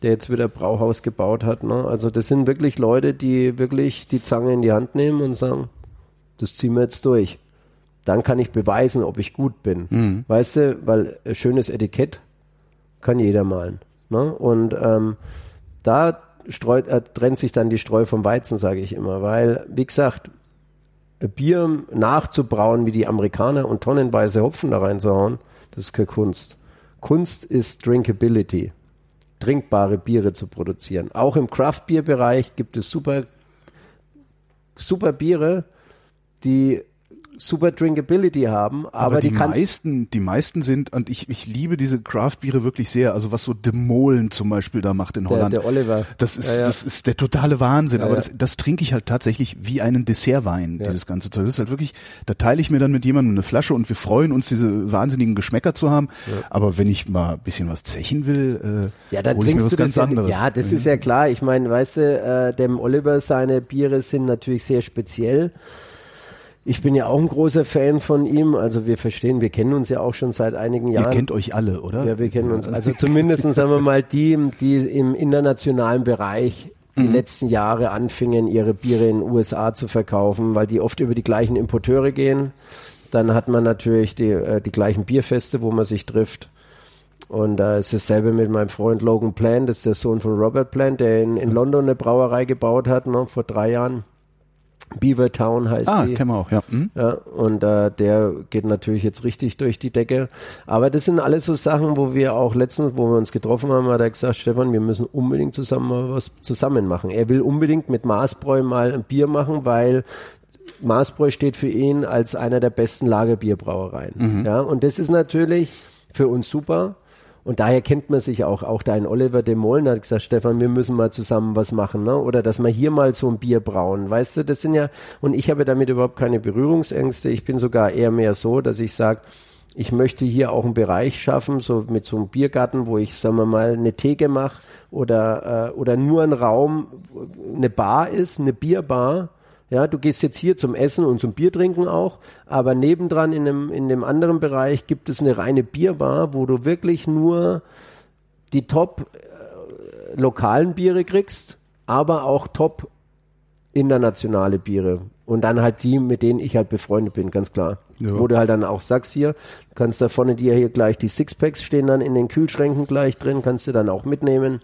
der jetzt wieder Brauhaus gebaut hat. Ne? Also das sind wirklich Leute, die wirklich die Zange in die Hand nehmen und sagen, das ziehen wir jetzt durch. Dann kann ich beweisen, ob ich gut bin. Mhm. Weißt du, weil ein schönes Etikett kann jeder malen. Ne? Und ähm, da streut, äh, trennt sich dann die Streu vom Weizen, sage ich immer. Weil, wie gesagt, Bier nachzubrauen wie die Amerikaner und tonnenweise Hopfen da reinzuhauen, das ist keine Kunst. Kunst ist Drinkability. Trinkbare Biere zu produzieren. Auch im Craft-Bier-Bereich gibt es super, super Biere, die super Drinkability haben, aber, aber die, die meisten, die meisten sind und ich, ich liebe diese Craft-Biere wirklich sehr. Also was so Demolen zum Beispiel da macht in Holland. Der, der Oliver. Das ist, ja, ja. das ist der totale Wahnsinn. Ja, aber das, das trinke ich halt tatsächlich wie einen Dessertwein, dieses ganze Zeug. Das ist halt wirklich, da teile ich mir dann mit jemandem eine Flasche und wir freuen uns, diese wahnsinnigen Geschmäcker zu haben. Aber wenn ich mal ein bisschen was zechen will, äh, ja, dann hole ich mir was ganz anderes. Ja, das ist ja klar. Ich meine, weißt du, äh, dem Oliver seine Biere sind natürlich sehr speziell. Ich bin ja auch ein großer Fan von ihm. Also wir verstehen, wir kennen uns ja auch schon seit einigen Jahren. Ihr kennt euch alle, oder? Ja, wir kennen uns. Also zumindest sagen wir mal die, die im internationalen Bereich die mhm. letzten Jahre anfingen, ihre Biere in den USA zu verkaufen, weil die oft über die gleichen Importeure gehen. Dann hat man natürlich die, äh, die gleichen Bierfeste, wo man sich trifft. Und äh, es ist dasselbe mit meinem Freund Logan Plant, das ist der Sohn von Robert Plant, der in, in London eine Brauerei gebaut hat, ne, vor drei Jahren. Beavertown heißt ah, die. Ah, kennen wir auch, ja. Mhm. ja und äh, der geht natürlich jetzt richtig durch die Decke. Aber das sind alles so Sachen, wo wir auch letztens, wo wir uns getroffen haben, hat er gesagt, Stefan, wir müssen unbedingt zusammen mal was zusammen machen. Er will unbedingt mit Maßbräu mal ein Bier machen, weil Maßbräu steht für ihn als einer der besten Lagerbierbrauereien. Mhm. Ja, und das ist natürlich für uns super und daher kennt man sich auch. Auch dein Oliver de Mollen hat gesagt, Stefan, wir müssen mal zusammen was machen, ne? Oder dass wir hier mal so ein Bier brauen. Weißt du, das sind ja, und ich habe damit überhaupt keine Berührungsängste. Ich bin sogar eher mehr so, dass ich sage, ich möchte hier auch einen Bereich schaffen, so mit so einem Biergarten, wo ich, sagen wir mal, eine Theke mache oder, äh, oder nur ein Raum, eine Bar ist, eine Bierbar, ja, du gehst jetzt hier zum Essen und zum Bier trinken auch, aber nebendran in dem, in dem anderen Bereich gibt es eine reine Bierbar, wo du wirklich nur die top äh, lokalen Biere kriegst, aber auch top internationale Biere. Und dann halt die, mit denen ich halt befreundet bin, ganz klar. Ja. Wo du halt dann auch sagst hier, kannst da vorne dir hier gleich die Sixpacks stehen dann in den Kühlschränken gleich drin, kannst du dann auch mitnehmen.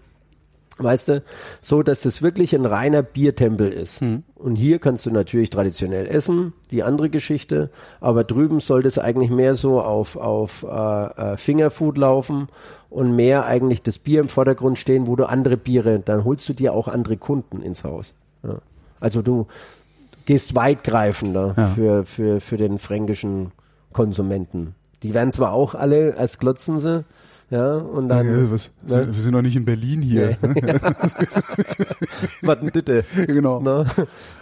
Weißt du, so dass das wirklich ein reiner Biertempel ist. Mhm. Und hier kannst du natürlich traditionell essen, die andere Geschichte, aber drüben sollte es eigentlich mehr so auf, auf äh, äh, Fingerfood laufen und mehr eigentlich das Bier im Vordergrund stehen, wo du andere Biere, dann holst du dir auch andere Kunden ins Haus. Ja. Also du gehst weitgreifender ja. für, für, für den fränkischen Konsumenten. Die werden zwar auch alle als glotzen sie, ja, und dann. Ja, was, ne? Wir sind noch nicht in Berlin hier. Nee. Wattenditte. (laughs) Genau. Ne?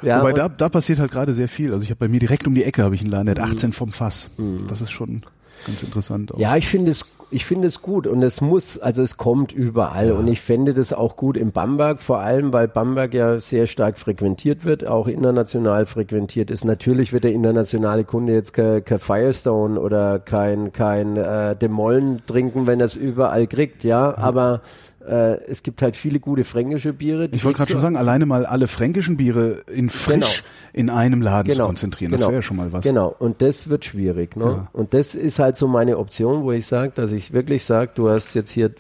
Ja, Wobei da, da passiert halt gerade sehr viel. Also ich habe bei mir direkt um die Ecke habe ich einen Laden, der hat 18 mhm. vom Fass. Mhm. Das ist schon ganz interessant. Auch. Ja, ich finde es ich finde es gut und es muss, also es kommt überall ja. und ich fände das auch gut in Bamberg, vor allem weil Bamberg ja sehr stark frequentiert wird, auch international frequentiert ist. Natürlich wird der internationale Kunde jetzt kein, kein Firestone oder kein, kein äh, Demollen trinken, wenn er es überall kriegt, ja, mhm. aber äh, es gibt halt viele gute fränkische Biere. Ich wollte gerade schon sagen, alleine mal alle fränkischen Biere in frisch genau. in einem Laden genau. zu konzentrieren, das genau. wäre ja schon mal was. Genau, und das wird schwierig. Ne? Ja. Und das ist halt so meine Option, wo ich sage, dass ich wirklich sage, du hast jetzt hier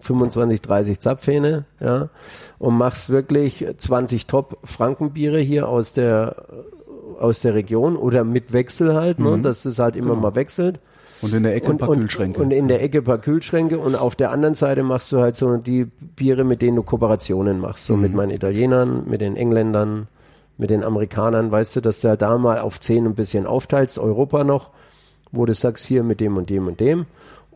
25, 30 Zapfhähne, ja, und machst wirklich 20 Top-Frankenbiere hier aus der aus der Region oder mit Wechsel halt, ne, mhm. dass es halt immer genau. mal wechselt. Und in der Ecke ein paar und, Kühlschränke. Und in der Ecke ein paar Kühlschränke und auf der anderen Seite machst du halt so die Biere, mit denen du Kooperationen machst. So mhm. mit meinen Italienern, mit den Engländern, mit den Amerikanern, weißt du, dass du da mal auf zehn ein bisschen aufteilst, Europa noch, wo du sagst, hier mit dem und dem und dem.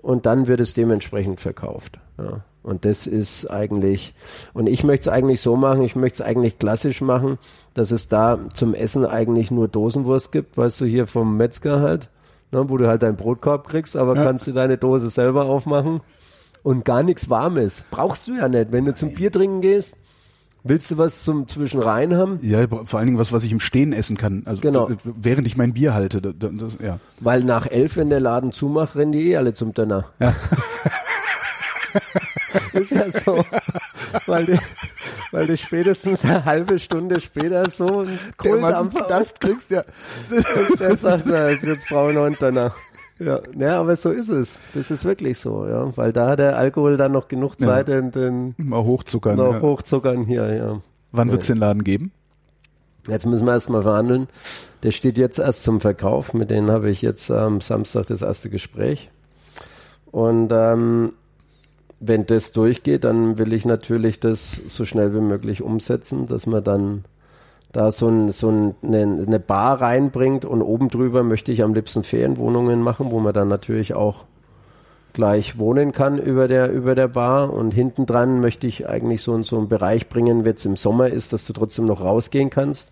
Und dann wird es dementsprechend verkauft. Ja. Und das ist eigentlich, und ich möchte es eigentlich so machen, ich möchte es eigentlich klassisch machen, dass es da zum Essen eigentlich nur Dosenwurst gibt, weißt du, hier vom Metzger halt ne, wo du halt deinen Brotkorb kriegst, aber ja. kannst du deine Dose selber aufmachen und gar nichts Warmes. Brauchst du ja nicht. Wenn du zum Bier trinken gehst, Willst du was zum Zwischenrein haben? Ja, vor allen Dingen was, was ich im Stehen essen kann. Also genau. während ich mein Bier halte. Das, das, ja. Weil nach elf, wenn der Laden zumacht, rennen die eh alle zum Döner. Ja. (laughs) ist ja so, weil du, weil du spätestens eine halbe Stunde später so ein Kohldampfer das kriegst, ja. Und der sagt, na, jetzt brauche ich noch einen Donner. Ja, ja, aber so ist es. Das ist wirklich so, ja, weil da hat der Alkohol dann noch genug Zeit, ja. den, den mal hochzuckern, noch ja. hochzuckern hier, ja. Wann ja. wird's den Laden geben? Jetzt müssen wir erstmal verhandeln. Der steht jetzt erst zum Verkauf. Mit denen habe ich jetzt am ähm, Samstag das erste Gespräch. Und ähm, wenn das durchgeht, dann will ich natürlich das so schnell wie möglich umsetzen, dass man dann da so, ein, so ein, eine, eine Bar reinbringt und oben drüber möchte ich am liebsten Ferienwohnungen machen, wo man dann natürlich auch gleich wohnen kann über der, über der Bar. Und hinten dran möchte ich eigentlich so, so einen Bereich bringen, wenn es im Sommer ist, dass du trotzdem noch rausgehen kannst,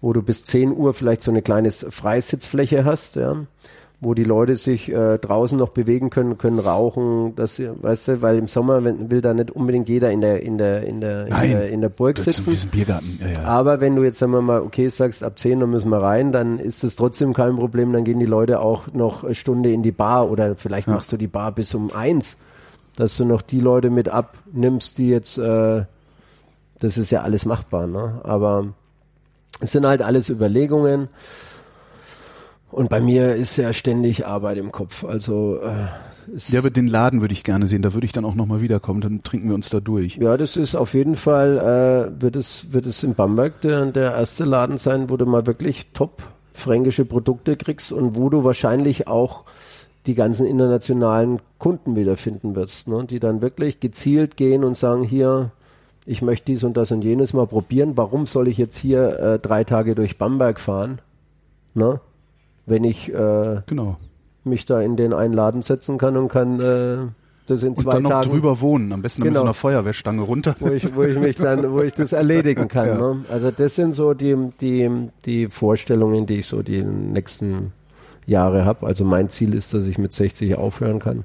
wo du bis 10 Uhr vielleicht so eine kleine Freisitzfläche hast, ja wo die Leute sich äh, draußen noch bewegen können, können rauchen, das, weißt du, weil im Sommer will da nicht unbedingt jeder in der in der in der in, Nein, der, in der Burg sitzen. Ist Biergarten. Ja, ja. Aber wenn du jetzt sagen wir mal, okay, sagst ab 10 Uhr müssen wir rein, dann ist es trotzdem kein Problem, dann gehen die Leute auch noch eine Stunde in die Bar oder vielleicht ja. machst du die Bar bis um eins, dass du noch die Leute mit abnimmst, die jetzt äh, das ist ja alles machbar, ne? Aber es sind halt alles Überlegungen. Und bei mir ist ja ständig Arbeit im Kopf. Also äh, ja, aber den Laden würde ich gerne sehen. Da würde ich dann auch nochmal wiederkommen. Dann trinken wir uns da durch. Ja, das ist auf jeden Fall äh, wird es wird es in Bamberg der, der erste Laden sein, wo du mal wirklich top fränkische Produkte kriegst und wo du wahrscheinlich auch die ganzen internationalen Kunden wiederfinden wirst, ne? die dann wirklich gezielt gehen und sagen hier ich möchte dies und das und jenes mal probieren. Warum soll ich jetzt hier äh, drei Tage durch Bamberg fahren? Ne? Wenn ich äh, genau. mich da in den einen Laden setzen kann und kann äh, das in zwei und dann noch Tagen drüber wohnen, am besten genau. mit so einer Feuerwehrstange runter. Wo ich, wo ich mich dann, wo ich das erledigen (laughs) kann. Ja. Ne? Also das sind so die, die, die Vorstellungen, die ich so die nächsten Jahre habe. Also mein Ziel ist, dass ich mit 60 aufhören kann.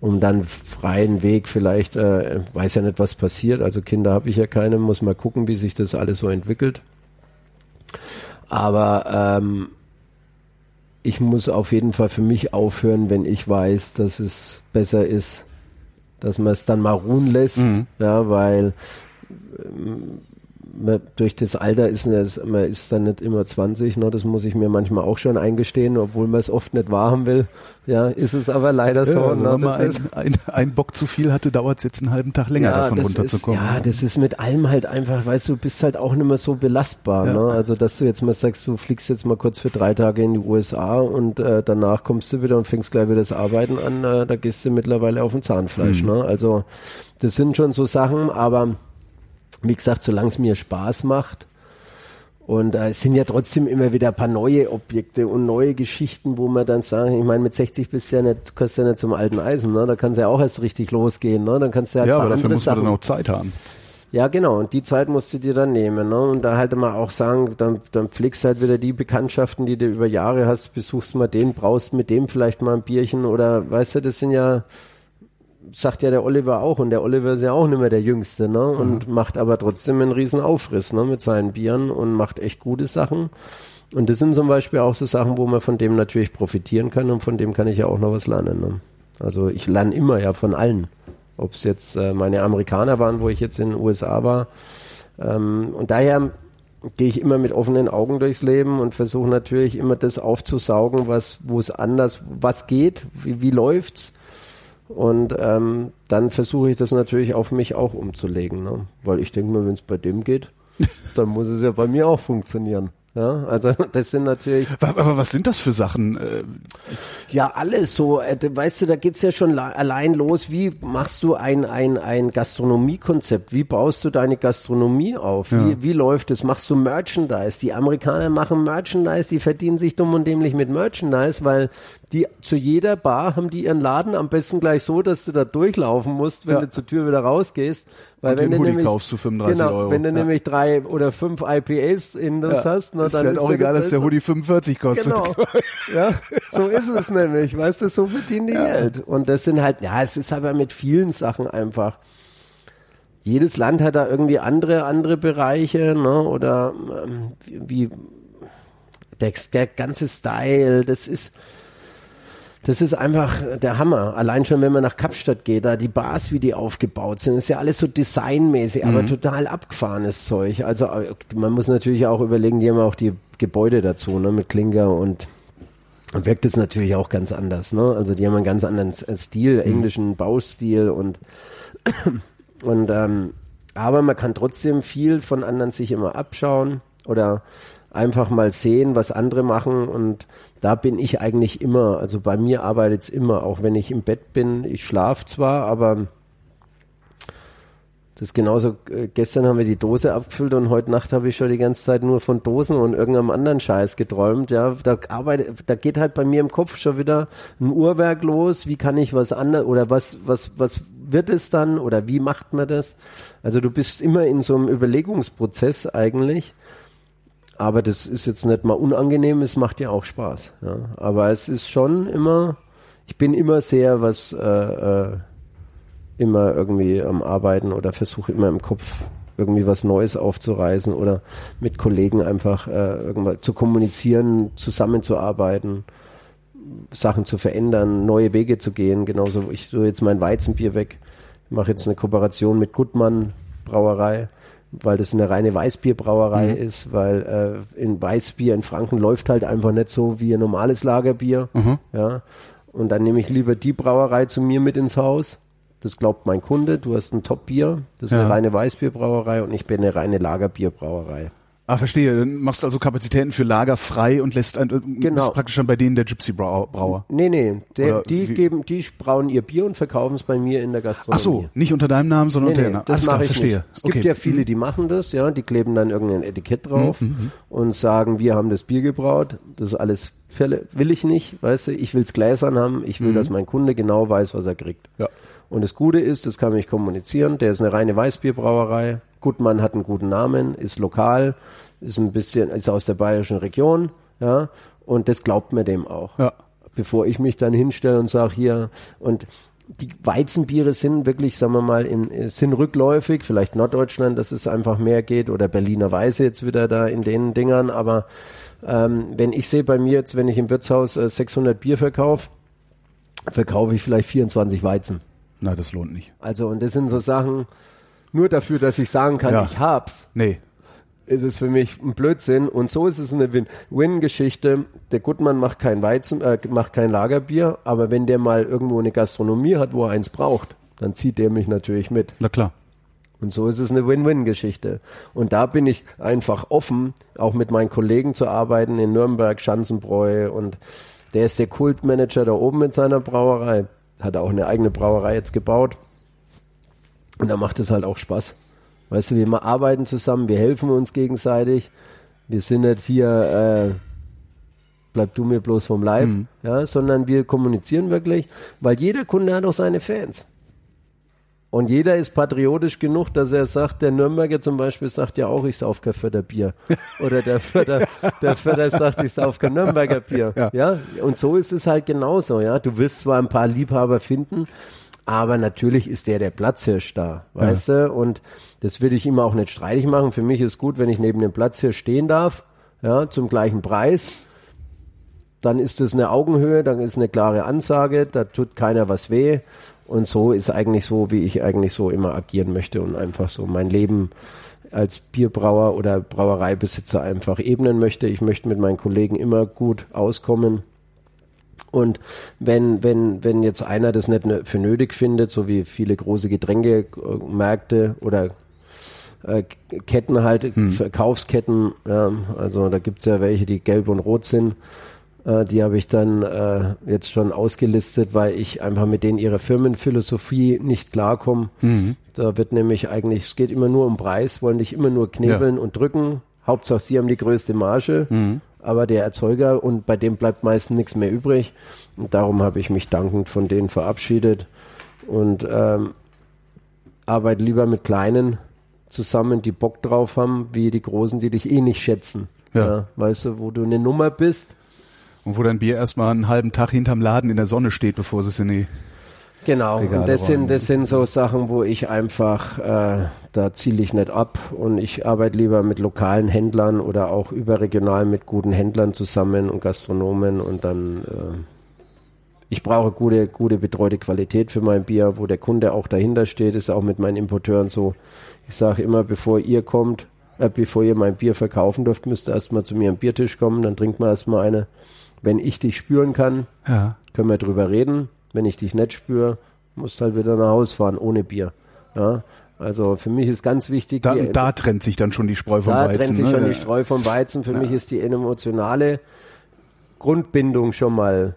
Um dann freien Weg vielleicht, äh, weiß ja nicht, was passiert. Also Kinder habe ich ja keine, muss mal gucken, wie sich das alles so entwickelt. Aber ähm, ich muss auf jeden Fall für mich aufhören, wenn ich weiß, dass es besser ist, dass man es dann mal ruhen lässt, mhm. ja, weil man, durch das Alter ist man ist dann nicht immer 20, ne, das muss ich mir manchmal auch schon eingestehen, obwohl man es oft nicht wahrhaben will. Ja, ist es aber leider so. Ja, wenn ne, man mal ein, ein, ein, Bock zu viel hatte, dauert es jetzt einen halben Tag länger, ja, davon runterzukommen. Ist, ja, das ist mit allem halt einfach, weißt du, bist halt auch nicht mehr so belastbar. Ne? Also, dass du jetzt mal sagst, du fliegst jetzt mal kurz für drei Tage in die USA und äh, danach kommst du wieder und fängst gleich wieder das Arbeiten an, äh, da gehst du mittlerweile auf ein Zahnfleisch. Mhm. Ne? Also, das sind schon so Sachen, aber wie gesagt, solange es mir Spaß macht. Und äh, es sind ja trotzdem immer wieder ein paar neue Objekte und neue Geschichten, wo man dann sagen, ich meine, mit 60 bist du ja nicht, kannst du ja nicht zum alten Eisen, ne? Da kann es ja auch erst richtig losgehen, ne? Dann kannst du ja, ja aber dafür muss man dann auch Zeit haben. Ja, genau. Und die Zeit musst du dir dann nehmen. Ne? Und da halt mal auch sagen, dann, dann pflegst halt wieder die Bekanntschaften, die du über Jahre hast, besuchst mal den, brauchst mit dem vielleicht mal ein Bierchen oder weißt du, das sind ja sagt ja der Oliver auch und der Oliver ist ja auch nicht mehr der Jüngste, ne? Und mhm. macht aber trotzdem einen riesen Aufriss, ne? Mit seinen Bieren und macht echt gute Sachen. Und das sind zum Beispiel auch so Sachen, wo man von dem natürlich profitieren kann und von dem kann ich ja auch noch was lernen. Ne? Also ich lerne immer ja von allen. Ob es jetzt äh, meine Amerikaner waren, wo ich jetzt in den USA war. Ähm, und daher gehe ich immer mit offenen Augen durchs Leben und versuche natürlich immer das aufzusaugen, was, wo es anders, was geht, wie, wie läuft's und ähm, dann versuche ich das natürlich auf mich auch umzulegen, ne? weil ich denke mir, wenn es bei dem geht, (laughs) dann muss es ja bei mir auch funktionieren. Ja, also (laughs) das sind natürlich. Aber was sind das für Sachen? Äh? Ja, alles so. Äh, weißt du, da geht's ja schon allein los. Wie machst du ein, ein, ein Gastronomiekonzept? Wie baust du deine Gastronomie auf? Ja. Wie, wie läuft es? Machst du Merchandise? Die Amerikaner machen Merchandise, die verdienen sich dumm und dämlich mit Merchandise, weil die zu jeder Bar haben die ihren Laden am besten gleich so, dass du da durchlaufen musst, wenn ja. du zur Tür wieder rausgehst. Weil und wenn du nämlich, kaufst du 35 genau, Euro. Wenn du ja. nämlich drei oder fünf IPAs in das ja. hast, na, ist dann halt ist auch egal, dass der Hoodie 45 kostet. Genau. (laughs) ja, so ist es nämlich. Weißt du, so verdienen die Geld. Und das sind halt, ja, es ist aber mit vielen Sachen einfach. Jedes Land hat da irgendwie andere, andere Bereiche, ne, oder ähm, wie, wie der, der ganze Style, das ist, das ist einfach der Hammer. Allein schon, wenn man nach Kapstadt geht, da die Bars, wie die aufgebaut sind, ist ja alles so designmäßig, mhm. aber total abgefahrenes Zeug. Also äh, man muss natürlich auch überlegen, die haben auch die Gebäude dazu, ne, mit Klinker und und wirkt es natürlich auch ganz anders, ne? Also die haben einen ganz anderen Stil, mhm. englischen Baustil und (coughs) und ähm, aber man kann trotzdem viel von anderen sich immer abschauen oder einfach mal sehen, was andere machen. Und da bin ich eigentlich immer, also bei mir arbeitet es immer, auch wenn ich im Bett bin, ich schlafe zwar, aber das ist genauso, äh, gestern haben wir die Dose abgefüllt und heute Nacht habe ich schon die ganze Zeit nur von Dosen und irgendeinem anderen Scheiß geträumt, ja, da arbeitet, da geht halt bei mir im Kopf schon wieder ein Uhrwerk los, wie kann ich was anderes oder was, was, was wird es dann oder wie macht man das? Also du bist immer in so einem Überlegungsprozess eigentlich aber das ist jetzt nicht mal unangenehm, es macht ja auch Spaß. Ja. Aber es ist schon immer, ich bin immer sehr was, äh, äh, immer irgendwie am Arbeiten oder versuche immer im Kopf irgendwie was Neues aufzureißen oder mit Kollegen einfach äh, irgendwas zu kommunizieren, zusammenzuarbeiten, Sachen zu verändern, neue Wege zu gehen. Genauso, ich so jetzt mein Weizenbier weg, mache jetzt eine Kooperation mit Gutmann Brauerei weil das eine reine Weißbierbrauerei mhm. ist, weil äh, in Weißbier in Franken läuft halt einfach nicht so wie ein normales Lagerbier. Mhm. Ja. Und dann nehme ich lieber die Brauerei zu mir mit ins Haus. Das glaubt mein Kunde. Du hast ein Top-Bier. Das ist ja. eine reine Weißbierbrauerei und ich bin eine reine Lagerbierbrauerei. Ah, verstehe. Dann machst du also Kapazitäten für Lager frei und lässt ein, genau. bist praktisch dann bei denen der Gypsy Brauer. Nee, nee, der, die wie? geben, die brauen ihr Bier und verkaufen es bei mir in der Gastronomie. Ach so, nicht unter deinem Namen, sondern nee, unter nee, das mache ich verstehe. Nicht. Es okay. gibt ja viele, mhm. die machen das, ja, die kleben dann irgendein Etikett drauf mhm, mhm. und sagen, wir haben das Bier gebraut. Das ist alles Fälle, will ich nicht, weißt du, ich will's gläsern haben, ich will, mhm. dass mein Kunde genau weiß, was er kriegt. Ja. Und das Gute ist, das kann ich kommunizieren, der ist eine reine Weißbierbrauerei, Gutmann hat einen guten Namen, ist lokal, ist ein bisschen, ist aus der bayerischen Region, ja, und das glaubt mir dem auch. Ja. Bevor ich mich dann hinstelle und sage hier, und die Weizenbiere sind wirklich, sagen wir mal, in, sind rückläufig, vielleicht Norddeutschland, dass es einfach mehr geht, oder Berliner Weise jetzt wieder da in den Dingern, aber ähm, wenn ich sehe bei mir jetzt, wenn ich im Wirtshaus äh, 600 Bier verkaufe, verkaufe ich vielleicht 24 Weizen. Na, das lohnt nicht. Also, und das sind so Sachen, nur dafür, dass ich sagen kann, ja. ich hab's. Nee ist es für mich ein Blödsinn. Und so ist es eine Win-Geschichte. Der Gutmann macht kein Weizen, äh, macht kein Lagerbier, aber wenn der mal irgendwo eine Gastronomie hat, wo er eins braucht, dann zieht der mich natürlich mit. Na klar. Und so ist es eine Win-Win-Geschichte. Und da bin ich einfach offen, auch mit meinen Kollegen zu arbeiten in Nürnberg, Schanzenbräu und der ist der Kultmanager da oben mit seiner Brauerei. Hat auch eine eigene Brauerei jetzt gebaut. Und da macht es halt auch Spaß. Weißt du, wir arbeiten zusammen, wir helfen uns gegenseitig. Wir sind nicht hier, äh, bleib du mir bloß vom Leib, mhm. ja, sondern wir kommunizieren wirklich, weil jeder Kunde hat auch seine Fans. Und jeder ist patriotisch genug, dass er sagt, der Nürnberger zum Beispiel sagt ja auch, ich sauf kein Förderbier. (laughs) Oder der Förder, der Förder sagt, ich sauf kein Nürnberger Bier. Ja. ja. Und so ist es halt genauso, ja. Du wirst zwar ein paar Liebhaber finden, aber natürlich ist der der Platzhirsch da, weißt ja. du? Und das will ich immer auch nicht streitig machen. Für mich ist gut, wenn ich neben dem Platzhirsch stehen darf, ja, zum gleichen Preis. Dann ist das eine Augenhöhe, dann ist eine klare Ansage, da tut keiner was weh. Und so ist eigentlich so, wie ich eigentlich so immer agieren möchte und einfach so mein Leben als Bierbrauer oder Brauereibesitzer einfach ebnen möchte. Ich möchte mit meinen Kollegen immer gut auskommen und wenn, wenn, wenn jetzt einer das nicht für nötig findet, so wie viele große Getränkemärkte oder äh, Ketten halt, hm. Verkaufsketten, ja, also da gibt's ja welche, die gelb und rot sind, äh, die habe ich dann äh, jetzt schon ausgelistet, weil ich einfach mit denen ihrer Firmenphilosophie nicht klarkomme. Mhm. Da wird nämlich eigentlich, es geht immer nur um Preis, wollen dich immer nur knebeln ja. und drücken. Hauptsache, sie haben die größte Marge. Mhm aber der Erzeuger und bei dem bleibt meistens nichts mehr übrig. Und darum habe ich mich dankend von denen verabschiedet und ähm, arbeite lieber mit Kleinen zusammen, die Bock drauf haben, wie die Großen, die dich eh nicht schätzen. Ja. ja weißt du, wo du eine Nummer bist. Und wo dein Bier erstmal einen halben Tag hinterm Laden in der Sonne steht, bevor es in die Genau, Regale und das sind, das sind so Sachen, wo ich einfach, äh, da ziele ich nicht ab und ich arbeite lieber mit lokalen Händlern oder auch überregional mit guten Händlern zusammen und Gastronomen und dann äh, ich brauche gute, gute betreute Qualität für mein Bier, wo der Kunde auch dahinter steht, ist auch mit meinen Importeuren so. Ich sage immer, bevor ihr kommt, äh, bevor ihr mein Bier verkaufen dürft, müsst ihr erstmal zu mir am Biertisch kommen, dann trinkt man erstmal eine. Wenn ich dich spüren kann, ja. können wir drüber reden. Wenn ich dich nicht spüre, musst halt wieder nach Hause fahren ohne Bier. Ja, also für mich ist ganz wichtig. Da, die, da trennt sich dann schon die Spreu vom da Weizen. Da trennt sich ne? schon die Streu vom Weizen. Für ja. mich ist die emotionale Grundbindung schon mal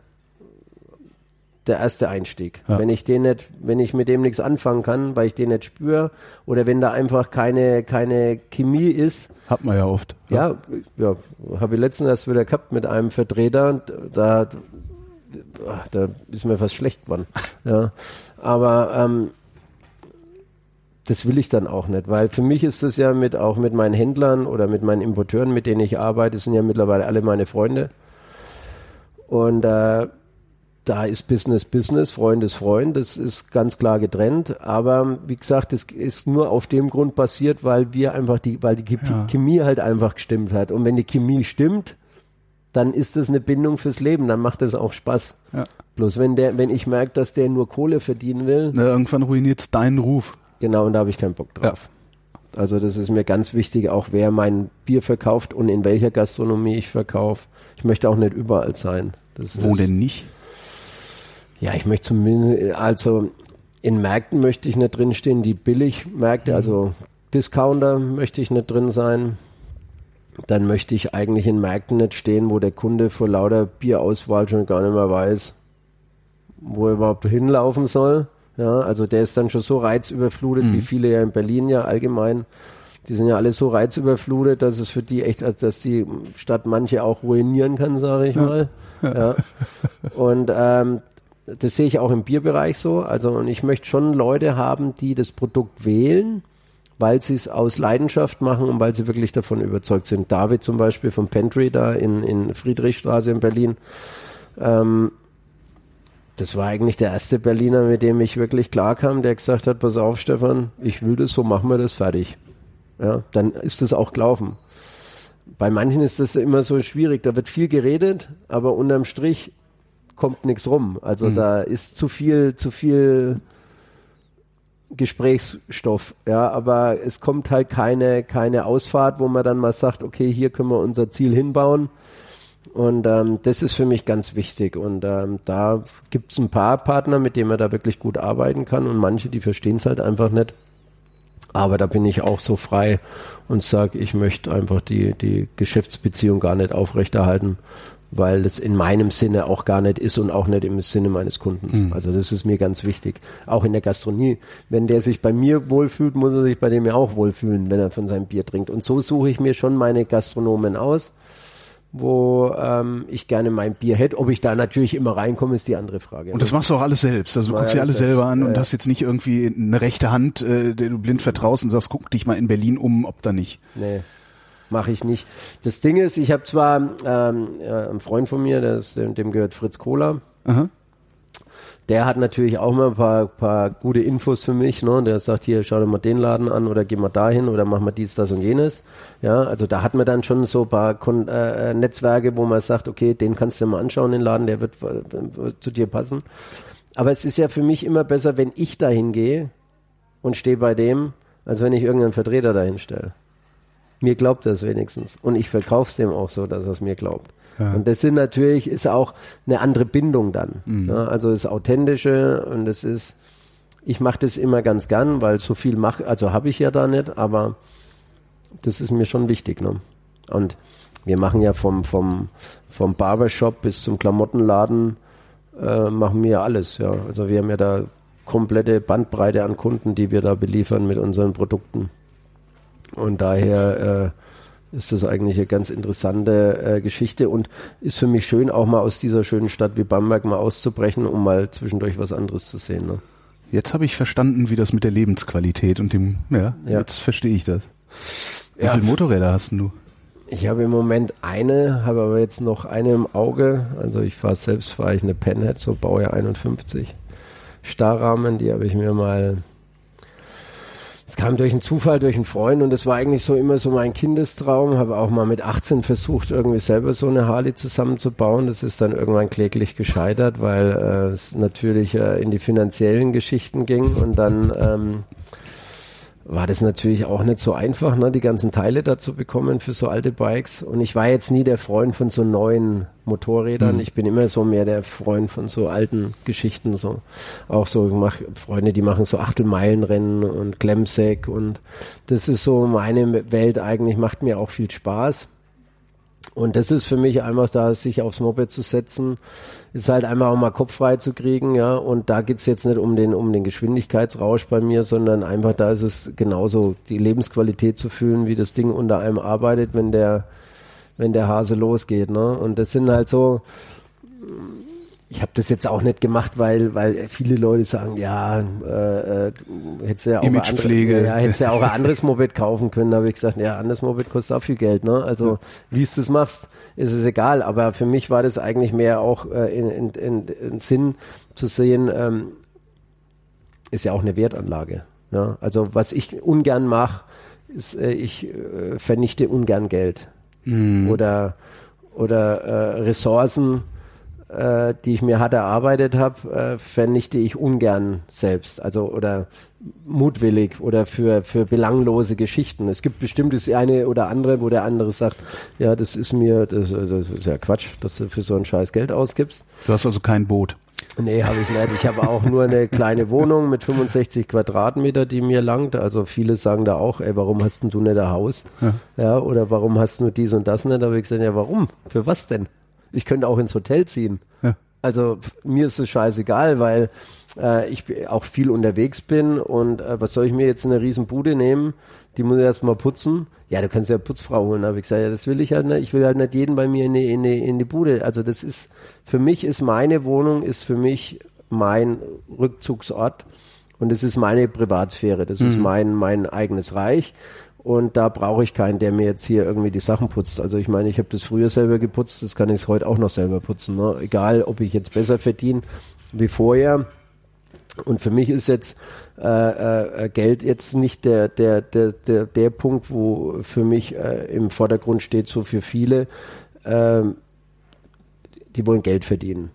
der erste Einstieg. Ja. Wenn ich den nicht, wenn ich mit dem nichts anfangen kann, weil ich den nicht spüre, oder wenn da einfach keine, keine Chemie ist. Hat man ja oft. Ja, ja, ja habe ich letztens erst wieder gehabt mit einem Vertreter, da, da ist mir fast schlecht geworden. ja. Aber ähm, das will ich dann auch nicht, weil für mich ist das ja mit auch mit meinen Händlern oder mit meinen Importeuren, mit denen ich arbeite, sind ja mittlerweile alle meine Freunde. Und äh, da ist Business Business, Freund ist Freund, das ist ganz klar getrennt. Aber wie gesagt, das ist nur auf dem Grund passiert, weil wir einfach die, weil die ja. Chemie halt einfach gestimmt hat. Und wenn die Chemie stimmt, dann ist das eine Bindung fürs Leben, dann macht das auch Spaß. Ja. Bloß wenn der, wenn ich merke, dass der nur Kohle verdienen will. Na, irgendwann ruiniert es deinen Ruf. Genau, und da habe ich keinen Bock drauf. Ja. Also das ist mir ganz wichtig, auch wer mein Bier verkauft und in welcher Gastronomie ich verkaufe. Ich möchte auch nicht überall sein. Das Wo denn nicht? Ja, ich möchte zumindest, also in Märkten möchte ich nicht drinstehen, die Billigmärkte, mhm. also Discounter möchte ich nicht drin sein. Dann möchte ich eigentlich in Märkten nicht stehen, wo der Kunde vor lauter Bierauswahl schon gar nicht mehr weiß, wo er überhaupt hinlaufen soll. Ja, also der ist dann schon so reizüberflutet, mhm. wie viele ja in Berlin ja allgemein. Die sind ja alle so reizüberflutet, dass es für die echt, also dass die Stadt manche auch ruinieren kann, sage ich mal. Ja. ja. Und ähm, das sehe ich auch im Bierbereich so. Also und ich möchte schon Leute haben, die das Produkt wählen, weil sie es aus Leidenschaft machen und weil sie wirklich davon überzeugt sind. David zum Beispiel vom Pantry da in, in Friedrichstraße in Berlin. Ähm, das war eigentlich der erste Berliner, mit dem ich wirklich klar kam, der gesagt hat, pass auf Stefan, ich will das, so machen wir das fertig. Ja, dann ist das auch gelaufen. Bei manchen ist das immer so schwierig, da wird viel geredet, aber unterm Strich kommt nichts rum. Also mhm. da ist zu viel, zu viel Gesprächsstoff, ja, aber es kommt halt keine, keine Ausfahrt, wo man dann mal sagt, okay, hier können wir unser Ziel hinbauen und ähm, das ist für mich ganz wichtig. Und ähm, da gibt es ein paar Partner, mit denen man da wirklich gut arbeiten kann. Und manche, die verstehen es halt einfach nicht. Aber da bin ich auch so frei und sage, ich möchte einfach die, die Geschäftsbeziehung gar nicht aufrechterhalten, weil das in meinem Sinne auch gar nicht ist und auch nicht im Sinne meines Kundens. Mhm. Also das ist mir ganz wichtig. Auch in der Gastronomie. Wenn der sich bei mir wohlfühlt, muss er sich bei dem ja auch wohlfühlen, wenn er von seinem Bier trinkt. Und so suche ich mir schon meine Gastronomen aus wo ähm, ich gerne mein Bier hätte. Ob ich da natürlich immer reinkomme, ist die andere Frage. Und das machst du auch alles selbst. Also du guckst dir alles selber an ja, und hast jetzt nicht irgendwie eine rechte Hand, äh, der du blind vertraust und sagst, guck dich mal in Berlin um, ob da nicht. Nee, mache ich nicht. Das Ding ist, ich habe zwar ähm, äh, einen Freund von mir, der ist, dem gehört Fritz Kohler. Aha der hat natürlich auch mal ein paar, paar gute Infos für mich. Ne? Der sagt hier, schau dir mal den Laden an oder geh mal dahin oder mach mal dies, das und jenes. Ja, also da hat man dann schon so ein paar Kon äh, Netzwerke, wo man sagt, okay, den kannst du mal anschauen, den Laden, der wird äh, zu dir passen. Aber es ist ja für mich immer besser, wenn ich dahin gehe und stehe bei dem, als wenn ich irgendeinen Vertreter dahin stelle. Mir glaubt das wenigstens. Und ich verkaufe es dem auch so, dass er es mir glaubt. Ja. Und das sind natürlich, ist auch eine andere Bindung dann. Mhm. Ja, also das Authentische und es ist, ich mache das immer ganz gern, weil so viel mache, also habe ich ja da nicht, aber das ist mir schon wichtig. Ne? Und wir machen ja vom, vom, vom Barbershop bis zum Klamottenladen, äh, machen wir alles. Ja. Also wir haben ja da komplette Bandbreite an Kunden, die wir da beliefern mit unseren Produkten. Und daher äh, ist das eigentlich eine ganz interessante äh, Geschichte und ist für mich schön, auch mal aus dieser schönen Stadt wie Bamberg mal auszubrechen, um mal zwischendurch was anderes zu sehen. Ne? Jetzt habe ich verstanden, wie das mit der Lebensqualität und dem, ja, ja. jetzt verstehe ich das. Wie ja. viele Motorräder hast du? Ich habe im Moment eine, habe aber jetzt noch eine im Auge. Also ich fahre selbst, fahre ich eine Penhead, so Baujahr 51. Starrahmen, die habe ich mir mal es kam durch einen Zufall, durch einen Freund und das war eigentlich so immer so mein Kindestraum. Habe auch mal mit 18 versucht, irgendwie selber so eine Harley zusammenzubauen. Das ist dann irgendwann kläglich gescheitert, weil äh, es natürlich äh, in die finanziellen Geschichten ging und dann ähm, war das natürlich auch nicht so einfach, ne, die ganzen Teile dazu bekommen für so alte Bikes. Und ich war jetzt nie der Freund von so neuen Motorrädern. Mhm. Ich bin immer so mehr der Freund von so alten Geschichten. So auch so ich mach Freunde, die machen so Achtelmeilenrennen und Klemsack und das ist so meine Welt eigentlich. Macht mir auch viel Spaß. Und das ist für mich einfach da, sich aufs Moped zu setzen, ist halt einmal auch mal Kopf frei zu kriegen, ja. Und da geht's jetzt nicht um den, um den Geschwindigkeitsrausch bei mir, sondern einfach da ist es genauso die Lebensqualität zu fühlen, wie das Ding unter einem arbeitet, wenn der, wenn der Hase losgeht, ne. Und das sind halt so, ich habe das jetzt auch nicht gemacht, weil weil viele Leute sagen, ja, äh, äh, hättest ja auch Imagepflege. Andere, ja, hättest ja auch ein anderes Moped kaufen können. Da habe ich gesagt, ja, anderes Moped kostet auch viel Geld, ne? Also ja. wie es das machst, ist es egal. Aber für mich war das eigentlich mehr auch äh, in, in, in, in Sinn zu sehen, ähm, ist ja auch eine Wertanlage. Ja? Also was ich ungern mache, ist, äh, ich äh, vernichte ungern Geld mm. oder oder äh, Ressourcen äh, die ich mir hart erarbeitet habe, äh, vernichte ich ungern selbst. Also oder mutwillig oder für, für belanglose Geschichten. Es gibt bestimmt das eine oder andere, wo der andere sagt, ja, das ist mir, das, das ist ja Quatsch, dass du für so ein Scheiß Geld ausgibst. Du hast also kein Boot. Nee, habe ich nicht. Ich habe auch nur eine (laughs) kleine Wohnung mit 65 Quadratmeter, die mir langt. Also viele sagen da auch, ey, warum hast denn du nicht ein Haus? Ja. ja oder warum hast du nur dies und das nicht? Da habe ich gesagt, ja, warum? Für was denn? Ich könnte auch ins Hotel ziehen. Ja. Also mir ist es scheißegal, weil äh, ich auch viel unterwegs bin und äh, was soll ich mir jetzt eine riesen Bude nehmen? Die muss ich erstmal putzen. Ja, du kannst ja Putzfrau holen, habe ich gesagt. Ja, das will ich halt nicht. Ich will halt nicht jeden bei mir in die, in die, in die Bude. Also das ist, für mich ist meine Wohnung, ist für mich mein Rückzugsort und es ist meine Privatsphäre. Das mhm. ist mein, mein eigenes Reich. Und da brauche ich keinen, der mir jetzt hier irgendwie die Sachen putzt. Also ich meine, ich habe das früher selber geputzt, das kann ich heute auch noch selber putzen. Ne? Egal, ob ich jetzt besser verdiene wie vorher. Und für mich ist jetzt äh, äh, Geld jetzt nicht der, der, der, der, der Punkt, wo für mich äh, im Vordergrund steht, so für viele, äh, die wollen Geld verdienen.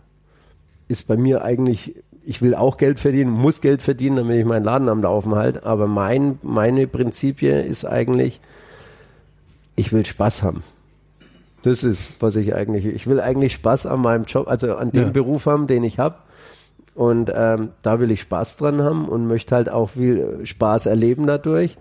Ist bei mir eigentlich ich will auch Geld verdienen, muss Geld verdienen, damit ich meinen Laden am Laufen halte. Aber mein, meine Prinzipie ist eigentlich, ich will Spaß haben. Das ist, was ich eigentlich, ich will eigentlich Spaß an meinem Job, also an dem ja. Beruf haben, den ich habe. Und ähm, da will ich Spaß dran haben und möchte halt auch viel Spaß erleben dadurch.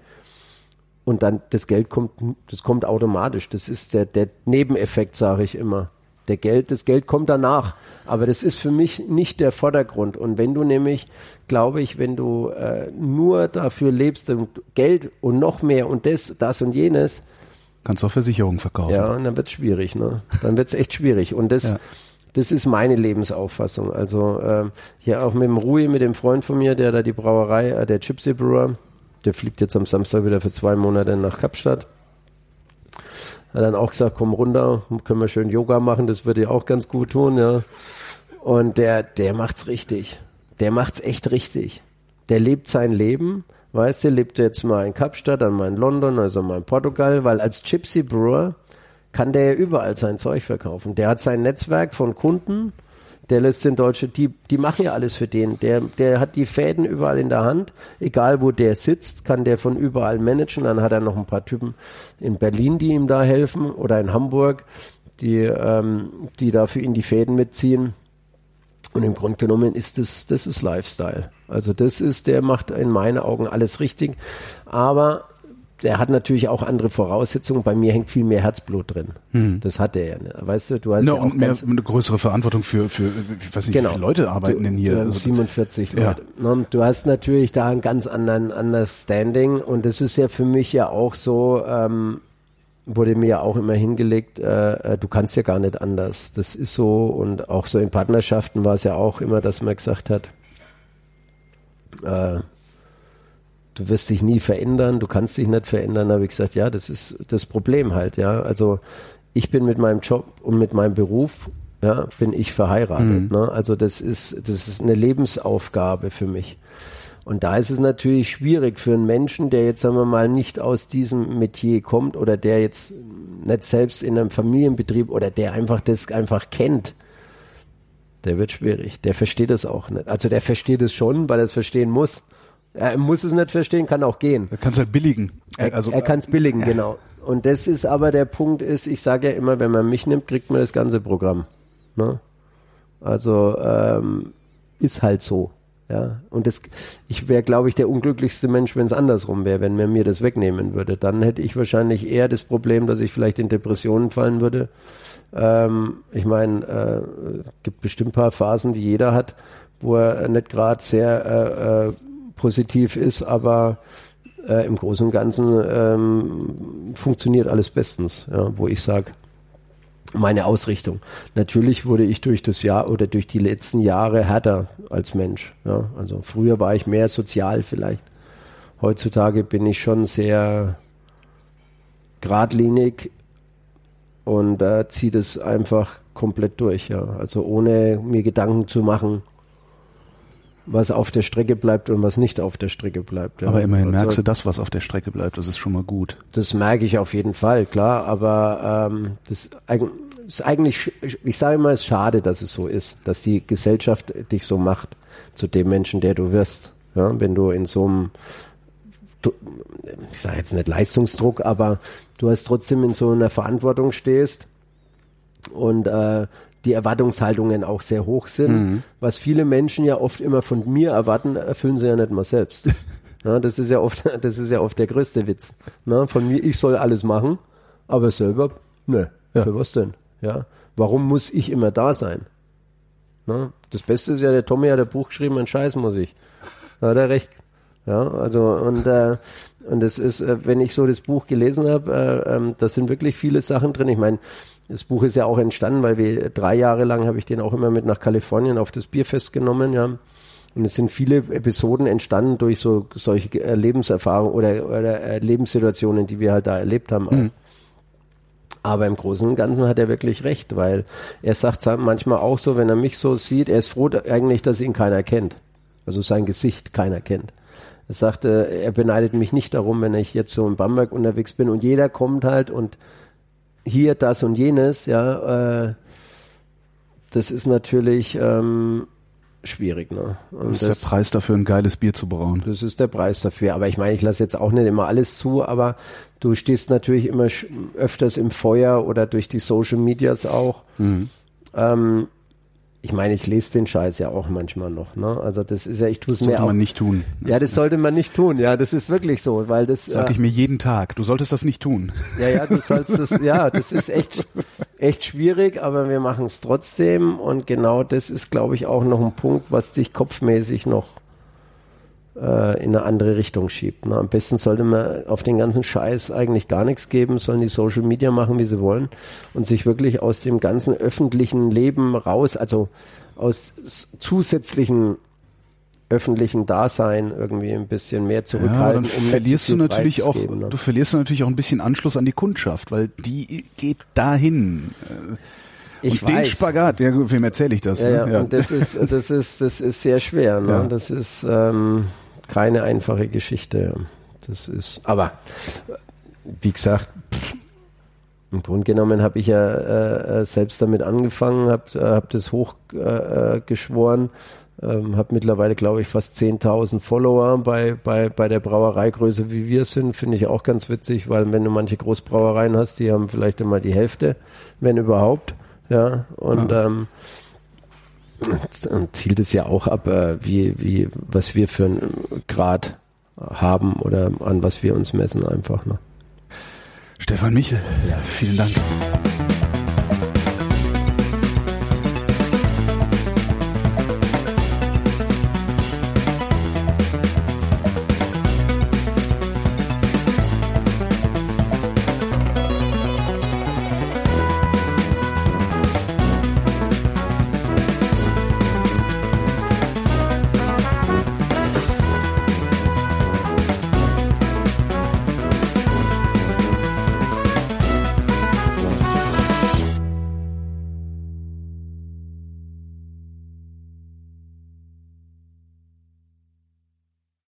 Und dann das Geld kommt, das kommt automatisch. Das ist der, der Nebeneffekt, sage ich immer. Der Geld, das Geld kommt danach. Aber das ist für mich nicht der Vordergrund. Und wenn du nämlich, glaube ich, wenn du äh, nur dafür lebst und Geld und noch mehr und das, das und jenes. Kannst du auch Versicherungen verkaufen. Ja, und dann wird es schwierig, ne? Dann wird es echt schwierig. Und das, ja. das ist meine Lebensauffassung. Also ähm, hier auch mit dem Rui, mit dem Freund von mir, der da die Brauerei, äh, der Gypsy Brewer, der fliegt jetzt am Samstag wieder für zwei Monate nach Kapstadt. Hat dann auch gesagt, komm runter, können wir schön Yoga machen, das würde dir auch ganz gut tun, ja. Und der, der macht's richtig. Der macht's echt richtig. Der lebt sein Leben, weißt du, lebt jetzt mal in Kapstadt, dann mal in London, also mal in Portugal, weil als Gypsy Brewer kann der ja überall sein Zeug verkaufen. Der hat sein Netzwerk von Kunden, der lässt den Deutsche, die, die machen ja alles für den. Der, der hat die Fäden überall in der Hand. Egal wo der sitzt, kann der von überall managen. Dann hat er noch ein paar Typen in Berlin, die ihm da helfen oder in Hamburg, die, ähm, die da für ihn die Fäden mitziehen. Und im Grunde genommen ist das, das ist Lifestyle. Also das ist, der macht in meinen Augen alles richtig. Aber der hat natürlich auch andere Voraussetzungen. Bei mir hängt viel mehr Herzblut drin. Hm. Das hat er ja. Ne? Weißt du, du hast no, ja auch und mehr, eine größere Verantwortung für, für ich weiß nicht, genau. wie viele Leute arbeiten du, denn hier? Also, 47 ja. Leute. Ne? Du hast natürlich da einen ganz anderen Understanding und das ist ja für mich ja auch so, ähm, wurde mir ja auch immer hingelegt, äh, äh, du kannst ja gar nicht anders. Das ist so und auch so in Partnerschaften war es ja auch immer, dass man gesagt hat, äh, du wirst dich nie verändern, du kannst dich nicht verändern. Habe ich gesagt, ja, das ist das Problem halt, ja. Also ich bin mit meinem Job und mit meinem Beruf, ja, bin ich verheiratet. Mhm. Ne? Also das ist, das ist eine Lebensaufgabe für mich. Und da ist es natürlich schwierig für einen Menschen, der jetzt, sagen wir mal, nicht aus diesem Metier kommt oder der jetzt nicht selbst in einem Familienbetrieb oder der einfach das einfach kennt. Der wird schwierig. Der versteht es auch nicht. Also der versteht es schon, weil er es verstehen muss. Er muss es nicht verstehen, kann auch gehen. Er kann es halt billigen. Er, also, er kann es billigen, äh, (laughs) genau. Und das ist aber der Punkt ist, ich sage ja immer, wenn man mich nimmt, kriegt man das ganze Programm. Ne? Also ähm, ist halt so. Ja, und das, ich wäre, glaube ich, der unglücklichste Mensch, wenn es andersrum wäre, wenn man mir das wegnehmen würde. Dann hätte ich wahrscheinlich eher das Problem, dass ich vielleicht in Depressionen fallen würde. Ähm, ich meine, äh, gibt bestimmt paar Phasen, die jeder hat, wo er nicht gerade sehr äh, äh, positiv ist, aber äh, im Großen und Ganzen ähm, funktioniert alles bestens, ja, wo ich sage, meine Ausrichtung. Natürlich wurde ich durch das Jahr oder durch die letzten Jahre härter als Mensch. Ja. Also früher war ich mehr sozial vielleicht. Heutzutage bin ich schon sehr geradlinig und äh, ziehe das einfach komplett durch. Ja. Also ohne mir Gedanken zu machen, was auf der Strecke bleibt und was nicht auf der Strecke bleibt. Ja. Aber immerhin also, merkst du das, was auf der Strecke bleibt, das ist schon mal gut. Das merke ich auf jeden Fall, klar, aber ähm, das ist eigentlich, ich sage immer, es ist schade, dass es so ist, dass die Gesellschaft dich so macht zu dem Menschen, der du wirst. Ja, wenn du in so einem, ich sage jetzt nicht Leistungsdruck, aber du hast trotzdem in so einer Verantwortung stehst und äh, die Erwartungshaltungen auch sehr hoch sind. Mhm. Was viele Menschen ja oft immer von mir erwarten, erfüllen sie ja nicht mal selbst. (laughs) ja, das ist ja oft, (laughs) das ist ja oft der größte Witz. Na, von mir, ich soll alles machen, aber selber, ne, ja. für was denn? Ja, warum muss ich immer da sein? Na, das Beste ist ja, der Tommy hat ein Buch geschrieben, ein Scheiß muss ich. Da hat er recht. Ja, also und äh, und das ist, äh, wenn ich so das Buch gelesen habe, äh, ähm, da sind wirklich viele Sachen drin. Ich meine, das Buch ist ja auch entstanden, weil wir drei Jahre lang habe ich den auch immer mit nach Kalifornien auf das Bierfest genommen, ja. Und es sind viele Episoden entstanden durch so solche Lebenserfahrungen oder, oder äh, Lebenssituationen, die wir halt da erlebt haben. Mhm. Aber im Großen und Ganzen hat er wirklich recht, weil er sagt manchmal auch so, wenn er mich so sieht, er ist froh eigentlich, dass ihn keiner kennt. Also sein Gesicht keiner kennt. Er sagte, er beneidet mich nicht darum, wenn ich jetzt so in Bamberg unterwegs bin und jeder kommt halt und hier das und jenes, ja, äh, das ist natürlich ähm, schwierig. Ne? Und das ist das, der Preis dafür, ein geiles Bier zu brauen. Das ist der Preis dafür. Aber ich meine, ich lasse jetzt auch nicht immer alles zu, aber du stehst natürlich immer öfters im Feuer oder durch die Social Medias auch. Mhm. Ähm, ich meine, ich lese den Scheiß ja auch manchmal noch. Ne? Also das ist ja, ich tue es mir auch. Sollte man nicht tun. Ja, das sollte man nicht tun. Ja, das ist wirklich so, weil das. Sag äh, ich mir jeden Tag. Du solltest das nicht tun. Ja, ja, du sollst das. ja, das ist echt, echt schwierig, aber wir machen es trotzdem. Und genau das ist, glaube ich, auch noch ein Punkt, was dich kopfmäßig noch äh, in eine andere Richtung schiebt. Ne? Am besten sollte man auf den ganzen Scheiß eigentlich gar nichts geben, sollen die Social Media machen, wie sie wollen und sich wirklich aus dem ganzen öffentlichen Leben raus, also aus zusätzlichen öffentlichen Dasein irgendwie ein bisschen mehr zurückhalten. Ja, dann um verlierst du natürlich auch, geben, ne? du verlierst natürlich auch ein bisschen Anschluss an die Kundschaft, weil die geht dahin. Ich und weiß. den Spagat, ja, wem erzähle ich das? Ja, ne? ja, ja. Und das ist, das ist, das ist sehr schwer. Ne? Ja. Das ist ähm, keine einfache Geschichte. Das ist, aber wie gesagt, im Grunde genommen habe ich ja äh, äh selbst damit angefangen, habe äh, hab das hochgeschworen, äh, ähm, habe mittlerweile, glaube ich, fast 10.000 Follower bei, bei, bei der Brauereigröße, wie wir sind, finde ich auch ganz witzig, weil wenn du manche Großbrauereien hast, die haben vielleicht immer die Hälfte, wenn überhaupt. Ja, und ja. Ähm, zielt es ja auch ab, äh, wie, wie, was wir für einen Grad haben oder an was wir uns messen einfach. Ne? Stefan Michel, ja. vielen Dank.